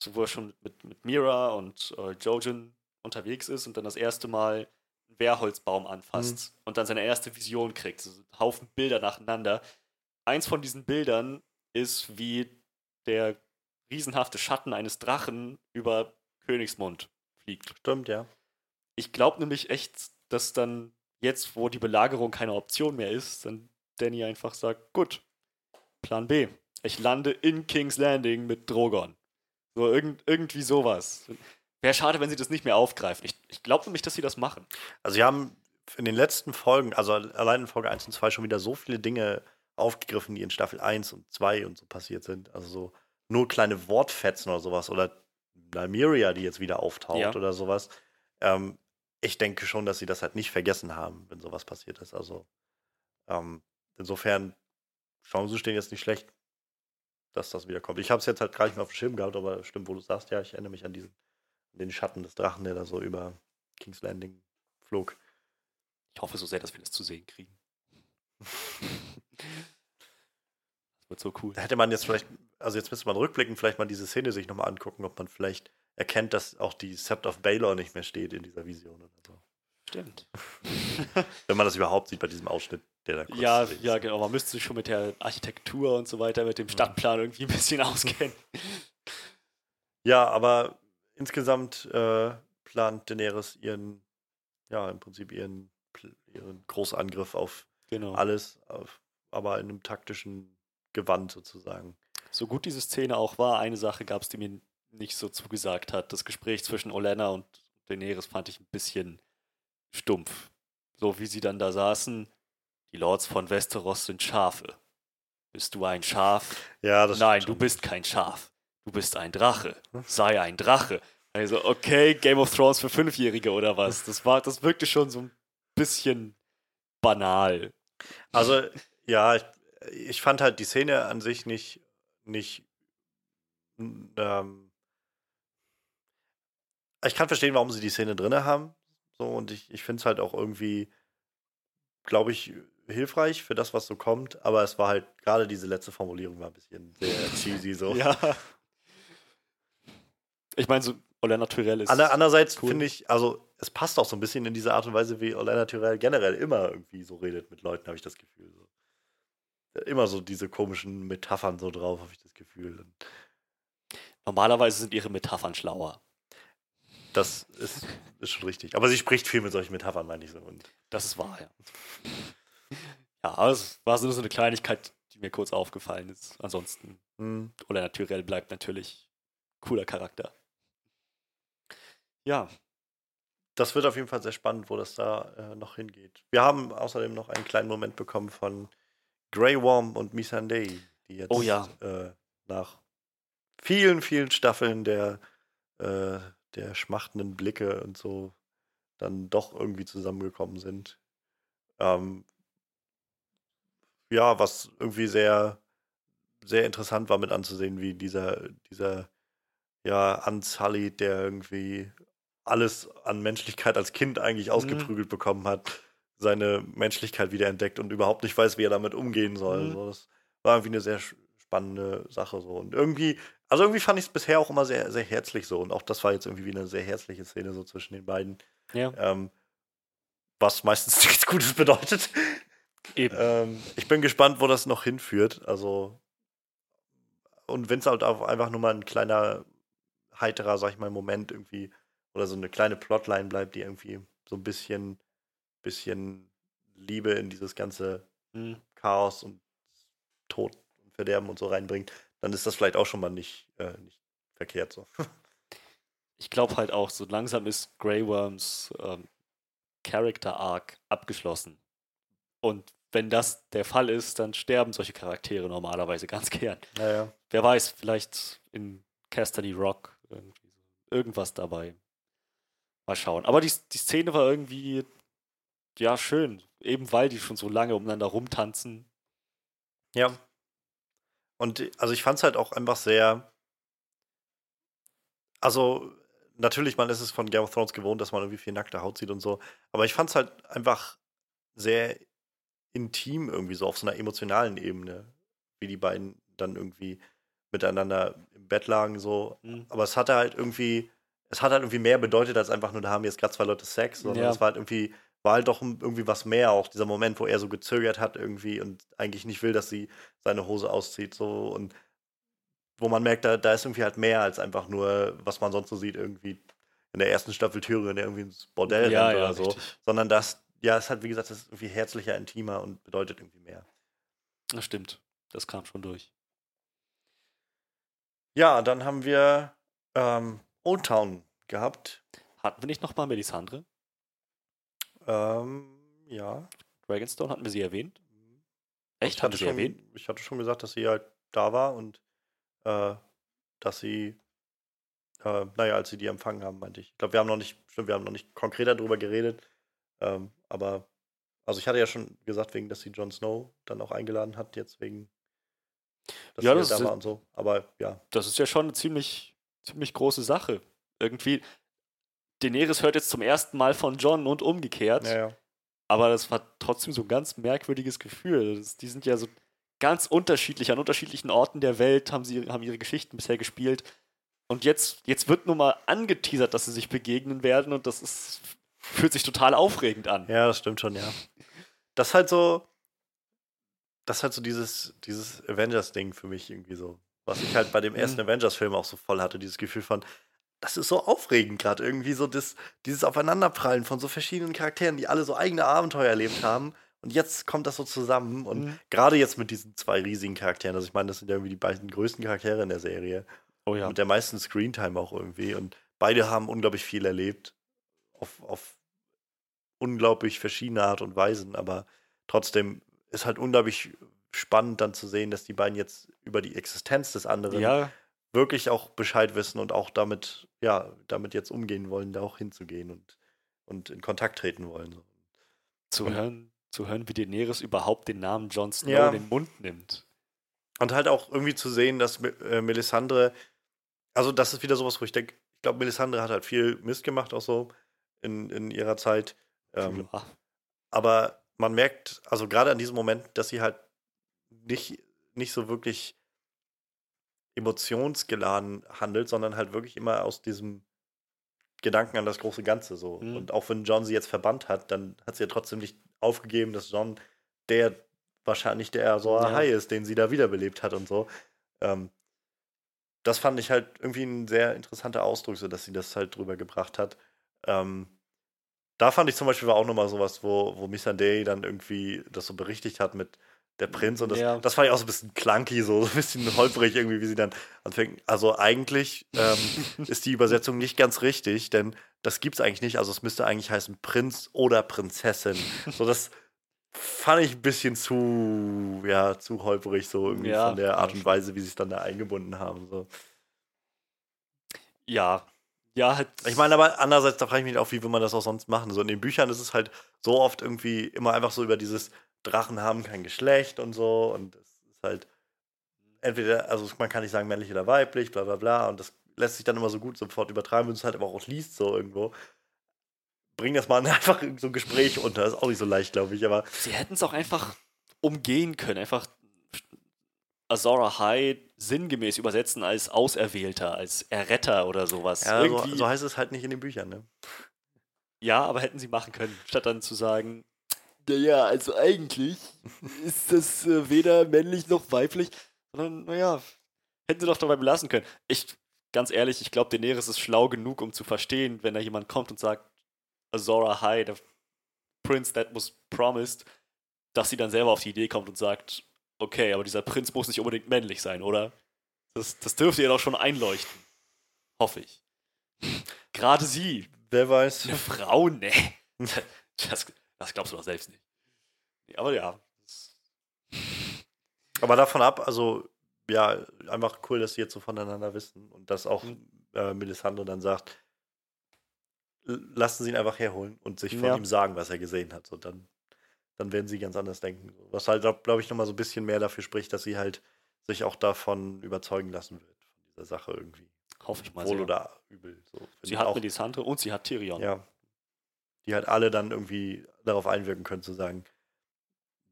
also wo er schon mit, mit Mira und äh, Jojen unterwegs ist und dann das erste Mal einen Wehrholzbaum anfasst und dann seine erste Vision kriegt. Also ein Haufen Bilder nacheinander. Eins von diesen Bildern ist, wie der riesenhafte Schatten eines Drachen über Königsmund fliegt. stimmt, ja. Ich glaube nämlich echt, dass dann jetzt, wo die Belagerung keine Option mehr ist, dann Danny einfach sagt, gut, Plan B. Ich lande in King's Landing mit Drogon. So irgend, irgendwie sowas. Wäre schade, wenn sie das nicht mehr aufgreifen. Ich, ich glaube nämlich, dass sie das machen. Also, wir haben in den letzten Folgen, also allein in Folge 1 und 2, schon wieder so viele Dinge aufgegriffen, die in Staffel 1 und 2 und so passiert sind. Also, so nur kleine Wortfetzen oder sowas oder Nymeria, die jetzt wieder auftaucht Ja. oder sowas. Ähm, ich denke schon, dass sie das halt nicht vergessen haben, wenn sowas passiert ist. Also ähm, insofern, Chancen stehen jetzt nicht schlecht, dass das wieder kommt. Ich habe es jetzt halt gar nicht mehr auf dem Schirm gehabt, aber stimmt, wo du sagst, ja, ich erinnere mich an diesen, an den Schatten des Drachen, der da so über King's Landing flog. Ich hoffe so sehr, dass wir das zu sehen kriegen. das wird so cool. Da hätte man jetzt vielleicht, also jetzt müsste man rückblicken, vielleicht mal diese Szene sich nochmal angucken, ob man vielleicht erkennt, dass auch die Sept of Baylor nicht mehr steht in dieser Vision oder so. Stimmt. Wenn man das überhaupt sieht bei diesem Ausschnitt, der da kurz Ja, sehen ja, ist. genau. Man müsste sich schon mit der Architektur und so weiter, mit dem Stadtplan irgendwie ein bisschen auskennen. Ja, aber insgesamt äh, plant Daenerys ihren, ja, im Prinzip ihren, ihren Großangriff auf Genau. alles, auf, aber in einem taktischen Gewand sozusagen. So gut diese Szene auch war, eine Sache gab es, die mir nicht so zugesagt hat. Das Gespräch zwischen Olenna und Daenerys fand ich ein bisschen stumpf. So wie sie dann da saßen, die Lords von Westeros sind Schafe. Bist du ein Schaf? Ja, das Nein, du bist kein Schaf. Du bist ein Drache. Sei ein Drache. Also, okay, Game of Thrones für Fünfjährige oder was? Das war, das wirkte schon so ein bisschen banal. Also, ja, ich, ich fand halt die Szene an sich nicht, nicht ähm, ich kann verstehen, warum sie die Szene drinne haben. So, und ich, ich finde es halt auch irgendwie, glaube ich, hilfreich für das, was so kommt. Aber es war halt, gerade diese letzte Formulierung war ein bisschen sehr cheesy so. Ja. Ich meine, so Olenna Tyrell ist. Ander, andererseits cool. finde ich, also es passt auch so ein bisschen in diese Art und Weise, wie Orlando Tyrell generell immer irgendwie so redet mit Leuten, habe ich das Gefühl. So. Immer so diese komischen Metaphern so drauf, habe ich das Gefühl. Normalerweise sind ihre Metaphern schlauer. das ist, ist schon richtig. Aber sie spricht viel mit solchen Metaphern, meine ich so. Und Das ist wahr, ja. Ja, aber es war so eine Kleinigkeit, die mir kurz aufgefallen ist. Ansonsten, hm, Olenna Tyrell bleibt natürlich cooler Charakter. Ja, das wird auf jeden Fall sehr spannend, wo das da äh, noch hingeht. Wir haben außerdem noch einen kleinen Moment bekommen von Grey Worm und Missandei, die jetzt Oh ja. äh, nach vielen, vielen Staffeln der, äh, der schmachtenden Blicke und so dann doch irgendwie zusammengekommen sind. Ähm, ja, was irgendwie sehr, sehr interessant war mit anzusehen, wie dieser, dieser, ja, Unsullied, der irgendwie alles an Menschlichkeit als Kind eigentlich ausgeprügelt bekommen hat, seine Menschlichkeit wieder entdeckt und überhaupt nicht weiß, wie er damit umgehen soll. Mhm. So, das war irgendwie eine sehr spannende Sache so. Und irgendwie, also irgendwie fand ich es bisher auch immer sehr, sehr herzlich so. Und auch das war jetzt irgendwie wie eine sehr herzliche Szene so zwischen den beiden. ja, Ähm, was meistens nichts Gutes bedeutet. eben. Ähm, ich bin gespannt, wo das noch hinführt. Also, und wenn es halt auch einfach nur mal ein kleiner, heiterer, sag ich mal, Moment irgendwie oder so eine kleine Plotline bleibt, die irgendwie so ein bisschen, bisschen Liebe in dieses ganze Hm. Chaos und Tod und Verderben und so reinbringt, dann ist das vielleicht auch schon mal nicht, äh, nicht verkehrt so. Ich glaube halt auch, so langsam ist Grey Worms ähm, Character Arc abgeschlossen. Und wenn das der Fall ist, dann sterben solche Charaktere normalerweise ganz gern. Naja. Wer weiß, vielleicht in Casterly Rock irgendwie so irgendwas dabei. Mal schauen. Aber die, die Szene war irgendwie, ja, schön. Eben weil die schon so lange umeinander rumtanzen. Ja. Und äh, also ich fand es halt auch einfach sehr. Also, natürlich, man ist es von Game of Thrones gewohnt, dass man irgendwie viel nackte Haut sieht und so. Aber ich fand es halt einfach sehr intim irgendwie so auf so einer emotionalen Ebene, wie die beiden dann irgendwie miteinander im Bett lagen so. Hm. Aber es hatte halt irgendwie, es hat halt irgendwie mehr bedeutet als einfach nur, da haben jetzt gerade zwei Leute Sex, sondern Ja. es war halt irgendwie, war halt doch irgendwie was mehr, auch dieser Moment, wo er so gezögert hat irgendwie und eigentlich nicht will, dass sie seine Hose auszieht, so und wo man merkt, da, da ist irgendwie halt mehr als einfach nur, was man sonst so sieht, irgendwie in der ersten Staffel der irgendwie ins Bordell Ja, rennt ja, oder so, richtig. sondern das, ja, es hat, wie gesagt, das ist irgendwie herzlicher, intimer und bedeutet irgendwie mehr. Das stimmt. Das kam schon durch. Ja, dann haben wir ähm, Old Town gehabt. Hatten wir nicht nochmal Melisandre? Ähm, ja. Dragonstone hatten wir sie erwähnt? Echt? Ich hatte, schon, erwähnt? ich hatte schon gesagt, dass sie halt da war und äh, dass sie Äh, naja, als sie die empfangen haben, meinte ich. Ich glaube, wir haben noch nicht, stimmt, wir haben noch nicht konkreter darüber geredet. Ähm, aber, also ich hatte ja schon gesagt, wegen, dass sie Jon Snow dann auch eingeladen hat, jetzt wegen, dass Ja, das da ist- war und so. Aber ja, Das ist ja schon eine ziemlich, ziemlich große Sache. Irgendwie, Daenerys hört jetzt zum ersten Mal von John und umgekehrt. ja, ja. Aber das war trotzdem so ein ganz merkwürdiges Gefühl. Das, die sind ja so ganz unterschiedlich. An unterschiedlichen Orten der Welt haben sie haben ihre Geschichten bisher gespielt. Und jetzt, jetzt wird nur mal angeteasert, dass sie sich begegnen werden. Und das ist, fühlt sich total aufregend an. Ja, das stimmt schon, ja. Das ist halt so, das ist halt so dieses, dieses Avengers-Ding für mich irgendwie so. Was ich halt bei dem ersten Mhm. Avengers-Film auch so voll hatte, dieses Gefühl von, das ist so aufregend gerade irgendwie, so das, dieses Aufeinanderprallen von so verschiedenen Charakteren, die alle so eigene Abenteuer erlebt haben. Und jetzt kommt das so zusammen. Und Mhm. gerade jetzt mit diesen zwei riesigen Charakteren, also ich meine, das sind ja irgendwie die beiden größten Charaktere in der Serie. Oh ja. Mit der meisten Screentime auch irgendwie. Und beide haben unglaublich viel erlebt. Auf, auf unglaublich verschiedene Art und Weisen. Aber trotzdem ist halt unglaublich spannend dann zu sehen, dass die beiden jetzt über die Existenz des anderen Ja, wirklich auch Bescheid wissen und auch damit, ja, damit jetzt umgehen wollen, da auch hinzugehen und, und in Kontakt treten wollen. So. zu Und- hören, zu hören, wie Daenerys überhaupt den Namen Jon Snow Ja. in den Mund nimmt. Und halt auch irgendwie zu sehen, dass äh, Melisandre, also das ist wieder sowas, wo ich denke, ich glaube, Melisandre hat halt viel Mist gemacht, auch so in, in ihrer Zeit. Ähm, Ja. aber man merkt, also gerade an diesem Moment, dass sie halt nicht, nicht so wirklich emotionsgeladen handelt, sondern halt wirklich immer aus diesem Gedanken an das große Ganze so. Mhm. Und auch wenn John sie jetzt verbannt hat, dann hat sie ja trotzdem nicht aufgegeben, dass John der wahrscheinlich der so Ja. Hai ist, den sie da wiederbelebt hat und so. Ähm, das fand ich halt irgendwie ein sehr interessanter Ausdruck, so dass sie das halt drüber gebracht hat. Ähm, da fand ich zum Beispiel war auch nochmal sowas, wo, wo Missandei dann irgendwie das so berichtigt hat mit der Prinz und das, Ja. das fand ich auch so ein bisschen clunky, so, so ein bisschen holprig irgendwie, wie sie dann anfängt. Also eigentlich ähm, ist die Übersetzung nicht ganz richtig, denn das gibt's eigentlich nicht. Also es müsste eigentlich heißen Prinz oder Prinzessin. So das fand ich ein bisschen zu, ja, zu holprig, so irgendwie Ja, von der Art und. Weise, wie sie es dann da eingebunden haben. So. Ja. Ja, halt. Ich meine, aber andererseits, da frage ich mich auch, wie will man das auch sonst machen? So in den Büchern ist es halt so oft irgendwie immer einfach so über dieses Drachen haben kein Geschlecht und so und es ist halt entweder, also man kann nicht sagen männlich oder weiblich, bla bla bla und das lässt sich dann immer so gut sofort übertreiben, wenn du es halt aber auch liest so irgendwo. Bring das mal einfach in so ein Gespräch unter, ist auch nicht so leicht, glaube ich, aber Sie hätten es auch einfach umgehen können. Einfach Azora High sinngemäß übersetzen als Auserwählter, als Erretter oder sowas. ja, so, Irgendwie, so heißt es halt nicht in den Büchern, ne? ja, aber hätten sie machen können, statt dann zu sagen, naja, also eigentlich ist das äh, weder männlich noch weiblich, sondern, naja, hätten sie doch dabei belassen können. Ich, ganz ehrlich, ich glaube, Daenerys ist schlau genug, um zu verstehen, wenn da jemand kommt und sagt, Azora High, the Prince that was promised, dass sie dann selber auf die Idee kommt und sagt, okay, aber dieser Prinz muss nicht unbedingt männlich sein, oder? Das, das dürfte ihr doch schon einleuchten. Hoffe ich. Gerade sie, Wer weiß. eine Frau, ne. Das, das glaubst du doch selbst nicht. Nee, Aber ja. Aber davon ab, also ja, einfach cool, dass sie jetzt so voneinander wissen und dass auch Mhm. äh, Melisandre dann sagt, lassen sie ihn einfach herholen und sich von Ja. ihm sagen, was er gesehen hat. So, dann, dann werden sie ganz anders denken. Was halt, glaube ich, nochmal so ein bisschen mehr dafür spricht, dass sie halt sich auch davon überzeugen lassen wird, von dieser Sache irgendwie. Hoffe ich mal Wohl sehr. oder übel. So, Sie hat auch, Melisandre und sie hat Tyrion. Ja. Die halt alle dann irgendwie darauf einwirken können, zu sagen,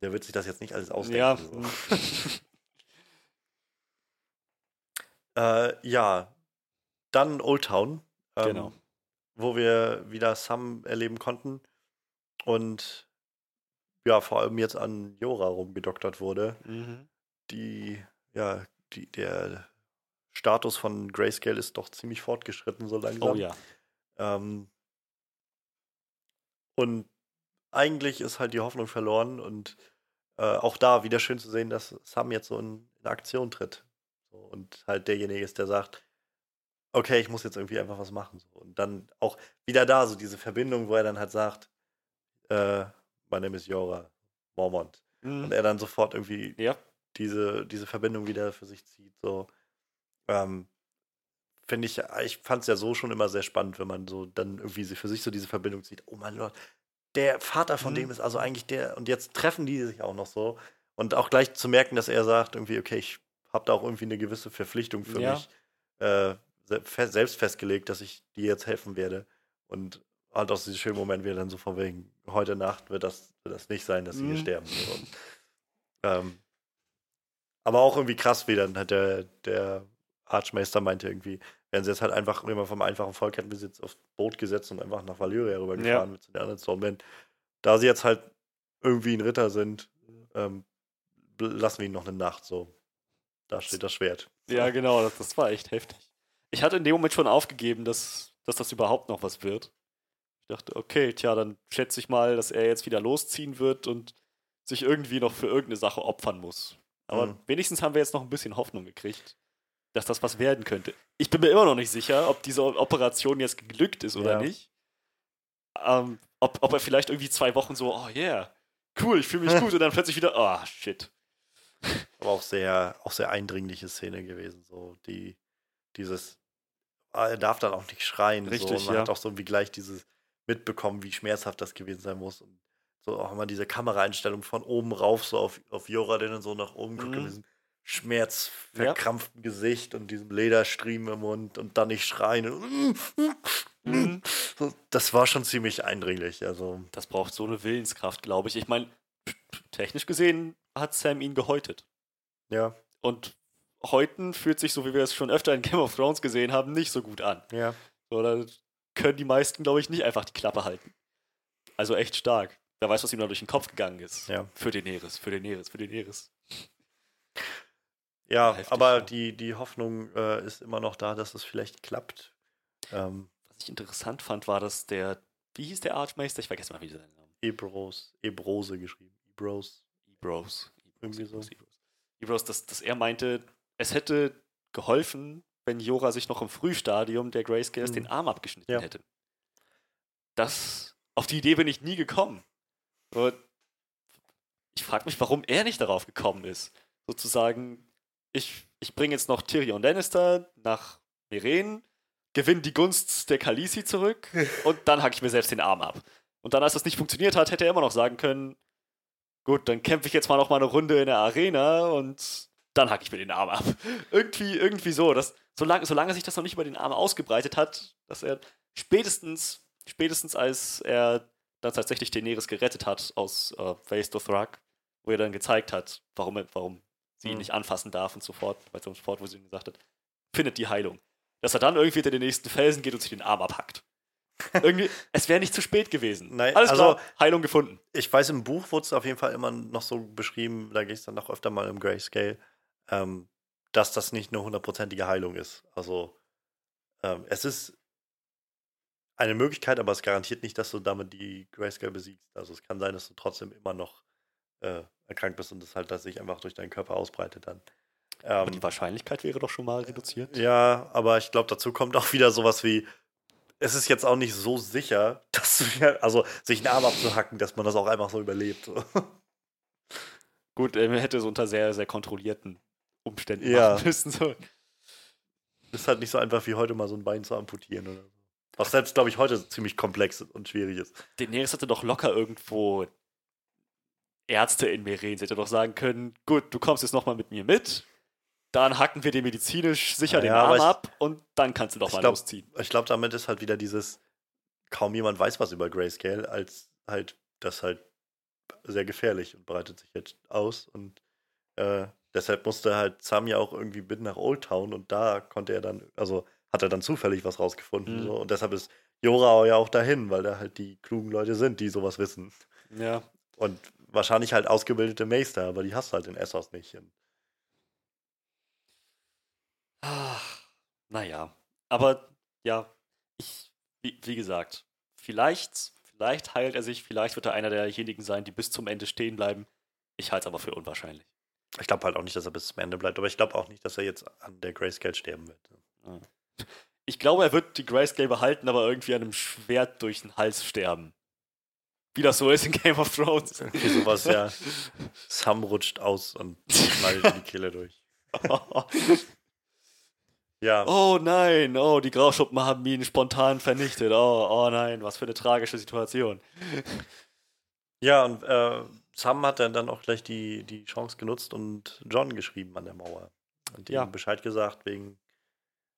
der wird sich das jetzt nicht alles ausdenken. Ja. So. Äh, ja, dann Old Town, ähm, Genau. wo wir wieder Sam erleben konnten und ja, vor allem jetzt an Jora rumgedoktert wurde, Mhm. die, ja, die, der Status von Grayscale ist doch ziemlich fortgeschritten so langsam. Oh ja. Ähm, und eigentlich ist halt die Hoffnung verloren und äh, auch da wieder schön zu sehen, dass Sam jetzt so in, in Aktion tritt. So, und halt derjenige ist, der sagt, okay, ich muss jetzt irgendwie einfach was machen. So. Und dann auch wieder da, so diese Verbindung, wo er dann halt sagt, äh, my name is Jora Mormont. Mhm. Und er dann sofort irgendwie Ja. diese, diese Verbindung wieder für sich zieht. So. Ähm, finde ich, ich fand es ja so schon immer sehr spannend, wenn man so dann irgendwie für sich so diese Verbindung sieht. Oh mein Gott, der Vater von mhm. dem ist also eigentlich der, und jetzt treffen die sich auch noch so. Und auch gleich zu merken, dass er sagt, irgendwie, okay, ich habe da auch irgendwie eine gewisse Verpflichtung für ja. mich äh, selbst festgelegt, dass ich dir jetzt helfen werde. Und halt aus diesem schönen Moment wieder dann so von wegen, heute Nacht wird das, wird das nicht sein, dass sie mhm. hier sterben. Und, ähm, aber auch irgendwie krass, wie dann hat der, der Archmeister meinte irgendwie, werden sie jetzt halt einfach immer vom einfachen Volk hätten wir sie jetzt aufs Boot gesetzt und einfach nach Valyria rübergefahren ja. mit den anderen Stormen. Da sie jetzt halt irgendwie ein Ritter sind, ähm, lassen wir ihn noch eine Nacht so. Da steht das Schwert. Ja, genau, das, das war echt heftig. Ich hatte in dem Moment schon aufgegeben, dass, dass das überhaupt noch was wird. Ich dachte, okay, tja, dann schätze ich mal, dass er jetzt wieder losziehen wird und sich irgendwie noch für irgendeine Sache opfern muss. Aber mhm. wenigstens haben wir jetzt noch ein bisschen Hoffnung gekriegt, dass das was werden könnte. Ich bin mir immer noch nicht sicher, ob diese Operation jetzt geglückt ist oder ja. nicht. Ähm, ob, ob er vielleicht irgendwie zwei Wochen so, oh yeah, cool, ich fühle mich gut und dann plötzlich wieder, oh shit. Aber auch sehr, auch sehr eindringliche Szene gewesen, so die, dieses, ah, er darf dann auch nicht schreien, Richtig, so, und man ja. hat auch so irgendwie gleich dieses mitbekommen, wie schmerzhaft das gewesen sein muss und so auch immer diese Kameraeinstellung von oben rauf, so auf, auf Jora, der dann so nach oben guckt, mhm. diesem schmerzverkrampften ja. Gesicht und diesem Lederstriemen im Mund und dann nicht schreien. Mhm. Das war schon ziemlich eindringlich. Also. Das braucht so eine Willenskraft, glaube ich. Ich meine, technisch gesehen hat Sam ihn gehäutet. Ja. Und Häuten fühlt sich, so wie wir es schon öfter in Game of Thrones gesehen haben, nicht so gut an. Ja. Da können die meisten, glaube ich, nicht einfach die Klappe halten. Also echt stark. Wer weiß, was ihm da durch den Kopf gegangen ist. Ja. Für den Eris, für den Eris, für den Eris. Ja, Heftig, aber ja. Die, die Hoffnung äh, ist immer noch da, dass es vielleicht klappt. Ähm, was ich interessant fand, war, dass der, wie hieß der Archmeister? Ich vergesse mal, wie sein Name. Ebros, Ebrose geschrieben. Ebros. Ebros. Irgendwie so. Ebros, dass, dass er meinte, es hätte geholfen, wenn Jora sich noch im Frühstadium der Grayscales mhm. den Arm abgeschnitten ja. hätte. Das, auf die Idee bin ich nie gekommen. Und ich frage mich, warum er nicht darauf gekommen ist. Sozusagen, ich, ich bringe jetzt noch Tyrion Lannister nach Meren, gewinne die Gunst der Khaleesi zurück und dann hacke ich mir selbst den Arm ab. Und dann, als das nicht funktioniert hat, hätte er immer noch sagen können, gut, dann kämpfe ich jetzt mal noch mal eine Runde in der Arena und dann hacke ich mir den Arm ab. irgendwie, irgendwie so. Dass, solange, solange sich das noch nicht über den Arm ausgebreitet hat, dass er spätestens, spätestens als er dann tatsächlich Daenerys gerettet hat aus äh, Waste of Thrak, wo er dann gezeigt hat, warum, warum sie ihn mhm. nicht anfassen darf und so fort, weil so fort, wo sie ihm gesagt hat, findet die Heilung. Dass er dann irgendwie hinter den nächsten Felsen geht und sich den Arm abhackt. Irgendwie, es wäre nicht zu spät gewesen. Nein, Alles also, klar, Heilung gefunden. Ich weiß, im Buch wurde es auf jeden Fall immer noch so beschrieben, da gehe ich dann noch öfter mal im Grayscale, ähm, dass das nicht eine hundertprozentige Heilung ist. Also, ähm, es ist eine Möglichkeit, aber es garantiert nicht, dass du damit die Grayscale besiegst. Also es kann sein, dass du trotzdem immer noch äh, erkrankt bist und das halt, dass sich einfach durch deinen Körper ausbreitet dann. Ähm, aber die Wahrscheinlichkeit wäre doch schon mal reduziert. Ja, aber ich glaube, dazu kommt auch wieder sowas wie, es ist jetzt auch nicht so sicher, dass du ja, also sich einen Arm abzuhacken, dass man das auch einfach so überlebt. Gut, er hätte es unter sehr, sehr kontrollierten Umständen ja. machen müssen. So. Ist halt nicht so einfach wie heute mal so ein Bein zu amputieren oder so. Was selbst, glaube ich, heute ziemlich komplex und schwierig ist. Daenerys hatte doch locker irgendwo Ärzte in Meren. Sie hätte doch sagen können, gut, du kommst jetzt nochmal mit mir mit, dann hacken wir dir medizinisch sicher ja, den Arm ich, ab und dann kannst du doch mal glaub, losziehen. Ich glaube, damit ist halt wieder dieses, kaum jemand weiß was über Grayscale, als halt das halt sehr gefährlich und breitet sich jetzt aus und äh, deshalb musste halt Sam ja auch irgendwie mit nach Old Town und da konnte er dann, also hat er dann zufällig was rausgefunden. Mhm. So. Und deshalb ist Jorao ja auch dahin, weil da halt die klugen Leute sind, die sowas wissen. Ja. Und wahrscheinlich halt ausgebildete Meister, aber die hast du halt in Essos nicht. Ach, naja. Aber ja, ich, wie, wie gesagt, vielleicht, vielleicht heilt er sich, vielleicht wird er einer derjenigen sein, die bis zum Ende stehen bleiben. Ich halte es aber für unwahrscheinlich. Ich glaube halt auch nicht, dass er bis zum Ende bleibt, aber ich glaube auch nicht, dass er jetzt an der Grayscale sterben wird. Ich glaube, er wird die Grayscale behalten, aber irgendwie an einem Schwert durch den Hals sterben. Wie das so ist in Game of Thrones. Irgendwie sowas, ja. Sam rutscht aus und schneidet die Kehle durch. Ja. Oh nein, oh, die Grauschuppen haben ihn spontan vernichtet. Oh, oh nein, was für eine tragische Situation. Ja, und äh, Sam hat dann, dann auch gleich die, die Chance genutzt und John geschrieben an der Mauer. Und ihm Ja. Bescheid gesagt wegen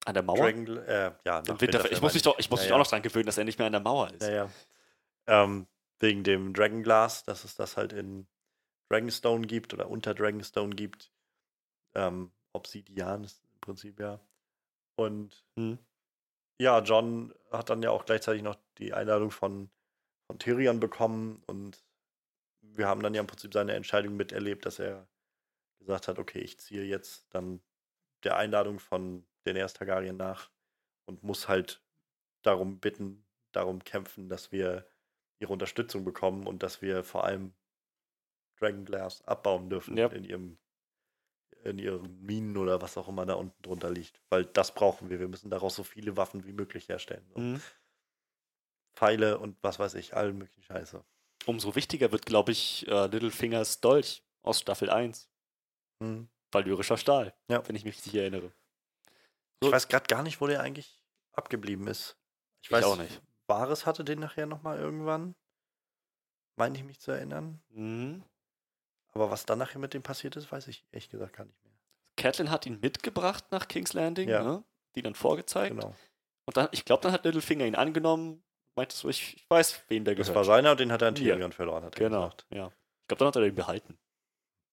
An der Mauer? Dragon. Äh, ja, Winterfell. Winterfell Ich muss mich doch, ich muss Ja, mich ja. auch noch dran gewöhnen, dass er nicht mehr an der Mauer ist. Ja, ja. Ähm, wegen dem Dragonglass, dass es das halt in Dragonstone gibt oder unter Dragonstone gibt. Ähm, Obsidian ist im Prinzip ja. Und Hm. ja, John hat dann ja auch gleichzeitig noch die Einladung von, von Tyrion bekommen und wir haben dann ja im Prinzip seine Entscheidung miterlebt, dass er gesagt hat, okay, ich ziehe jetzt dann der Einladung von Daenerys Targaryen nach und muss halt darum bitten, darum kämpfen, dass wir ihre Unterstützung bekommen und dass wir vor allem Dragonglass abbauen dürfen Ja. in ihrem in ihren Minen oder was auch immer da unten drunter liegt. Weil das brauchen wir. Wir müssen daraus so viele Waffen wie möglich herstellen. So Mhm. Pfeile und was weiß ich, allen möglichen Scheiße. Umso wichtiger wird, glaube ich, äh, Littlefingers Dolch aus Staffel 1. Hm. Valyrischer Stahl, Ja. wenn ich mich richtig erinnere. Ich So- weiß gerade gar nicht, wo der eigentlich abgeblieben ist. Ich Ich weiß auch nicht. Bares hatte den nachher nochmal irgendwann. Meine ich mich zu erinnern. Mhm. Aber was dann nachher mit dem passiert ist, weiß ich ehrlich gesagt gar nicht mehr. Catelyn hat ihn mitgebracht nach King's Landing, Ja. ne? die dann vorgezeigt. Genau. Und dann, ich glaube, dann hat Littlefinger ihn angenommen, meinte so, ich, ich weiß, wem der Das gehört. war seiner und den hat er an Ja. Tyrion verloren, hat Genau, gesagt. ja. Ich glaube, dann hat er den behalten.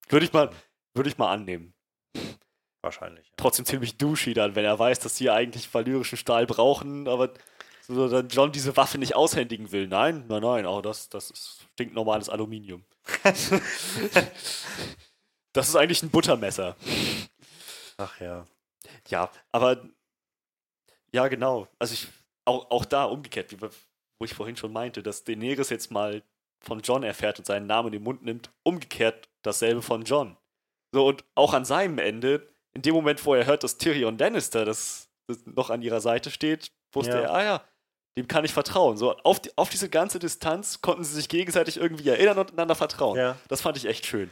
Würde ich mal, würde ich mal annehmen. Wahrscheinlich. Ja. Trotzdem ziemlich douchey dann, wenn er weiß, dass sie eigentlich valyrischen Stahl brauchen, aber so dann John diese Waffe nicht aushändigen will. Nein, nein, nein, auch das, das ist stinknormales Aluminium. das ist eigentlich ein Buttermesser. Ach ja. Ja, aber ja, genau. Also ich, auch, auch da umgekehrt, wie, wo ich vorhin schon meinte, dass Daenerys jetzt mal von John erfährt und seinen Namen in den Mund nimmt, umgekehrt dasselbe von John. So, und auch an seinem Ende, in dem Moment, wo er hört, dass Tyrion Lannister das, das noch an ihrer Seite steht, wusste Ja. er, ah ja, dem kann ich vertrauen. So, auf, die, auf diese ganze Distanz konnten sie sich gegenseitig irgendwie erinnern und einander vertrauen. ja. Das fand ich echt schön.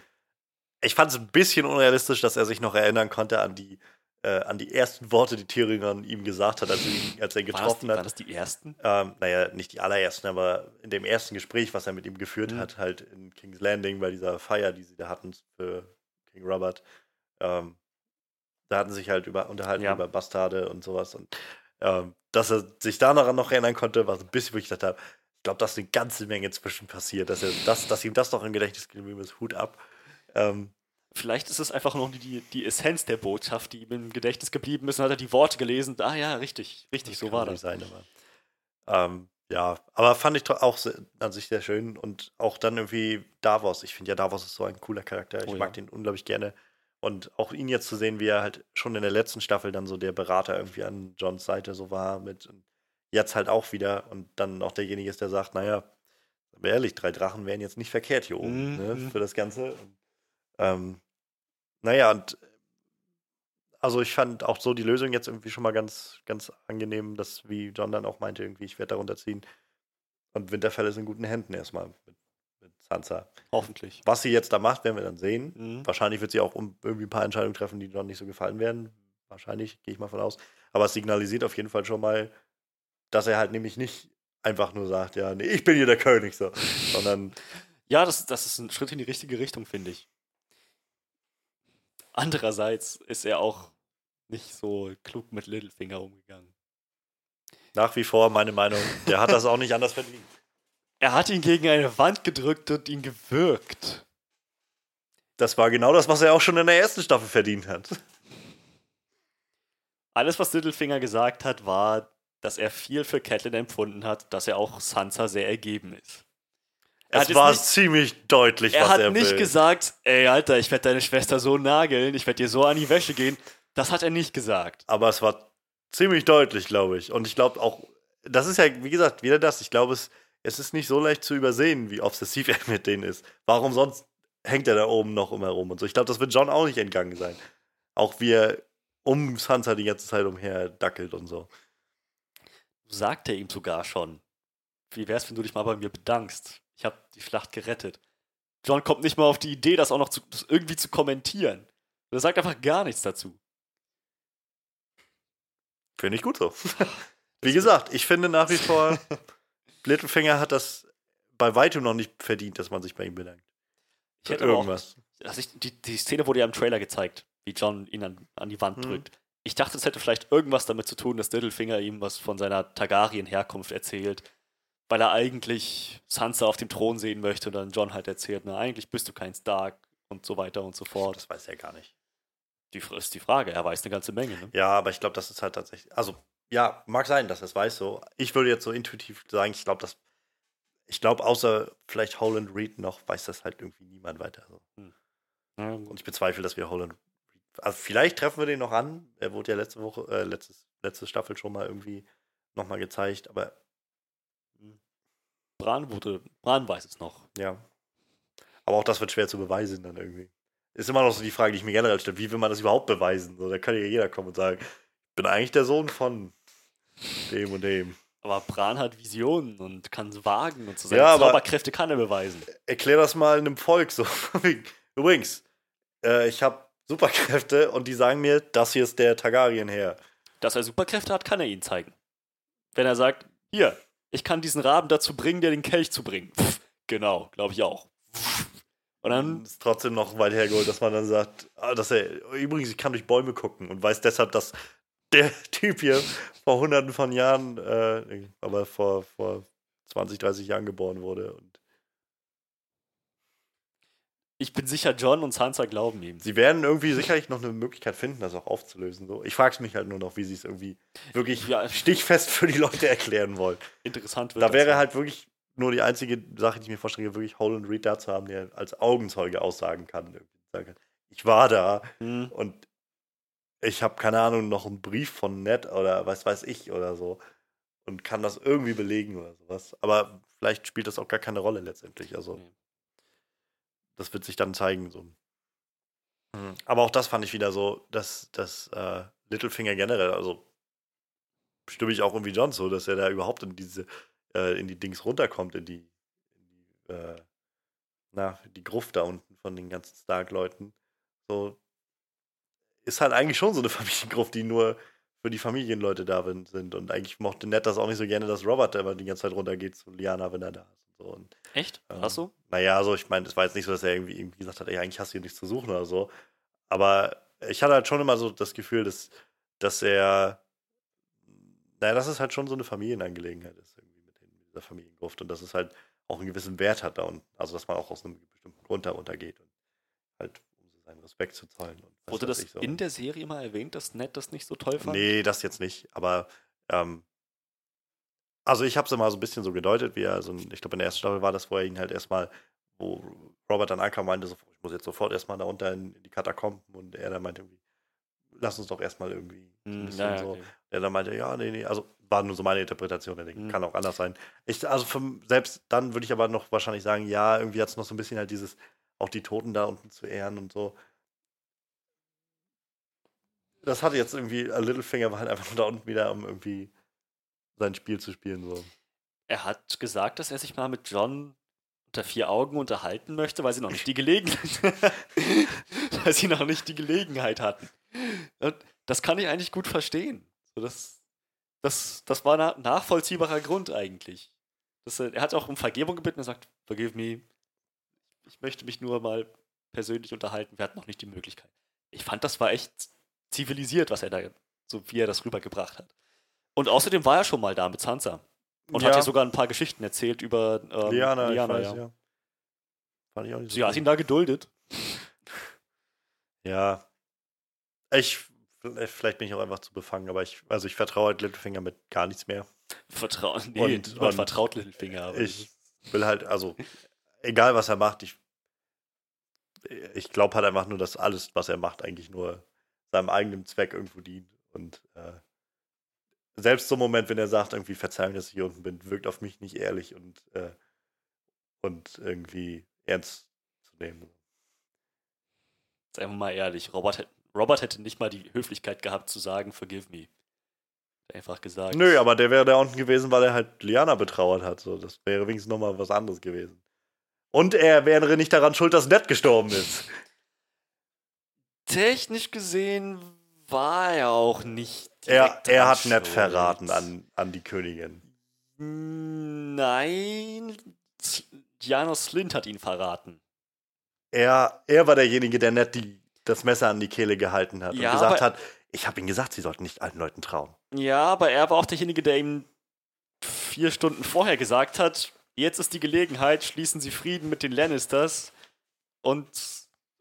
Ich fand es ein bisschen unrealistisch, dass er sich noch erinnern konnte an die, äh, an die ersten Worte, die Tyrion ihm gesagt hat, als, er ihn, als er ihn Waren das, getroffen die, waren hat. das die ersten? Ähm, naja, nicht die allerersten, aber in dem ersten Gespräch, was er mit ihm geführt Mhm. hat, halt in King's Landing bei dieser Feier, die sie da hatten für King Robert, ähm, da hatten sie sich halt über, unterhalten Ja. über Bastarde und sowas. Und ähm, dass er sich daran noch erinnern konnte, war so ein bisschen, wo ich dachte, ich glaube, dass eine ganze Menge zwischen passiert, dass, er das, dass ihm das noch im Gedächtnis geblieben ist, Hut ab. Ähm, Vielleicht ist es einfach noch die, die Essenz der Botschaft, die ihm im Gedächtnis geblieben ist. Und hat er die Worte gelesen. Ah ja, richtig, richtig, so war das. Sein, aber, ähm, ja, aber fand ich auch an sich sehr schön und auch dann irgendwie Davos. Ich finde ja, Davos ist so ein cooler Charakter. Ich Oh ja. mag den unglaublich gerne. Und auch ihn jetzt zu sehen, wie er halt schon in der letzten Staffel dann so der Berater irgendwie an Johns Seite so war mit jetzt halt auch wieder und dann auch derjenige ist, der sagt, naja, ehrlich, drei Drachen wären jetzt nicht verkehrt hier oben Mhm. ne, für das Ganze. Und, ähm, naja, und also ich fand auch so die Lösung jetzt irgendwie schon mal ganz, ganz angenehm, dass, wie John dann auch meinte, irgendwie, ich werde darunter ziehen. Und Winterfell ist in guten Händen erstmal mit Sansa. Hoffentlich. Was sie jetzt da macht, werden wir dann sehen. Mhm. Wahrscheinlich wird sie auch irgendwie ein paar Entscheidungen treffen, die John nicht so gefallen werden. Wahrscheinlich, gehe ich mal von aus. Aber es signalisiert auf jeden Fall schon mal, dass er halt nämlich nicht einfach nur sagt, ja, nee, ich bin hier der König, so. Sondern, Ja, das, das ist ein Schritt in die richtige Richtung, finde ich. Andererseits ist er auch nicht so klug mit Littlefinger umgegangen. nach wie vor meine Meinung, der hat das auch nicht anders verdient. Er hat ihn gegen eine Wand gedrückt und ihn gewürgt. Das war genau das, was er auch schon in der ersten Staffel verdient hat. Alles, was Littlefinger gesagt hat, war, dass er viel für Catelyn empfunden hat, dass er auch Sansa sehr ergeben ist. Er hat Es war nicht- ziemlich deutlich, Er was hat er nicht will. gesagt, ey Alter, ich werde deine Schwester so nageln, ich werde dir so an die Wäsche gehen. Das hat er nicht gesagt. Aber es war ziemlich deutlich, glaube ich. Und ich glaube auch, das ist ja, wie gesagt, wieder das. Ich glaube, es, es ist nicht so leicht zu übersehen, wie obsessiv er mit denen ist. Warum sonst hängt er da oben noch umherum und so? Ich glaube, das wird John auch nicht entgangen sein. Auch wie er um Sansa die ganze Zeit umher dackelt und so. Sagt er ihm sogar schon. Wie wär's, wenn du dich mal bei mir bedankst? Ich habe die Schlacht gerettet. John kommt nicht mal auf die Idee, das auch noch zu, das irgendwie zu kommentieren. Er sagt einfach gar nichts dazu. Finde ich gut so. Wie gesagt, ich finde nach wie vor, Littlefinger hat das bei weitem noch nicht verdient, dass man sich bei ihm bedankt. Ich hätte irgendwas. Auch, also ich, die, die Szene wurde ja im Trailer gezeigt, wie John ihn an, an die Wand hm. drückt. Ich dachte, es hätte vielleicht irgendwas damit zu tun, dass Littlefinger ihm was von seiner Targaryen-Herkunft erzählt, weil er eigentlich Sansa auf dem Thron sehen möchte und dann John halt erzählt, na, eigentlich bist du kein Stark und so weiter und so fort. Das weiß er gar nicht. Die ist die Frage, er weiß eine ganze Menge. Ne? Ja, aber ich glaube, das ist halt tatsächlich, also ja, mag sein, dass er es weiß so. Ich würde jetzt so intuitiv sagen, ich glaube, dass ich glaube, außer vielleicht Holland Reed noch, weiß das halt irgendwie niemand weiter. So. Hm. Ja, und ich bezweifle, dass wir Holland Reed. Also vielleicht treffen wir den noch an. Er wurde ja letzte Woche, äh, letztes, letzte Staffel schon mal irgendwie nochmal gezeigt, aber. Hm. Bran wurde, Bran weiß es noch. Ja. Aber auch das wird schwer zu beweisen dann irgendwie. Ist immer noch so die Frage, die ich mir generell stelle, wie will man das überhaupt beweisen? So, da kann ja jeder kommen und sagen, ich bin eigentlich der Sohn von dem und dem. Aber Bran hat Visionen und kann es wagen und so seine ja, Zauberkräfte kann er beweisen. Erklär das mal einem Volk so. Übrigens, äh, ich habe Superkräfte und die sagen mir, das hier ist der Targaryen her. Dass er Superkräfte hat, kann er ihnen zeigen. Wenn er sagt, hier, ich kann diesen Raben dazu bringen, dir den Kelch zu bringen. Pff, genau, glaube ich auch. Und dann ist trotzdem noch weit hergeholt, dass man dann sagt, ah, dass er übrigens, ich kann durch Bäume gucken und weiß deshalb, dass der Typ hier vor hunderten von Jahren, äh, aber vor, vor 20, 30 Jahren geboren wurde. Und ich bin sicher, John und Sansa glauben ihm. Sie werden irgendwie sicherlich noch eine Möglichkeit finden, das auch aufzulösen. So. Ich frage mich halt nur noch, wie sie es irgendwie wirklich ja. stichfest für die Leute erklären wollen. Interessant wird Da wäre halt wirklich nur die einzige Sache, die ich mir vorstelle, wirklich Holland Reed da zu haben, der als Augenzeuge aussagen kann. Ich war da mhm. und ich habe keine Ahnung, noch einen Brief von Ned oder was weiß ich oder so und kann das irgendwie belegen oder sowas. Aber vielleicht spielt das auch gar keine Rolle letztendlich. Also mhm. das wird sich dann zeigen. So. Mhm. Aber auch das fand ich wieder so, dass das äh, Littlefinger generell, also stimme ich auch irgendwie John so, dass er da überhaupt in diese äh, in die Dings runterkommt, in die, in die äh, na, die Gruft da unten von den ganzen Stark-Leuten. So, ist halt eigentlich schon so eine Familiengruft, die nur für die Familienleute da sind. Und eigentlich mochte Ned das auch nicht so gerne, dass Robert immer die ganze Zeit runtergeht zu Liana, wenn er da ist. Und so. Und, Echt? Ähm, Hast du? Naja, also ich meine, es war jetzt nicht so, dass er irgendwie, irgendwie gesagt hat, ey, eigentlich hast du hier nichts zu suchen oder so. Aber ich hatte halt schon immer so das Gefühl, dass, dass er, naja, dass es halt schon so eine Familienangelegenheit ist, irgendwie mit, den, mit dieser Familiengruft. Und dass es halt auch einen gewissen Wert hat da und also dass man auch aus einem bestimmten Grund da runtergeht und halt seinen Respekt zu zollen. Wurde das so. in der Serie mal erwähnt, dass Ned das nicht so toll fand? Nee, das jetzt nicht. Aber ähm, also ich habe es immer so ein bisschen so gedeutet, wie er, also ich glaube in der ersten Staffel war das, wo er ihn halt erstmal, wo Robert dann ankam, meinte, so, ich muss jetzt sofort erstmal da unter in, in die Katakomben und er dann meinte irgendwie, lass uns doch erstmal irgendwie ein hm, bisschen ja, so. Okay. Er dann meinte, ja, nee, nee, also war nur so meine Interpretation, der mhm. kann auch anders sein. Ich, also für, selbst dann würde ich aber noch wahrscheinlich sagen, ja, irgendwie hat es noch so ein bisschen halt dieses, auch die Toten da unten zu ehren und so. Das hatte jetzt irgendwie, A Littlefinger war halt einfach nur da unten wieder, um irgendwie sein Spiel zu spielen. So. Er hat gesagt, dass er sich mal mit John unter vier Augen unterhalten möchte, weil sie noch nicht die Gelegenheit, weil sie noch nicht die Gelegenheit hatten. Und das kann ich eigentlich gut verstehen. So, das, das, das war ein nachvollziehbarer Grund eigentlich. Das, er hat auch um Vergebung gebeten. Er sagt, forgive me, ich möchte mich nur mal persönlich unterhalten, wir hatten noch nicht die Möglichkeit. Ich fand, das war echt zivilisiert, was er da, so wie er das rübergebracht hat. Und außerdem war er schon mal da mit Sansa. Und ja. hat ja sogar ein paar Geschichten erzählt über ähm, Liana. Liana weiß, ja. ja. Fand ich auch nicht so. Sie hat ihn da geduldet. Ja. Ich, vielleicht bin ich auch einfach zu befangen, aber ich, also ich vertraue halt Littlefinger mit gar nichts mehr. Vertrauen, nee, und, und vertraut Littlefinger. Aber ich will halt, also egal was er macht, ich, ich glaube halt einfach nur, dass alles, was er macht, eigentlich nur seinem eigenen Zweck irgendwo dient. Und äh, selbst so ein Moment, wenn er sagt, irgendwie Verzeihung, dass ich hier unten bin, wirkt auf mich nicht ehrlich und, äh, und irgendwie ernst zu nehmen. Sei mal ehrlich, Robert, Robert hätte nicht mal die Höflichkeit gehabt zu sagen, forgive me. Einfach gesagt. Nö, aber der wäre da unten gewesen, weil er halt Liana betrauert hat. So, das wäre wenigstens nochmal was anderes gewesen. Und er wäre nicht daran schuld, dass Ned gestorben ist. Technisch gesehen war er auch nicht Er, er hat Ned verraten an, an die Königin. Nein, Janos Slint hat ihn verraten. Er, er war derjenige, der Ned die, das Messer an die Kehle gehalten hat Ja, und gesagt hat, ich habe ihnen gesagt, sie sollten nicht alten Leuten trauen. Ja, aber er war auch derjenige, der ihm vier Stunden vorher gesagt hat, jetzt ist die Gelegenheit, schließen Sie Frieden mit den Lannisters und,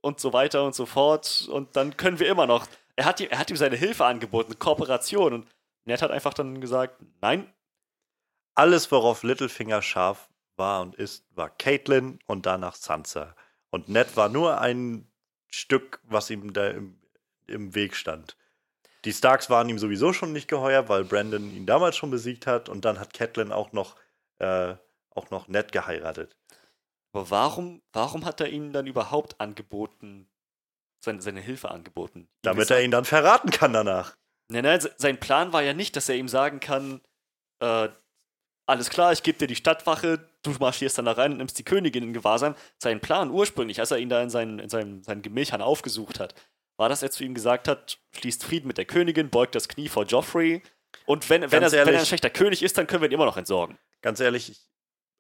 und so weiter und so fort und dann können wir immer noch. Er hat, ihm, er hat ihm seine Hilfe angeboten, Kooperation und Ned hat einfach dann gesagt, nein, Alles, worauf Littlefinger scharf war und ist, war Caitlin und danach Sansa. Und Ned war nur ein Stück, was ihm da im, im Weg stand. Die Starks waren ihm sowieso schon nicht geheuer, weil Brandon ihn damals schon besiegt hat und dann hat Catelyn auch noch, äh, auch noch Ned geheiratet. aber warum, warum hat er ihm dann überhaupt angeboten, seine, seine Hilfe angeboten? Ihm Damit gesagt- er ihn dann verraten kann danach. Nein, nein, se- sein Plan war ja nicht, dass er ihm sagen kann, äh, alles klar, ich gebe dir die Stadtwache, du marschierst dann da rein und nimmst die Königin in Gewahrsam. Sein Plan ursprünglich, als er ihn da in seinen, in seinen, seinen Gemächern aufgesucht hat, war, dass er zu ihm gesagt hat, schließt Frieden mit der Königin, beugt das Knie vor Joffrey und wenn, wenn, er, Ganz wenn er ein ehrlich- schlechter König ist, dann können wir ihn immer noch entsorgen. Ganz ehrlich, ich,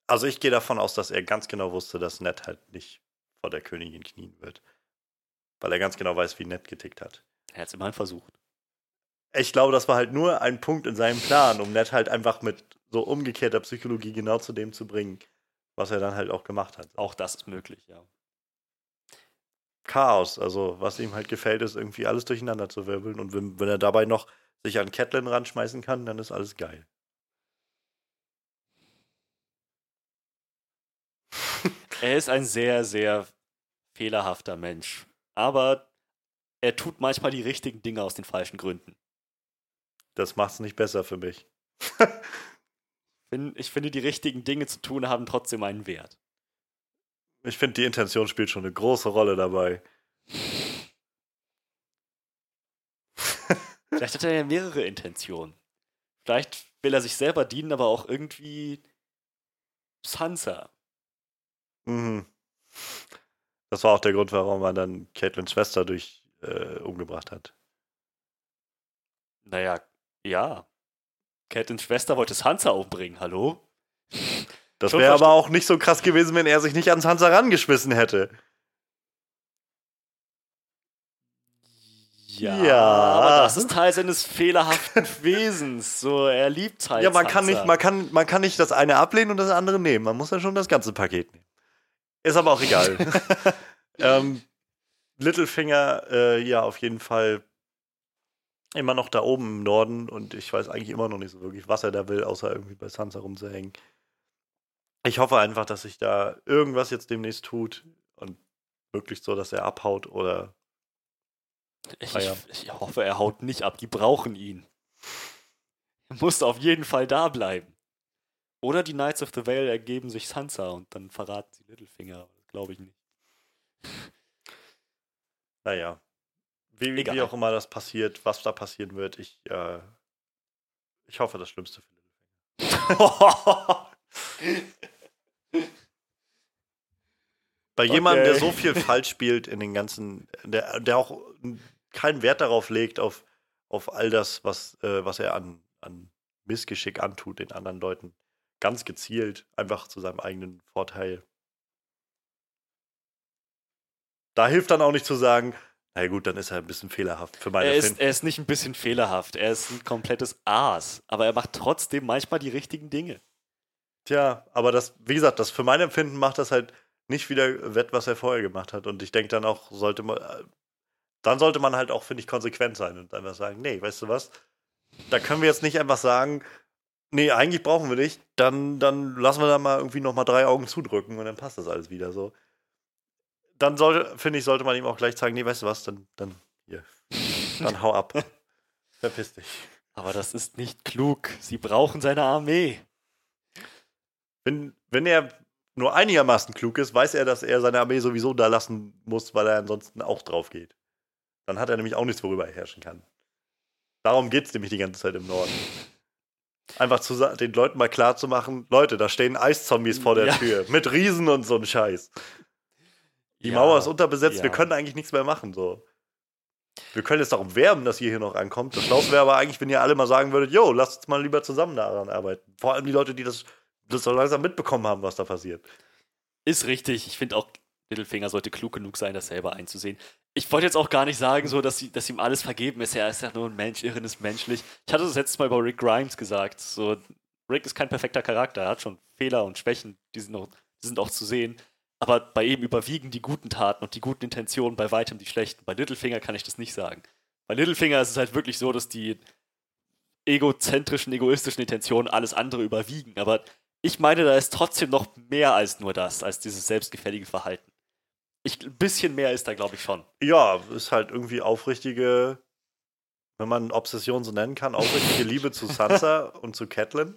also ich gehe davon aus, dass er ganz genau wusste, dass Ned halt nicht vor der Königin knien wird. Weil er ganz genau weiß, wie Ned getickt hat. Er hat es immerhin versucht. Ich glaube, das war halt nur ein Punkt in seinem Plan, um Ned halt einfach mit so umgekehrter Psychologie genau zu dem zu bringen, was er dann halt auch gemacht hat. Auch das ist möglich, ja. Chaos, also was ihm halt gefällt, ist irgendwie alles durcheinander zu wirbeln und wenn, wenn er dabei noch sich an Catelyn ranschmeißen kann, dann ist alles geil. Er ist ein sehr, sehr fehlerhafter Mensch. Aber er tut manchmal die richtigen Dinge aus den falschen Gründen. Das macht's nicht besser für mich. Ich finde, die richtigen Dinge zu tun haben trotzdem einen Wert. Ich finde, die Intention spielt schon eine große Rolle dabei. Vielleicht hat er ja mehrere Intentionen. Vielleicht will er sich selber dienen, aber auch irgendwie Sansa. Mhm. Das war auch der Grund, warum er dann Catelyns Schwester durch äh, umgebracht hat. Naja, ja. Catelyns Schwester wollte Sansa umbringen, hallo? Das wäre aber auch nicht so krass gewesen, wenn er sich nicht an Sansa rangeschmissen hätte. Ja, Ja. aber das ist Teil seines fehlerhaften Wesens. So, er liebt halt Ja, man kann, Sansa. nicht, man, kann, man kann nicht das eine ablehnen und das andere nehmen. Man muss ja schon das ganze Paket nehmen. Ist aber auch egal. ähm, Littlefinger, äh, ja, auf jeden Fall immer noch da oben im Norden und ich weiß eigentlich immer noch nicht so wirklich, was er da will, außer irgendwie bei Sansa rumzuhängen. Ich hoffe einfach, dass sich da irgendwas jetzt demnächst tut und möglichst so, dass er abhaut oder Ich, Ah ja. ich hoffe, er haut nicht ab. Die brauchen ihn. Er muss auf jeden Fall da bleiben. Oder die Knights of the Vale ergeben sich Sansa und dann verraten sie Littlefinger. aber Das glaube ich nicht. Naja. Wie, wie Egal. auch immer das passiert, was da passieren wird, ich, äh, ich hoffe das Schlimmste für Littlefinger. Bei jemandem, der Okay. so viel falsch spielt in den ganzen, der, der auch keinen Wert darauf legt, auf, auf all das, was, äh, was er an, an Missgeschick antut den anderen Leuten, ganz gezielt, einfach zu seinem eigenen Vorteil. Da hilft dann auch nicht zu sagen, na gut, dann ist er ein bisschen fehlerhaft für meine er, ist, Finden. er ist nicht ein bisschen fehlerhaft. Er ist ein komplettes Aas. Aber er macht trotzdem manchmal die richtigen Dinge. Tja, aber das, wie gesagt, das für mein Empfinden macht das halt nicht wieder wett, was er vorher gemacht hat. Und ich denke dann auch, sollte man, dann sollte man halt auch, finde ich, konsequent sein und einfach sagen, nee, weißt du was? Da können wir jetzt nicht einfach sagen, nee, eigentlich brauchen wir nicht, dann, dann lassen wir da mal irgendwie noch mal drei Augen zudrücken und dann passt das alles wieder so. Dann sollte, finde ich, sollte man ihm auch gleich sagen, nee, weißt du was, dann, dann, hier, dann hau ab. Verpiss dich. Aber das ist nicht klug. Sie brauchen seine Armee. Wenn, wenn er nur einigermaßen klug ist, weiß er, dass er seine Armee sowieso da lassen muss, weil er ansonsten auch drauf geht. Dann hat er nämlich auch nichts, worüber er herrschen kann. Darum geht es nämlich die ganze Zeit im Norden. Einfach zu den Leuten mal klar zu machen, Leute, da stehen Eiszombies vor der Ja. Tür. Mit Riesen und so ein Scheiß. Die Ja, Mauer ist unterbesetzt, wir ja. können eigentlich nichts mehr machen. So. wir können jetzt darum werben, dass ihr hier noch ankommt. Das Schlauste wäre aber eigentlich, wenn ihr alle mal sagen würdet, yo, lasst uns mal lieber zusammen daran arbeiten. Vor allem die Leute, die das, das so langsam mitbekommen haben, was da passiert. Ist richtig. Ich finde auch, Littlefinger sollte klug genug sein, das selber einzusehen. Ich wollte jetzt auch gar nicht sagen, so, dass, sie, dass ihm alles vergeben ist. Er ist ja nur ein Mensch, Irren ist menschlich. Ich hatte das letztes Mal über Rick Grimes gesagt. So, Rick ist kein perfekter Charakter. Er hat schon Fehler und Schwächen, die sind, auch, die sind auch zu sehen. Aber bei ihm überwiegen die guten Taten und die guten Intentionen bei weitem die schlechten. Bei Littlefinger kann ich das nicht sagen. Bei Littlefinger ist es halt wirklich so, dass die egozentrischen, egoistischen Intentionen alles andere überwiegen. Aber ich meine, da ist trotzdem noch mehr als nur das, als dieses selbstgefällige Verhalten. Ich, ein bisschen mehr ist da, glaube ich, schon. Ja, ist halt irgendwie aufrichtige, wenn man Obsession so nennen kann, aufrichtige Liebe zu Sansa und zu Catelyn.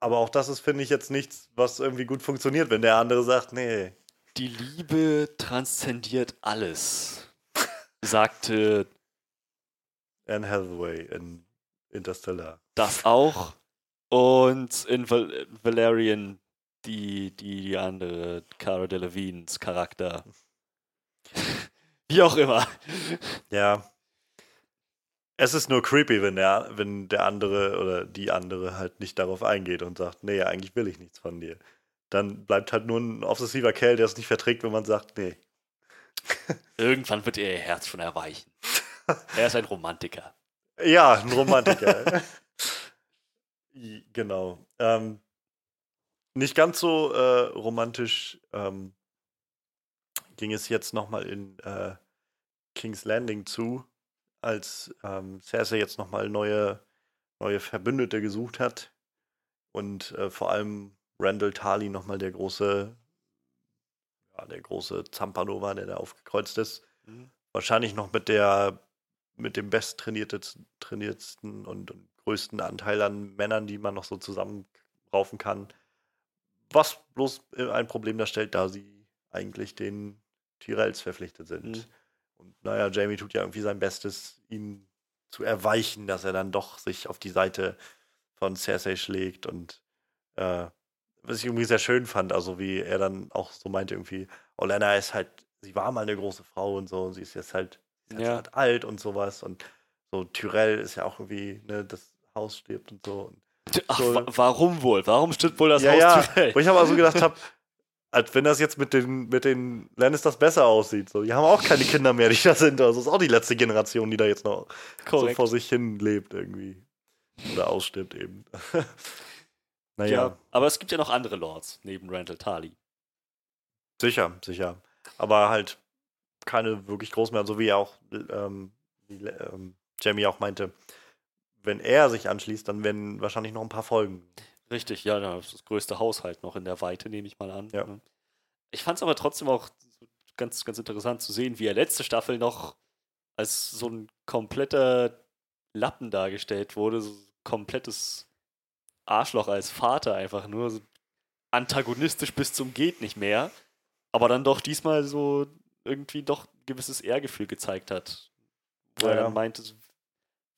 Aber auch das ist, finde ich, jetzt nichts, was irgendwie gut funktioniert, wenn der andere sagt, nee. Die Liebe transzendiert alles, sagte Anne Hathaway in Interstellar. Das auch. Und in Val Valerian die, die andere Cara Delevingnes Charakter. Wie auch immer. Ja. Es ist nur creepy, wenn der, wenn der andere oder die andere halt nicht darauf eingeht und sagt, nee, eigentlich will ich nichts von dir. Dann bleibt halt nur ein obsessiver Kerl, der es nicht verträgt, wenn man sagt, nee. Irgendwann wird ihr Herz schon erweichen. er ist ein Romantiker. Ja, ein Romantiker. genau. Ähm, nicht ganz so äh, romantisch ähm, ging es jetzt nochmal in äh, King's Landing zu, als ähm, Cersei jetzt nochmal neue, neue Verbündete gesucht hat und äh, vor allem Randall Tarly nochmal der große, ja, der große Zampano war, der da aufgekreuzt ist. Mhm. Wahrscheinlich noch mit der mit dem besttrainiertesten und, größten Anteil an Männern, die man noch so zusammenraufen kann. Was bloß äh, ein Problem darstellt, da sie eigentlich den Tyrells verpflichtet sind. Mhm. Und naja, Jamie tut ja irgendwie sein Bestes, ihn zu erweichen, dass er dann doch sich auf die Seite von Cersei schlägt und äh, was ich irgendwie sehr schön fand, also wie er dann auch so meinte irgendwie, Olenna ist halt, sie war mal eine große Frau und so und sie ist jetzt halt ist ja. halt alt und sowas. Und so Tyrell ist ja auch irgendwie, ne, das Haus stirbt und so. Und Ach, so. warum wohl? Warum stirbt wohl das ja, Haus ja. Tyrell? Wo ich aber so gedacht habe, als wenn das jetzt mit den, mit den Lannisters besser aussieht. So, die haben auch keine Kinder mehr, die da sind. Also ist auch die letzte Generation, die da jetzt noch Korrekt. so vor sich hin lebt irgendwie. Oder ausstirbt eben. naja. Ja, aber es gibt ja noch andere Lords neben Randall Tarly. Sicher, sicher. Aber halt keine wirklich groß mehr, so wie auch ähm, wie, ähm, Jamie auch meinte, wenn er sich anschließt, dann werden wahrscheinlich noch ein paar Folgen. Richtig, ja, das größte Haushalt noch in der Weite, nehme ich mal an. Ja. Ne? Ich fand es aber trotzdem auch ganz, ganz interessant zu sehen, wie er letzte Staffel noch als so ein kompletter Lappen dargestellt wurde, so ein komplettes Arschloch als Vater einfach nur, so antagonistisch bis zum geht nicht mehr, aber dann doch diesmal so irgendwie doch ein gewisses Ehrgefühl gezeigt hat. Wo ja, er dann meinte,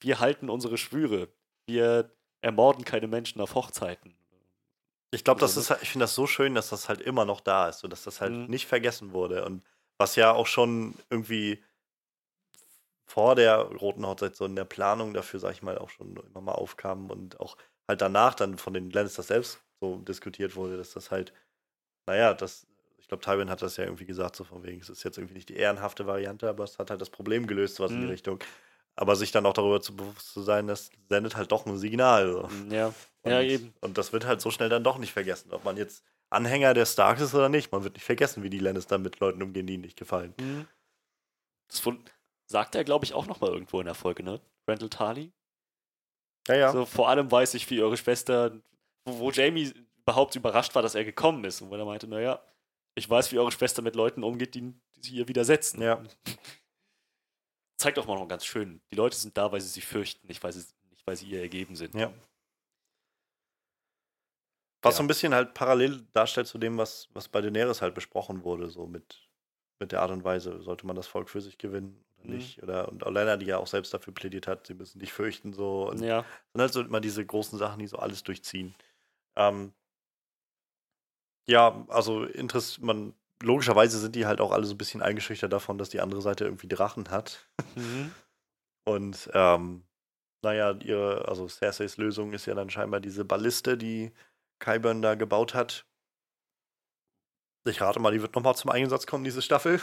wir halten unsere Schwüre. Wir ermorden keine Menschen auf Hochzeiten. Ich glaube, das ist halt, ich finde das so schön, dass das halt immer noch da ist und dass das halt mhm. nicht vergessen wurde. Und was ja auch schon irgendwie vor der Roten Hochzeit so in der Planung dafür, sag ich mal, auch schon immer mal aufkam und auch halt danach dann von den Lannisters selbst so diskutiert wurde, dass das halt, naja, das ich glaube, Tywin hat das ja irgendwie gesagt, so von wegen, es ist jetzt irgendwie nicht die ehrenhafte Variante, aber es hat halt das Problem gelöst, was mhm. in die mhm. Richtung. Aber sich dann auch darüber zu bewusst zu sein, das sendet halt doch ein Signal. So. Ja. Und, ja, eben. Und das wird halt so schnell dann doch nicht vergessen, ob man jetzt Anhänger der Starks ist oder nicht. Man wird nicht vergessen, wie die Lannister mit Leuten umgehen, die ihnen nicht gefallen. Mhm. Das sagt er, glaube ich, auch nochmal irgendwo in der Folge, ne? Randall Tarly. Ja, ja. So, vor allem weiß ich, wie eure Schwester, wo, wo Jamie überhaupt überrascht war, dass er gekommen ist. Und wo er meinte, naja, ich weiß, wie eure Schwester mit Leuten umgeht, die, die sie ihr widersetzen. Ja. Zeigt auch mal noch ganz schön. Die Leute sind da, weil sie sich fürchten, nicht weil sie, nicht, weil sie ihr ergeben sind. Ja. Was ja. so ein bisschen halt parallel darstellt zu dem, was, was bei Daenerys halt besprochen wurde, so mit, mit der Art und Weise, sollte man das Volk für sich gewinnen oder mhm. nicht. Oder, und Olenna, die ja auch selbst dafür plädiert hat, sie müssen dich fürchten, so. Und ja. sind halt so immer diese großen Sachen, die so alles durchziehen. Ähm, ja, also Interess man logischerweise sind die halt auch alle so ein bisschen eingeschüchtert davon, dass die andere Seite irgendwie Drachen hat. Mhm. Und ähm, naja, ihre, also Cerseis Lösung ist ja dann scheinbar diese Balliste, die Kyburn da gebaut hat. Ich rate mal, die wird nochmal zum Einsatz kommen, diese Staffel.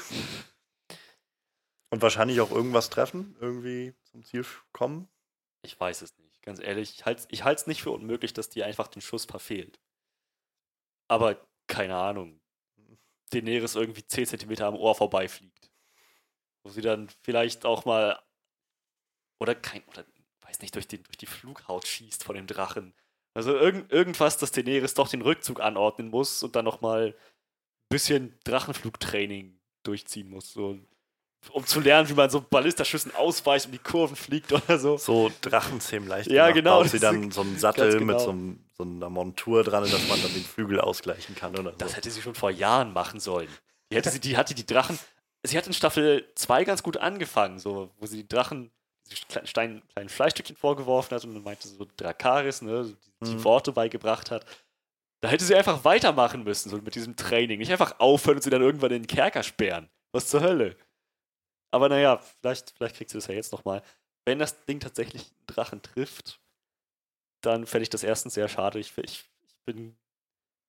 Und wahrscheinlich auch irgendwas treffen, irgendwie zum Ziel kommen. Ich weiß es nicht, ganz ehrlich. Ich halte es nicht für unmöglich, dass die einfach den Schuss verfehlt. Aber keine Ahnung. Daenerys irgendwie 10 cm am Ohr vorbeifliegt. Wo sie dann vielleicht auch mal. Oder kein. Oder weiß nicht, durch, den, durch die Flughaut schießt von dem Drachen. Also irgend, irgendwas, dass Daenerys doch den Rückzug anordnen muss und dann nochmal ein bisschen Drachenflugtraining durchziehen muss. So, um zu lernen, wie man so Ballisterschüssen ausweicht und die Kurven fliegt oder so. So Drachenzähmen leicht. Ja, gemacht, genau, Baut sie dann so einen Sattel ganz mit genau. so, einem, so einer Montur dran, dass man dann den Flügel ausgleichen kann oder so. Das hätte sie schon vor Jahren machen sollen. Die, hätte sie, die hatte die Drachen. Sie hat in Staffel 2 ganz gut angefangen, so, wo sie die Drachen diese kleinen, Stein, kleinen Fleischstückchen vorgeworfen hat und dann meinte so Drakaris, ne, so die, die Mhm. Worte beigebracht hat. Da hätte sie einfach weitermachen müssen, so mit diesem Training. Nicht einfach aufhören und sie dann irgendwann in den Kerker sperren. Was zur Hölle? Aber naja, vielleicht, vielleicht kriegt sie das ja jetzt nochmal. Wenn das Ding tatsächlich einen Drachen trifft, dann fände ich das erstens sehr schade. Ich, ich, ich bin.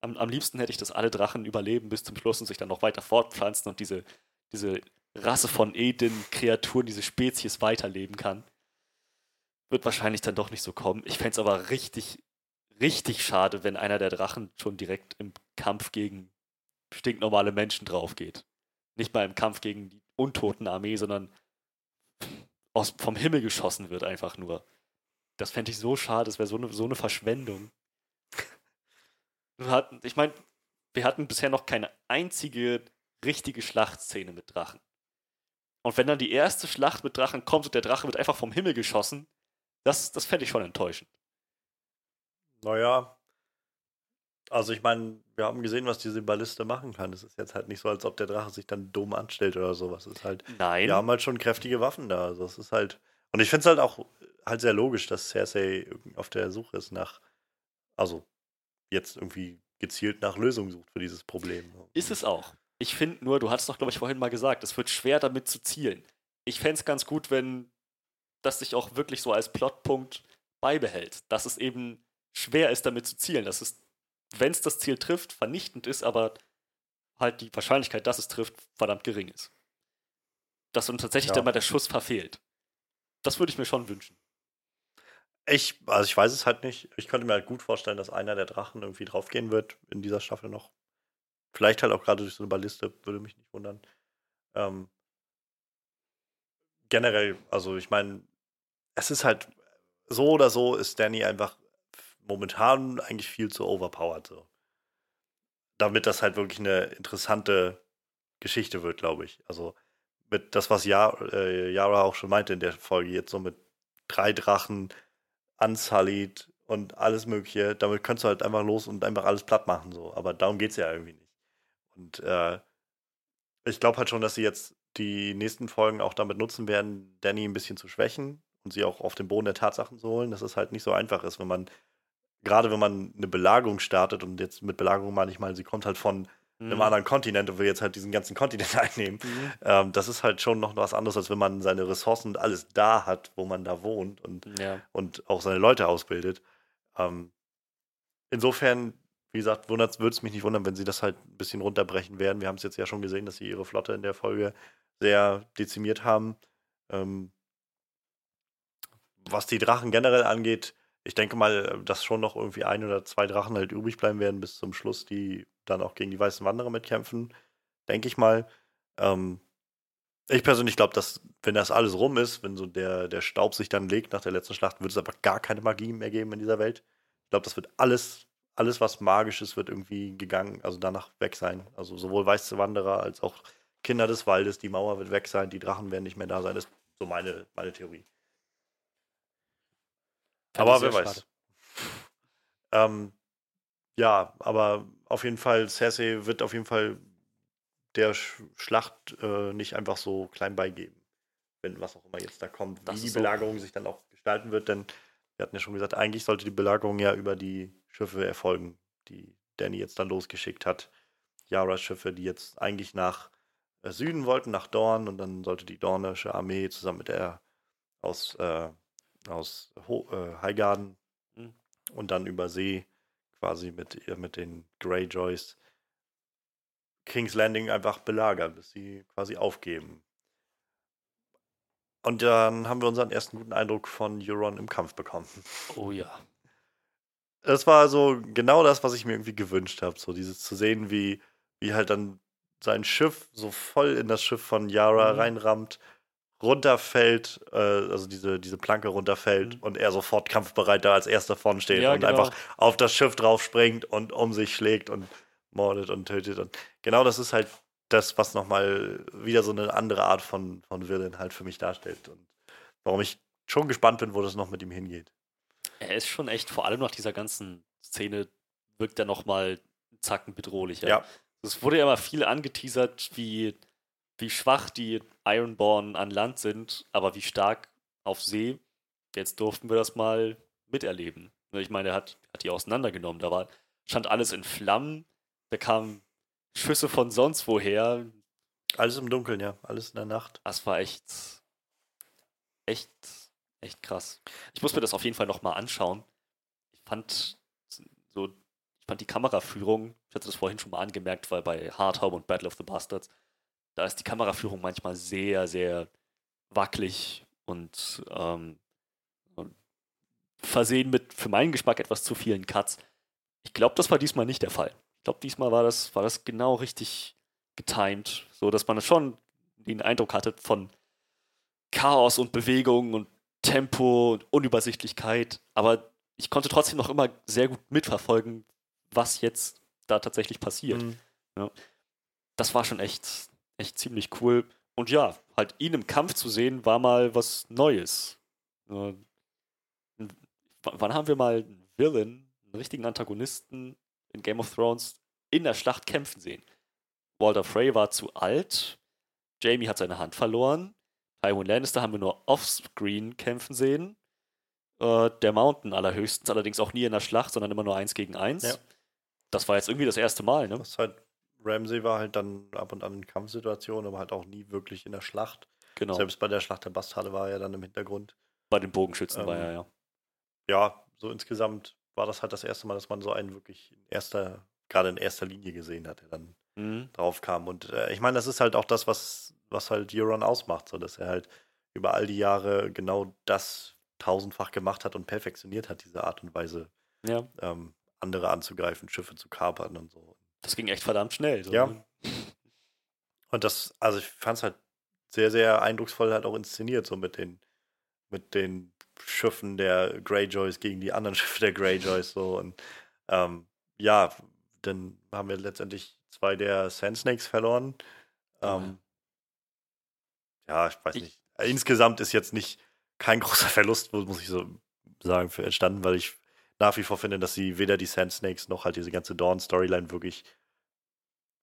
Am, am liebsten hätte ich, dass alle Drachen überleben bis zum Schluss und sich dann noch weiter fortpflanzen und diese, diese Rasse von Eden-Kreaturen, diese Spezies weiterleben kann. Wird wahrscheinlich dann doch nicht so kommen. Ich fände es aber richtig, richtig schade, wenn einer der Drachen schon direkt im Kampf gegen stinknormale Menschen draufgeht. Nicht mal im Kampf gegen die untoten Armee, sondern aus, vom Himmel geschossen wird einfach nur. Das fände ich so schade, das wäre so eine, so eine Verschwendung. Hatten, ich meine, wir hatten bisher noch keine einzige richtige Schlachtszene mit Drachen. Und wenn dann die erste Schlacht mit Drachen kommt und der Drache wird einfach vom Himmel geschossen, das, das fände ich schon enttäuschend. Naja, also ich meine, wir haben gesehen, was diese Balliste machen kann. Es ist jetzt halt nicht so, als ob der Drache sich dann dumm anstellt oder sowas. Es ist halt, Nein. wir haben halt schon kräftige Waffen da. Also es ist halt, und ich finde es halt auch halt sehr logisch, dass Cersei irgendwie auf der Suche ist nach, also jetzt irgendwie gezielt nach Lösungen sucht für dieses Problem. Ist es auch. Ich finde nur, du hattest doch, glaube ich, vorhin mal gesagt, es wird schwer damit zu zielen. Ich fände es ganz gut, wenn das sich auch wirklich so als Plotpunkt beibehält. Dass es eben schwer ist, damit zu zielen. Dass es, wenn es das Ziel trifft, vernichtend ist, aber halt die Wahrscheinlichkeit, dass es trifft, verdammt gering ist. Dass dann tatsächlich Ja. dann mal der Schuss verfehlt. Das würde ich mir schon wünschen. Ich, also ich weiß es halt nicht. Ich könnte mir halt gut vorstellen, dass einer der Drachen irgendwie draufgehen wird in dieser Staffel noch. Vielleicht halt auch gerade durch so eine Balliste, würde mich nicht wundern. Ähm, generell, also ich meine, es ist halt so oder so ist Danny einfach momentan eigentlich viel zu overpowered. So. Damit das halt wirklich eine interessante Geschichte wird, glaube ich. Also mit das, was ja, äh, Yara auch schon meinte in der Folge, jetzt so mit drei Drachen, unsullied und alles Mögliche, damit könntest du halt einfach los und einfach alles platt machen. So. Aber darum geht es ja irgendwie nicht. Und äh, ich glaube halt schon, dass sie jetzt die nächsten Folgen auch damit nutzen werden, Danny ein bisschen zu schwächen und sie auch auf den Boden der Tatsachen zu holen, dass es halt nicht so einfach ist, wenn man, gerade wenn man eine Belagerung startet, und jetzt mit Belagerung meine ich mal, sie kommt halt von einem anderen Kontinent und will jetzt halt diesen ganzen Kontinent einnehmen. Mhm. Ähm, das ist halt schon noch was anderes, als wenn man seine Ressourcen und alles da hat, wo man da wohnt und, Ja. und auch seine Leute ausbildet. Ähm, insofern, wie gesagt, würde es mich nicht wundern, wenn sie das halt ein bisschen runterbrechen werden. Wir haben es jetzt ja schon gesehen, dass sie ihre Flotte in der Folge sehr dezimiert haben. Ähm, was die Drachen generell angeht, ich denke mal, dass schon noch irgendwie ein oder zwei Drachen halt übrig bleiben werden bis zum Schluss, die dann auch gegen die weißen Wanderer mitkämpfen. Denke ich mal. Ähm, ich persönlich glaube, dass, wenn das alles rum ist, wenn so der, der Staub sich dann legt nach der letzten Schlacht, wird es einfach gar keine Magie mehr geben in dieser Welt. Ich glaube, das wird alles, alles, was magisch ist, wird irgendwie gegangen, also danach weg sein. Also sowohl weiße Wanderer als auch Kinder des Waldes, die Mauer wird weg sein, die Drachen werden nicht mehr da sein. Das ist so meine, meine Theorie. Aber wer weiß. Ähm, ja, aber auf jeden Fall, Cersei wird auf jeden Fall der Sch Schlacht äh, nicht einfach so klein beigeben. Wenn was auch immer jetzt da kommt, Das wie die ist so. Belagerung sich dann auch gestalten wird, denn wir hatten ja schon gesagt, eigentlich sollte die Belagerung ja über die Schiffe erfolgen, die Danny jetzt dann losgeschickt hat. Yara-Schiffe, die jetzt eigentlich nach äh, Süden wollten, nach Dorn, und dann sollte die Dornische Armee zusammen mit der aus, äh, aus Ho äh, Highgarden Mhm. und dann über See quasi mit, mit den Greyjoys King's Landing einfach belagern, bis sie quasi aufgeben. Und dann haben wir unseren ersten guten Eindruck von Euron im Kampf bekommen. Oh ja. Das war so genau das, was ich mir irgendwie gewünscht habe. So dieses zu sehen, wie, wie halt dann sein Schiff so voll in das Schiff von Yara Mhm. reinrammt, runterfällt, äh, also diese, diese Planke runterfällt Mhm. und er sofort kampfbereit da als erster vorn steht Ja, und genau. einfach auf das Schiff drauf springt und um sich schlägt und mordet und tötet. Und genau das ist halt das, was nochmal wieder so eine andere Art von, von Villain halt für mich darstellt. Und warum ich schon gespannt bin, wo das noch mit ihm hingeht. Er ist schon echt, vor allem nach dieser ganzen Szene, wirkt er nochmal Zacken bedrohlicher. Ja. Es wurde ja immer viel angeteasert, wie, wie schwach die Ironborn an Land sind, aber wie stark auf See. Jetzt durften wir das mal miterleben. Ne, Ich meine, er hat, hat die auseinandergenommen. Da war, stand alles in Flammen. Da kamen Schüsse von sonst woher. Alles im Dunkeln, ja. Alles in der Nacht. Das war echt, echt, echt krass. Ich muss mir das auf jeden Fall nochmal anschauen. Ich fand so, ich fand die Kameraführung, ich hatte das vorhin schon mal angemerkt, weil bei Hard Home und Battle of the Bastards, da ist die Kameraführung manchmal sehr, sehr wackelig und, ähm, und versehen mit für meinen Geschmack etwas zu vielen Cuts. Ich glaube, das war diesmal nicht der Fall. Ich glaube, diesmal war das, war das genau richtig getimed, so dass man schon den Eindruck hatte von Chaos und Bewegung und Tempo und Unübersichtlichkeit, aber ich konnte trotzdem noch immer sehr gut mitverfolgen, was jetzt da tatsächlich passiert. Mhm. Das war schon echt, echt ziemlich cool. Und ja, halt ihn im Kampf zu sehen, war mal was Neues. Äh, w- wann haben wir mal einen Villain, einen richtigen Antagonisten in Game of Thrones in der Schlacht kämpfen sehen? Walter Frey war zu alt, Jamie hat seine Hand verloren, Tywin Lannister haben wir nur offscreen kämpfen sehen. Äh, der Mountain allerhöchstens, allerdings auch nie in der Schlacht, sondern immer nur eins gegen eins. Ja. Das war jetzt irgendwie das erste Mal, ne? Das halt, Ramsey war halt dann ab und an in Kampfsituationen, aber halt auch nie wirklich in der Schlacht. Genau. Selbst bei der Schlacht der Bastarde war er ja dann im Hintergrund. Bei den Bogenschützen war Ähm, er, ja. Ja, so insgesamt war das halt das erste Mal, dass man so einen wirklich in erster, gerade in erster Linie gesehen hat, der dann Mhm. drauf kam. Und äh, ich meine, das ist halt auch das, was, was halt Euron ausmacht, so dass er halt über all die Jahre genau das tausendfach gemacht hat und perfektioniert hat, diese Art und Weise, Ja, ähm, andere anzugreifen, Schiffe zu kapern und so. Das ging echt verdammt schnell. So. Ja. ne? Und das, also ich fand es halt sehr, sehr eindrucksvoll halt auch inszeniert, so mit den, mit den Schiffen der Greyjoys gegen die anderen Schiffe der Greyjoys so und ähm, ja, dann haben wir letztendlich zwei der Sand Snakes verloren. Ähm, ja, ich weiß Ich- nicht. Insgesamt ist jetzt nicht kein großer Verlust, muss ich so sagen, für entstanden, weil ich nach wie vor finde, dass sie weder die Sand Snakes noch halt diese ganze Dawn-Storyline wirklich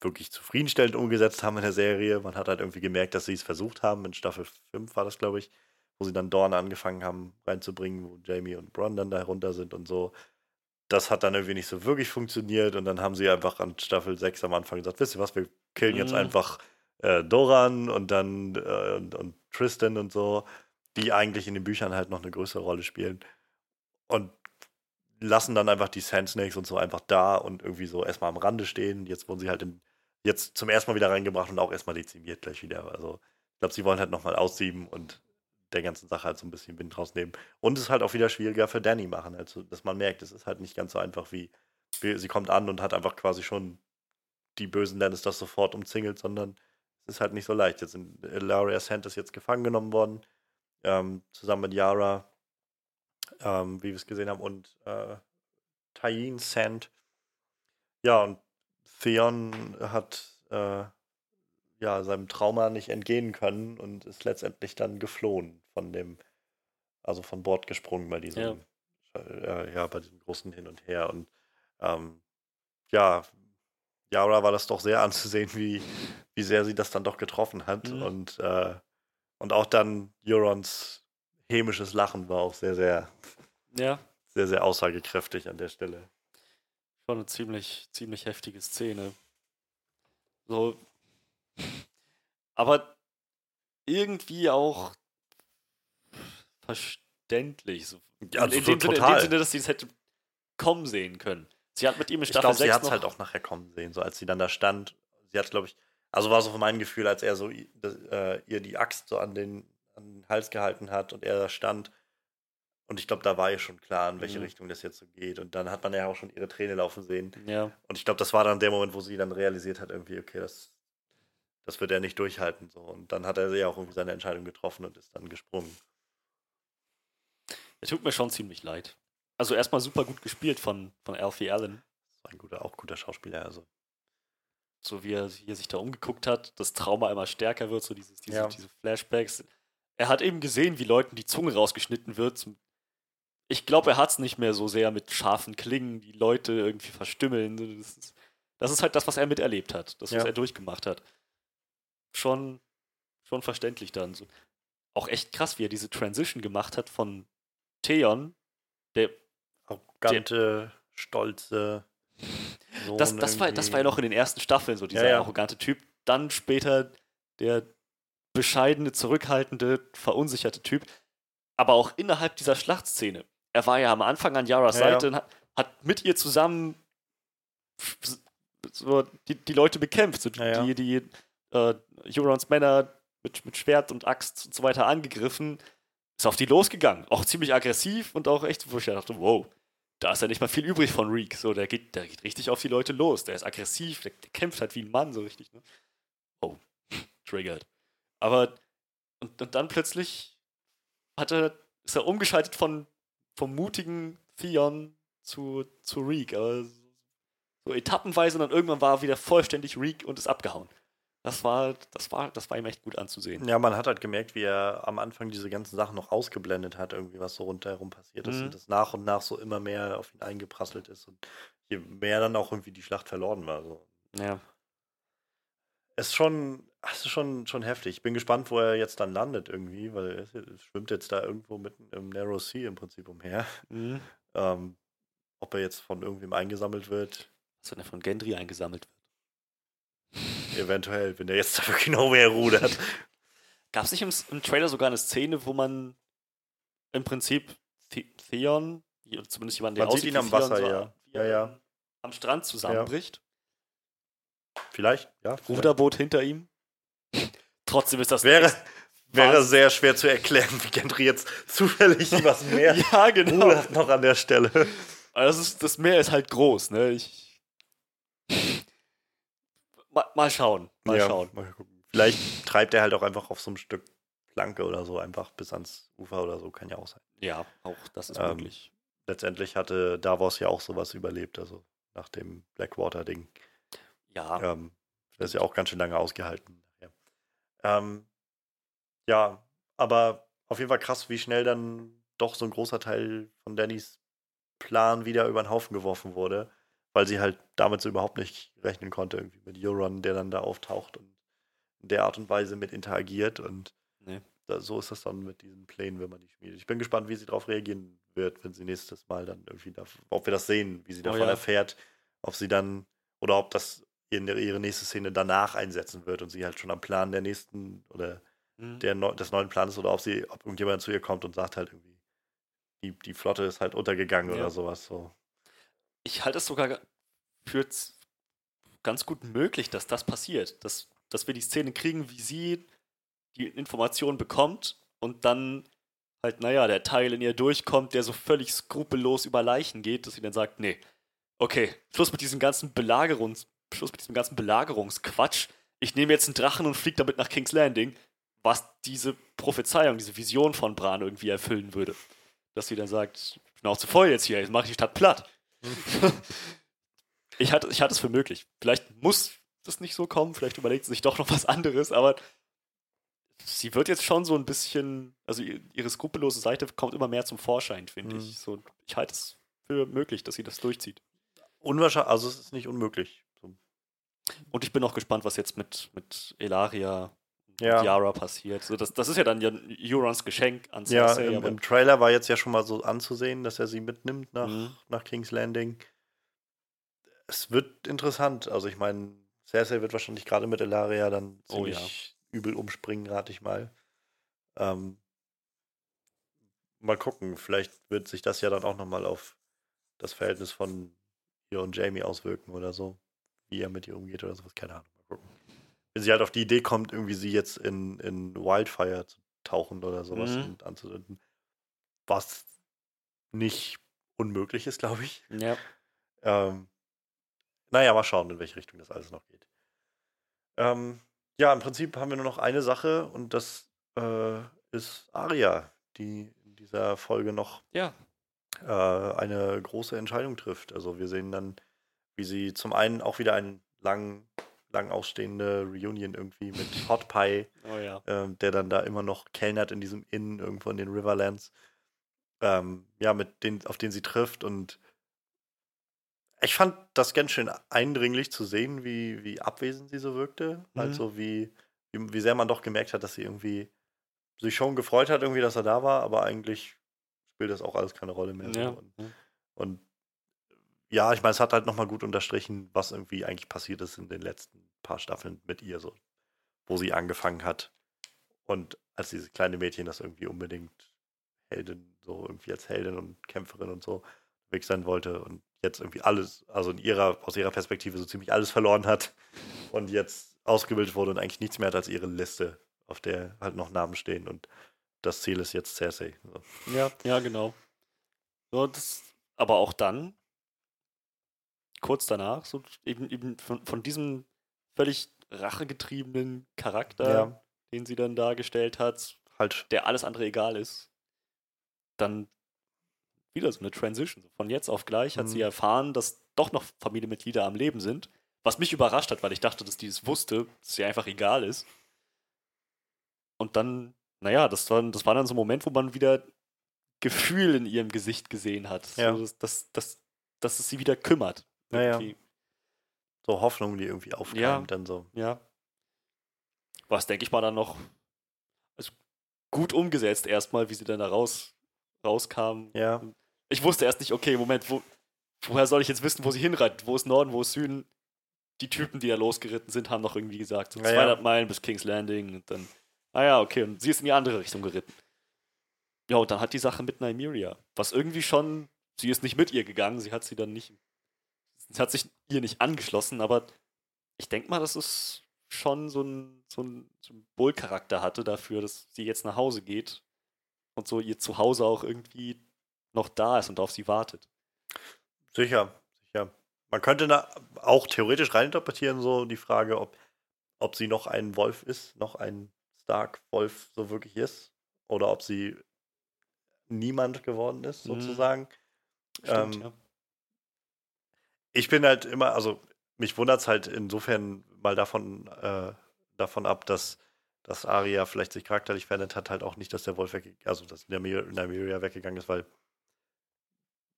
wirklich zufriedenstellend umgesetzt haben in der Serie. Man hat halt irgendwie gemerkt, dass sie es versucht haben. In Staffel 5 war das, glaube ich, wo sie dann Dorn angefangen haben reinzubringen, wo Jamie und Bronn dann da runter sind und so. Das hat dann irgendwie nicht so wirklich funktioniert und dann haben sie einfach an Staffel 6 am Anfang gesagt, wisst ihr was, wir killen jetzt Mhm. einfach äh, Doran und dann äh, und, und Tristan und so, die eigentlich in den Büchern halt noch eine größere Rolle spielen. Und lassen dann einfach die Sand Snakes und so einfach da und irgendwie so erstmal am Rande stehen. Jetzt wurden sie halt in, jetzt zum ersten Mal wieder reingebracht und auch erstmal dezimiert gleich wieder. Also ich glaube, sie wollen halt nochmal aussieben und der ganzen Sache halt so ein bisschen Wind rausnehmen. Und es ist halt auch wieder schwieriger für Danny machen. Also, dass man merkt, es ist halt nicht ganz so einfach wie, wie sie kommt an und hat einfach quasi schon die bösen Lannisters sofort umzingelt, sondern es ist halt nicht so leicht. Jetzt sind Laria Sand ist jetzt gefangen genommen worden, ähm, zusammen mit Yara, ähm, wie wir es gesehen haben, und äh, Tyin Sand. Ja, und Theon hat äh, ja seinem Trauma nicht entgehen können und ist letztendlich dann geflohen von dem, also von Bord gesprungen bei diesem, äh, ja, bei diesem großen Hin und Her. Und ähm, ja, Yara war das doch sehr anzusehen, wie, wie sehr sie das dann doch getroffen hat. Mhm. Und, äh, und auch dann Eurons hämisches Lachen war auch sehr, sehr, Ja, sehr, sehr aussagekräftig an der Stelle. schon eine ziemlich, ziemlich heftige Szene. So. Aber irgendwie auch verständlich. So. Ja, also in, dem Sinne, in total. dem Sinne, dass sie es hätte kommen sehen können. Sie hat mit ihm in Ich Staffel glaube, 6 sie hat es halt auch nachher kommen sehen, so als sie dann da stand. Sie hat, glaube ich, also war so von meinem Gefühl, als er so äh, ihr die Axt so an den, an den Hals gehalten hat und er da stand. Und ich glaube, da war ihr schon klar, in welche Mhm. Richtung das jetzt so geht. Und dann hat man ja auch schon ihre Träne laufen sehen. Ja, Und ich glaube, das war dann der Moment, wo sie dann realisiert hat, irgendwie, okay, das, das wird er nicht durchhalten. So. Und dann hat er ja auch irgendwie seine Entscheidung getroffen und ist dann gesprungen. er tut mir schon ziemlich leid. Also erstmal super gut gespielt von, von Alfie Allen. Das war ein guter, auch guter Schauspieler. Also. so wie er, wie er sich da umgeguckt hat, das Trauma immer stärker wird, so dieses, diese, Ja. diese Flashbacks. Er hat eben gesehen, wie Leuten die Zunge rausgeschnitten wird. Ich glaube, er hat es nicht mehr so sehr mit scharfen Klingen, die Leute irgendwie verstümmeln. Das ist, das ist halt das, was er miterlebt hat, das, was Ja. er durchgemacht hat. Schon, schon verständlich dann. So. Auch echt krass, wie er diese Transition gemacht hat von Theon, der Arrogante, stolze. Sohn das, das, war, das war ja noch in den ersten Staffeln so, dieser Ja, ja. arrogante Typ. Dann später der bescheidene, zurückhaltende, verunsicherte Typ. Aber auch innerhalb dieser Schlachtszene. Er war ja am Anfang an Yaras Ja, ja. Seite und hat, hat mit ihr zusammen so die, die Leute bekämpft. So Ja, ja. Die, die äh, Eurons Männer mit, mit Schwert und Axt und so weiter angegriffen. Ist auf die losgegangen. Auch ziemlich aggressiv und auch echt, wo ich dachte, wow, da ist ja nicht mal viel übrig von Reek. So, der geht, der geht richtig auf die Leute los. Der ist aggressiv, der, der kämpft halt wie ein Mann, so richtig. Ne? Oh, triggered. Aber, und, und dann plötzlich hat er, ist er umgeschaltet von, vom mutigen Theon zu, zu Reek. Aber so, so etappenweise und dann irgendwann war er wieder vollständig Reek und ist abgehauen. Das war, das war, das war ihm echt gut anzusehen. Ja, man hat halt gemerkt, wie er am Anfang diese ganzen Sachen noch ausgeblendet hat, irgendwie, was so rundherum passiert ist. Mhm. Und das nach und nach so immer mehr auf ihn eingeprasselt ist. Und je mehr dann auch irgendwie die Schlacht verloren war. So. Ja. Es ist schon, es ist schon, schon heftig. Ich bin gespannt, wo er jetzt dann landet irgendwie, weil er schwimmt jetzt da irgendwo mitten im Narrow Sea im Prinzip umher. Mhm. Ähm, ob er jetzt von irgendwem eingesammelt wird, Was wenn er von Gendry eingesammelt wird. eventuell, wenn er jetzt da wirklich noch mehr rudert. Gab es nicht im, im Trailer sogar eine Szene, wo man im Prinzip The Theon, zumindest jemand, der Man sieht aussieht ihn wie am Wasser, so, ja. Ja, ja. am Strand zusammenbricht? Vielleicht, ja. vielleicht. Ruderboot hinter ihm. Trotzdem ist das Wäre, wäre Was? sehr schwer zu erklären, wie Gendry jetzt zufällig was mehr ja, genau. rudert noch an der Stelle. Also das, ist, das Meer ist halt groß, ne? Ich. Mal, mal schauen. Mal Ja, schauen. Mal gucken. Vielleicht treibt er halt auch einfach auf so einem Stück Planke oder so einfach bis ans Ufer oder so, kann ja auch sein. Ja, auch das ist Ähm, möglich. Letztendlich hatte Davos ja auch sowas überlebt, also nach dem Blackwater-Ding. Ja. Ähm, das ist ja auch ganz schön lange ausgehalten. Ja. Ähm, ja, aber auf jeden Fall krass, wie schnell dann doch so ein großer Teil von Dannys Plan wieder über den Haufen geworfen wurde, weil sie halt damit so überhaupt nicht rechnen konnte, irgendwie mit Euron, der dann da auftaucht und in der Art und Weise mit interagiert und Nee. da, so ist das dann mit diesen Plänen, wenn man die schmiedet. Ich bin gespannt, wie sie darauf reagieren wird, wenn sie nächstes Mal dann irgendwie, da, ob wir das sehen, wie sie Oh davon ja. erfährt, ob sie dann, oder ob das ihre nächste Szene danach einsetzen wird und sie halt schon am Plan der nächsten oder Mhm. der neu, des neuen Plans oder ob sie, ob irgendjemand zu ihr kommt und sagt halt irgendwie, die, die Flotte ist halt untergegangen Ja. oder sowas. So. ich halte es sogar für ganz gut möglich, dass das passiert. Dass, dass wir die Szene kriegen, wie sie die Information bekommt und dann halt, naja, der Teil in ihr durchkommt, der so völlig skrupellos über Leichen geht, dass sie dann sagt, nee, okay, Schluss mit diesem ganzen Belagerungs, Schluss mit diesem ganzen Belagerungsquatsch. Ich nehme jetzt einen Drachen und fliege damit nach King's Landing, was diese Prophezeiung, diese Vision von Bran irgendwie erfüllen würde. Dass sie dann sagt, Schnauze voll jetzt hier, jetzt mache ich die Stadt platt. ich, hatte, ich hatte es für möglich. Vielleicht muss das nicht so kommen, vielleicht überlegt sie sich doch noch was anderes, aber sie wird jetzt schon so ein bisschen, also ihr- ihre skrupellose Seite kommt immer mehr zum Vorschein, finde Mhm. ich. So, ich halte es für möglich, dass sie das durchzieht. Unwahrscheinlich, also es ist nicht unmöglich. Und ich bin auch gespannt, was jetzt mit, mit Elaria Ja. und Yara passiert. So, das, das ist ja dann ja Eurons Geschenk an Ja, Cersei. im, aber, im Trailer war jetzt ja schon mal so anzusehen, dass er sie mitnimmt nach, Mhm. nach King's Landing. Es wird interessant. Also ich meine, Cersei wird wahrscheinlich gerade mit Elaria dann Oh ziemlich übel umspringen, rate ich mal. Ähm, mal gucken, vielleicht wird sich das ja dann auch nochmal auf das Verhältnis von ihr und Jamie auswirken oder so. Wie er mit ihr umgeht oder sowas, keine Ahnung. Mal gucken. Wenn sie halt auf die Idee kommt, irgendwie sie jetzt in, in Wildfire zu tauchen oder sowas Mhm. und anzuzünden. Was nicht unmöglich ist, glaube ich. Ja. Ähm, naja, mal schauen, in welche Richtung das alles noch geht. Ähm, ja, im Prinzip haben wir nur noch eine Sache und das äh, ist Aria, die in dieser Folge noch Ja. äh, eine große Entscheidung trifft. Also wir sehen dann, wie sie zum einen auch wieder eine lang, lang ausstehende Reunion irgendwie mit Hot Pie Oh ja. ähm, der dann da immer noch kellnert in diesem Inn irgendwo in den Riverlands. Ähm, ja, mit denen, auf den sie trifft und ich fand das ganz schön eindringlich zu sehen, wie, wie abwesend sie so wirkte. Mhm. Also wie, wie, wie sehr man doch gemerkt hat, dass sie irgendwie sich schon gefreut hat, irgendwie, dass er da war, aber eigentlich spielt das auch alles keine Rolle mehr. Ja. Und, und ja, ich meine, es hat halt nochmal gut unterstrichen, was irgendwie eigentlich passiert ist in den letzten paar Staffeln mit ihr, so, wo sie angefangen hat. Und als dieses kleine Mädchen das irgendwie unbedingt Heldin, so irgendwie als Heldin und Kämpferin und so weg sein wollte und jetzt irgendwie alles, also in ihrer, aus ihrer Perspektive so ziemlich alles verloren hat und jetzt ausgebildet wurde und eigentlich nichts mehr hat als ihre Liste, auf der halt noch Namen stehen und das Ziel ist jetzt Cersei. So. Ja, ja, genau. So, das, aber auch dann, kurz danach, so eben, eben von, von diesem völlig rachegetriebenen Charakter, Ja. den sie dann dargestellt hat, Halt, der alles andere egal ist, dann wieder so eine Transition. Von jetzt auf gleich hat Mhm. sie erfahren, dass doch noch Familienmitglieder am Leben sind. Was mich überrascht hat, weil ich dachte, dass die es wusste, dass sie einfach egal ist. Und dann, naja, das war, das war dann so ein Moment, wo man wieder Gefühl in ihrem Gesicht gesehen hat. Ja. So, dass, dass, dass, dass es sie wieder kümmert. Ja, ja. So Hoffnung, die irgendwie aufkeimt, Ja. dann so. Ja. Was, denke ich mal, dann noch also gut umgesetzt erstmal, wie sie dann da raus, rauskam. Ja. Ich wusste erst nicht, okay, Moment, wo, woher soll ich jetzt wissen, wo sie hinreitet? Wo ist Norden, wo ist Süden? Die Typen, die da losgeritten sind, haben noch irgendwie gesagt, so Ja, ja. 200 Meilen bis King's Landing und dann, ah ja, okay, und sie ist in die andere Richtung geritten. Ja, und dann hat die Sache mit Nymeria, was irgendwie schon, sie ist nicht mit ihr gegangen, sie hat sie dann nicht, hat sich ihr nicht angeschlossen, aber ich denke mal, dass es schon so ein, so ein Symbolcharakter hatte dafür, dass sie jetzt nach Hause geht und so ihr Zuhause auch irgendwie noch da ist und auf sie wartet. Sicher, sicher. Man könnte da auch theoretisch reininterpretieren, so die Frage, ob, ob sie noch ein Wolf ist, noch ein Stark-Wolf so wirklich ist, oder ob sie niemand geworden ist, Mhm. sozusagen. Stimmt, Ähm, ja. Ich bin halt immer, also mich wundert es halt insofern mal davon, äh, davon ab, dass, dass Arya vielleicht sich charakterlich verändert hat, halt auch nicht, dass der Wolf weggegangen also dass Nymeria weggegangen ist, weil,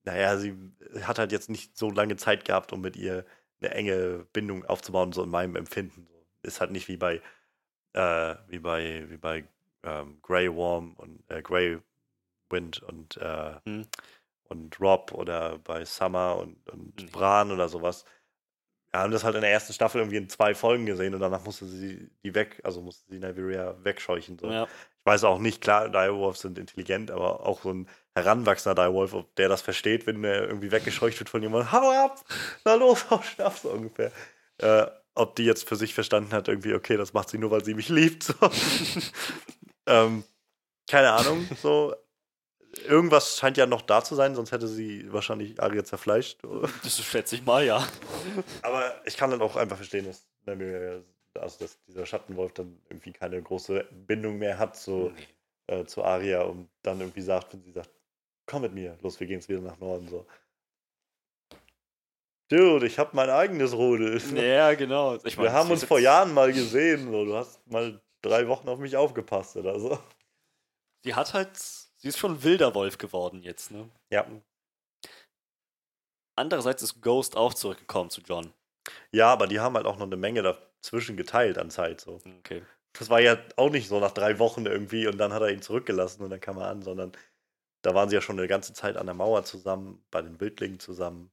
naja, sie hat halt jetzt nicht so lange Zeit gehabt, um mit ihr eine enge Bindung aufzubauen, so in meinem Empfinden. Ist halt nicht wie bei, äh, wie bei, wie bei ähm, Grey Worm und äh, Grey Wind und äh, Hm. Und Rob oder bei Summer und, und Nee. Bran oder sowas. Wir haben das halt in der ersten Staffel irgendwie in zwei Folgen gesehen und danach musste sie die weg, also musste sie Nymeria wegscheuchen. So. ja. Ich weiß auch nicht, klar, Direwolves sind intelligent, aber auch so ein heranwachsender Direwolf, ob der das versteht, wenn er irgendwie weggescheucht wird von jemandem, hau ab, na los, hau schnapp, so ungefähr. Äh, ob die jetzt für sich verstanden hat, irgendwie, okay, das macht sie nur, weil sie mich liebt. So. ähm, keine Ahnung, so. Irgendwas scheint ja noch da zu sein, sonst hätte sie wahrscheinlich Arya zerfleischt. Das schätze ich mal, ja. Aber ich kann dann auch einfach verstehen, dass, also dass dieser Schattenwolf dann irgendwie keine große Bindung mehr hat so, äh, zu Arya und dann irgendwie sagt, wenn sie sagt, komm mit mir, los, wir gehen jetzt wieder nach Norden. So. Dude, ich hab mein eigenes Rudel. Ja, genau. Ich wir meine, haben uns vor Jahren mal gesehen. So. Du hast mal drei Wochen auf mich aufgepasst oder so. Sie hat halt, sie ist schon ein wilder Wolf geworden jetzt, ne? Ja. Andererseits ist Ghost auch zurückgekommen zu John. Ja, aber die haben halt auch noch eine Menge dazwischen geteilt an Zeit. So. Okay. Das war ja auch nicht so nach drei Wochen irgendwie und dann hat er ihn zurückgelassen und dann kam er an, sondern da waren sie ja schon eine ganze Zeit an der Mauer zusammen, bei den Wildlingen zusammen.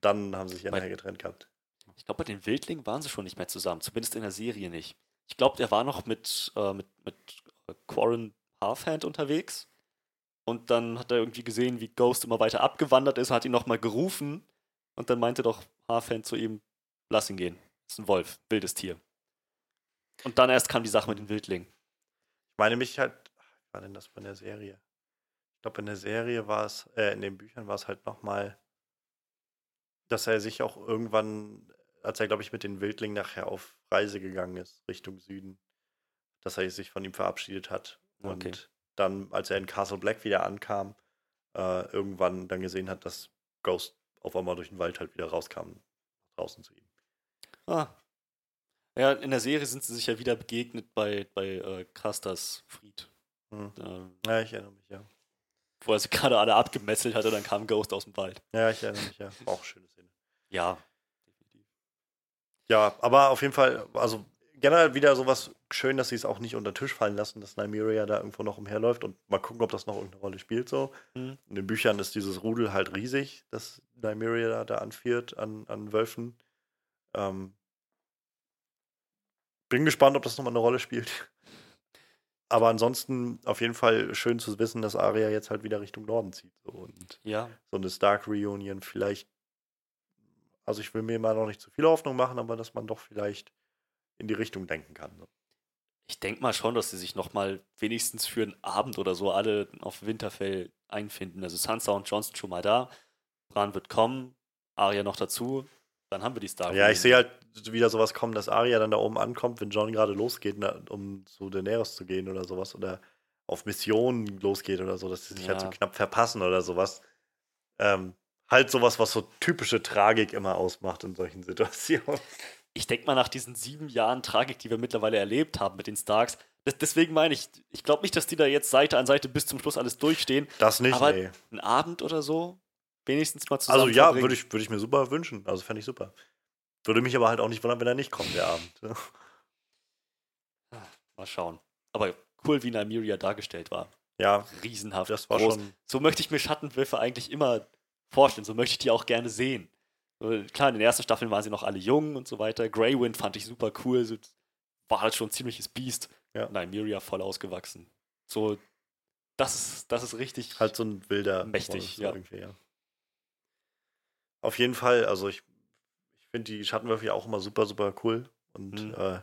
Dann haben sie sich nachher getrennt gehabt. Ich glaube, bei den Wildlingen waren sie schon nicht mehr zusammen, zumindest in der Serie nicht. Ich glaube, er war noch mit, äh, mit, mit Quarren Halfhand unterwegs. Und dann hat er irgendwie gesehen, wie Ghost immer weiter abgewandert ist, hat ihn nochmal gerufen. Und dann meinte doch Halfhand zu ihm, lass ihn gehen. Ist ein Wolf, wildes Tier. Und dann erst kam die Sache mit den Wildlingen. Ich meine mich halt, war denn das bei der Serie? Ich glaube, in der Serie war es, äh, in den Büchern war es halt nochmal, dass er sich auch irgendwann, als er, glaube ich, mit den Wildlingen nachher auf Reise gegangen ist, Richtung Süden, dass er sich von ihm verabschiedet hat. Und Okay. dann, als er in Castle Black wieder ankam, äh, irgendwann dann gesehen hat, dass Ghost auf einmal durch den Wald halt wieder rauskam, draußen zu ihm. Ah. Ja, in der Serie sind sie sich ja wieder begegnet bei, bei äh, Casters Fried. Hm. Ähm, Ja, ich erinnere mich, ja. wo er sie gerade alle abgemesselt hat und dann kam Ghost aus dem Wald. Ja, ich erinnere mich, ja. War auch eine schöne Szene. Ja. Definitiv. Ja, aber auf jeden Fall, also generell wieder sowas schön, dass sie es auch nicht unter den Tisch fallen lassen, dass Nymeria da irgendwo noch umherläuft und mal gucken, ob das noch irgendeine Rolle spielt so. Hm. In den Büchern ist dieses Rudel halt riesig, das Nymeria da, da anführt an, an Wölfen. Ähm, bin gespannt, ob das nochmal eine Rolle spielt. Aber ansonsten auf jeden Fall schön zu wissen, dass Arya jetzt halt wieder Richtung Norden zieht. So. Und Ja. so eine Stark Reunion vielleicht. Also ich will mir mal noch nicht zu viel Hoffnung machen, aber dass man doch vielleicht in die Richtung denken kann. So. Ich denke mal schon, dass sie sich nochmal wenigstens für einen Abend oder so alle auf Winterfell einfinden. Also Sansa und Johnson schon mal da. Bran wird kommen, Arya noch dazu. Dann haben wir die Star. Ja, ich sehe halt wieder sowas kommen, dass Arya dann da oben ankommt, wenn John gerade losgeht, na, um zu Daenerys zu gehen oder sowas oder auf Missionen losgeht oder so, dass sie sich halt so Ja. knapp verpassen oder sowas. Ähm, halt sowas, was so typische Tragik immer ausmacht in solchen Situationen. Ich denke mal nach diesen sieben Jahren Tragik, die wir mittlerweile erlebt haben mit den Starks, das, deswegen meine ich, ich glaube nicht, dass die da jetzt Seite an Seite bis zum Schluss alles durchstehen. Das nicht, Aber nee. Ein Abend oder so, wenigstens mal zusammen. Also ja, würde ich, würd ich mir super wünschen. Also fände ich super. Würde mich aber halt auch nicht wundern, wenn er nicht kommt, der Abend. Mal schauen. Aber cool, wie Nymeria dargestellt war. Ja, Riesenhaft. das war groß. schon. So möchte ich mir Schattenwölfe eigentlich immer vorstellen. So möchte ich die auch gerne sehen. So, Klar, in den ersten Staffeln waren sie noch alle jung und so weiter. Grey Wind fand ich super cool. So, war halt schon ein ziemliches Biest. Ja. Nymeria voll ausgewachsen. So, das ist, das ist richtig. Halt so ein wilder. Mächtig, ja. Ja. Auf jeden Fall, also ich, ich finde die Schattenwürfe ja auch immer super, super cool. Und Mhm. äh,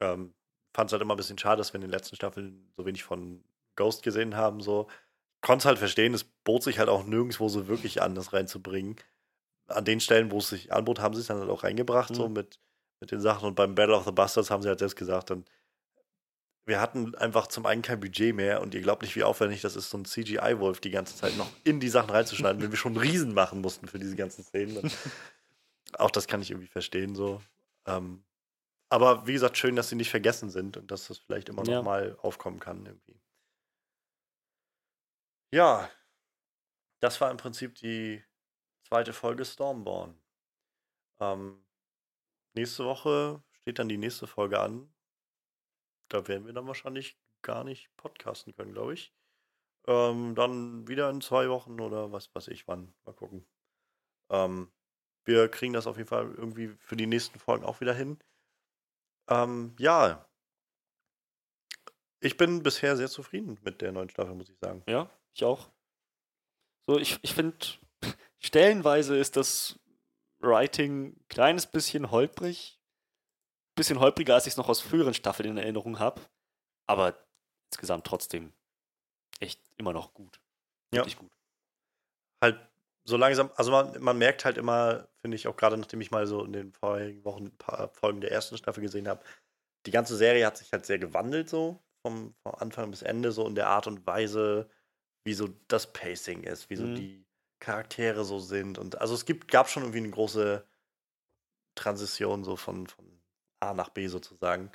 ähm, fand es halt immer ein bisschen schade, dass wir in den letzten Staffeln so wenig von Ghost gesehen haben. So. Konnte es halt verstehen, es bot sich halt auch nirgendwo so wirklich an, das reinzubringen. An den Stellen, wo es sich anbot, haben sie es dann halt auch reingebracht, so Mhm. mit, mit den Sachen. Und beim Battle of the Bastards haben sie halt selbst gesagt, dann, wir hatten einfach zum einen kein Budget mehr und ihr glaubt nicht, wie aufwendig das ist, so ein CGI-Wolf die ganze Zeit noch in die Sachen reinzuschneiden, wenn wir schon Riesen machen mussten für diese ganzen Szenen. Und auch das kann ich irgendwie verstehen, so. Ähm, aber wie gesagt, schön, dass sie nicht vergessen sind und dass das vielleicht immer Ja. noch mal aufkommen kann, irgendwie. Ja, das war im Prinzip die zweite Folge Stormborn. Ähm, nächste Woche steht dann die nächste Folge an. Da werden wir dann wahrscheinlich gar nicht podcasten können, glaube ich. Ähm, dann wieder in zwei Wochen oder was weiß ich wann. Mal gucken. Ähm, wir kriegen das auf jeden Fall irgendwie für die nächsten Folgen auch wieder hin. Ähm, ja. Ich bin bisher sehr zufrieden mit der neuen Staffel, muss ich sagen. Ja, ich auch. So, ich, ich finde, stellenweise ist das Writing ein kleines bisschen holprig. Bisschen holpriger, als ich es noch aus früheren Staffeln in Erinnerung habe. Aber insgesamt trotzdem echt immer noch gut. Ja. Wirklich gut. Halt so langsam, also man, man merkt halt immer, finde ich auch gerade, nachdem ich mal so in den vorigen Wochen ein paar Folgen der ersten Staffel gesehen habe, die ganze Serie hat sich halt sehr gewandelt, so vom, vom Anfang bis Ende, so in der Art und Weise, wie so das Pacing ist, wie so Mhm. die Charaktere so sind. Und also es gibt, gab schon irgendwie eine große Transition so von, von A nach B sozusagen.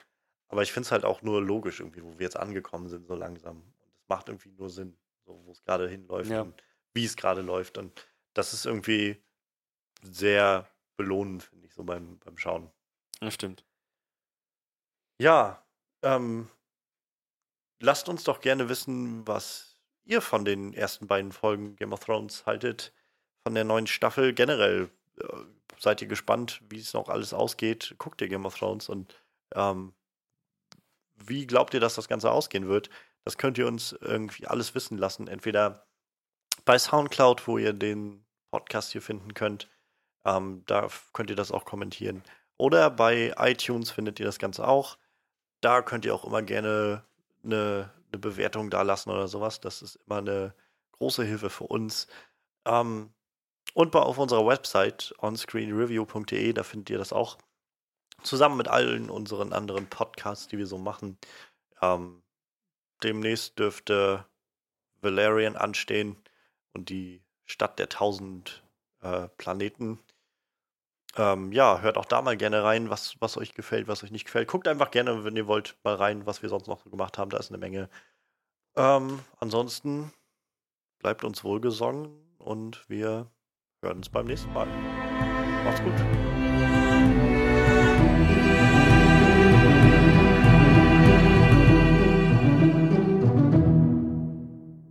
Aber ich finde es halt auch nur logisch irgendwie, wo wir jetzt angekommen sind, so langsam. Und es macht irgendwie nur Sinn, so wo es gerade hinläuft Ja. und wie es gerade läuft. Und das ist irgendwie sehr belohnend, finde ich, so beim, beim Schauen. Das stimmt. Ja, ähm, lasst uns doch gerne wissen, was ihr von den ersten beiden Folgen Game of Thrones haltet, von der neuen Staffel generell. Äh, seid ihr gespannt, wie es noch alles ausgeht? Guckt ihr Game of Thrones und ähm, wie glaubt ihr, dass das Ganze ausgehen wird? Das könnt ihr uns irgendwie alles wissen lassen. Entweder bei Soundcloud, wo ihr den Podcast hier finden könnt. Ähm, da könnt ihr das auch kommentieren. Oder bei iTunes findet ihr das Ganze auch. Da könnt ihr auch immer gerne eine, eine Bewertung da lassen oder sowas. Das ist immer eine große Hilfe für uns. Ähm, und auf unserer Website onscreenreview.de, da findet ihr das auch. Zusammen mit allen unseren anderen Podcasts, die wir so machen. Ähm, demnächst dürfte Valerian anstehen und die Stadt der tausend äh, Planeten. Ähm, ja, hört auch da mal gerne rein, was, was euch gefällt, was euch nicht gefällt. Guckt einfach gerne, wenn ihr wollt, mal rein, was wir sonst noch so gemacht haben. Da ist eine Menge. Ähm, ansonsten bleibt uns wohlgesonnen und wir hören uns beim nächsten Mal. Macht's gut.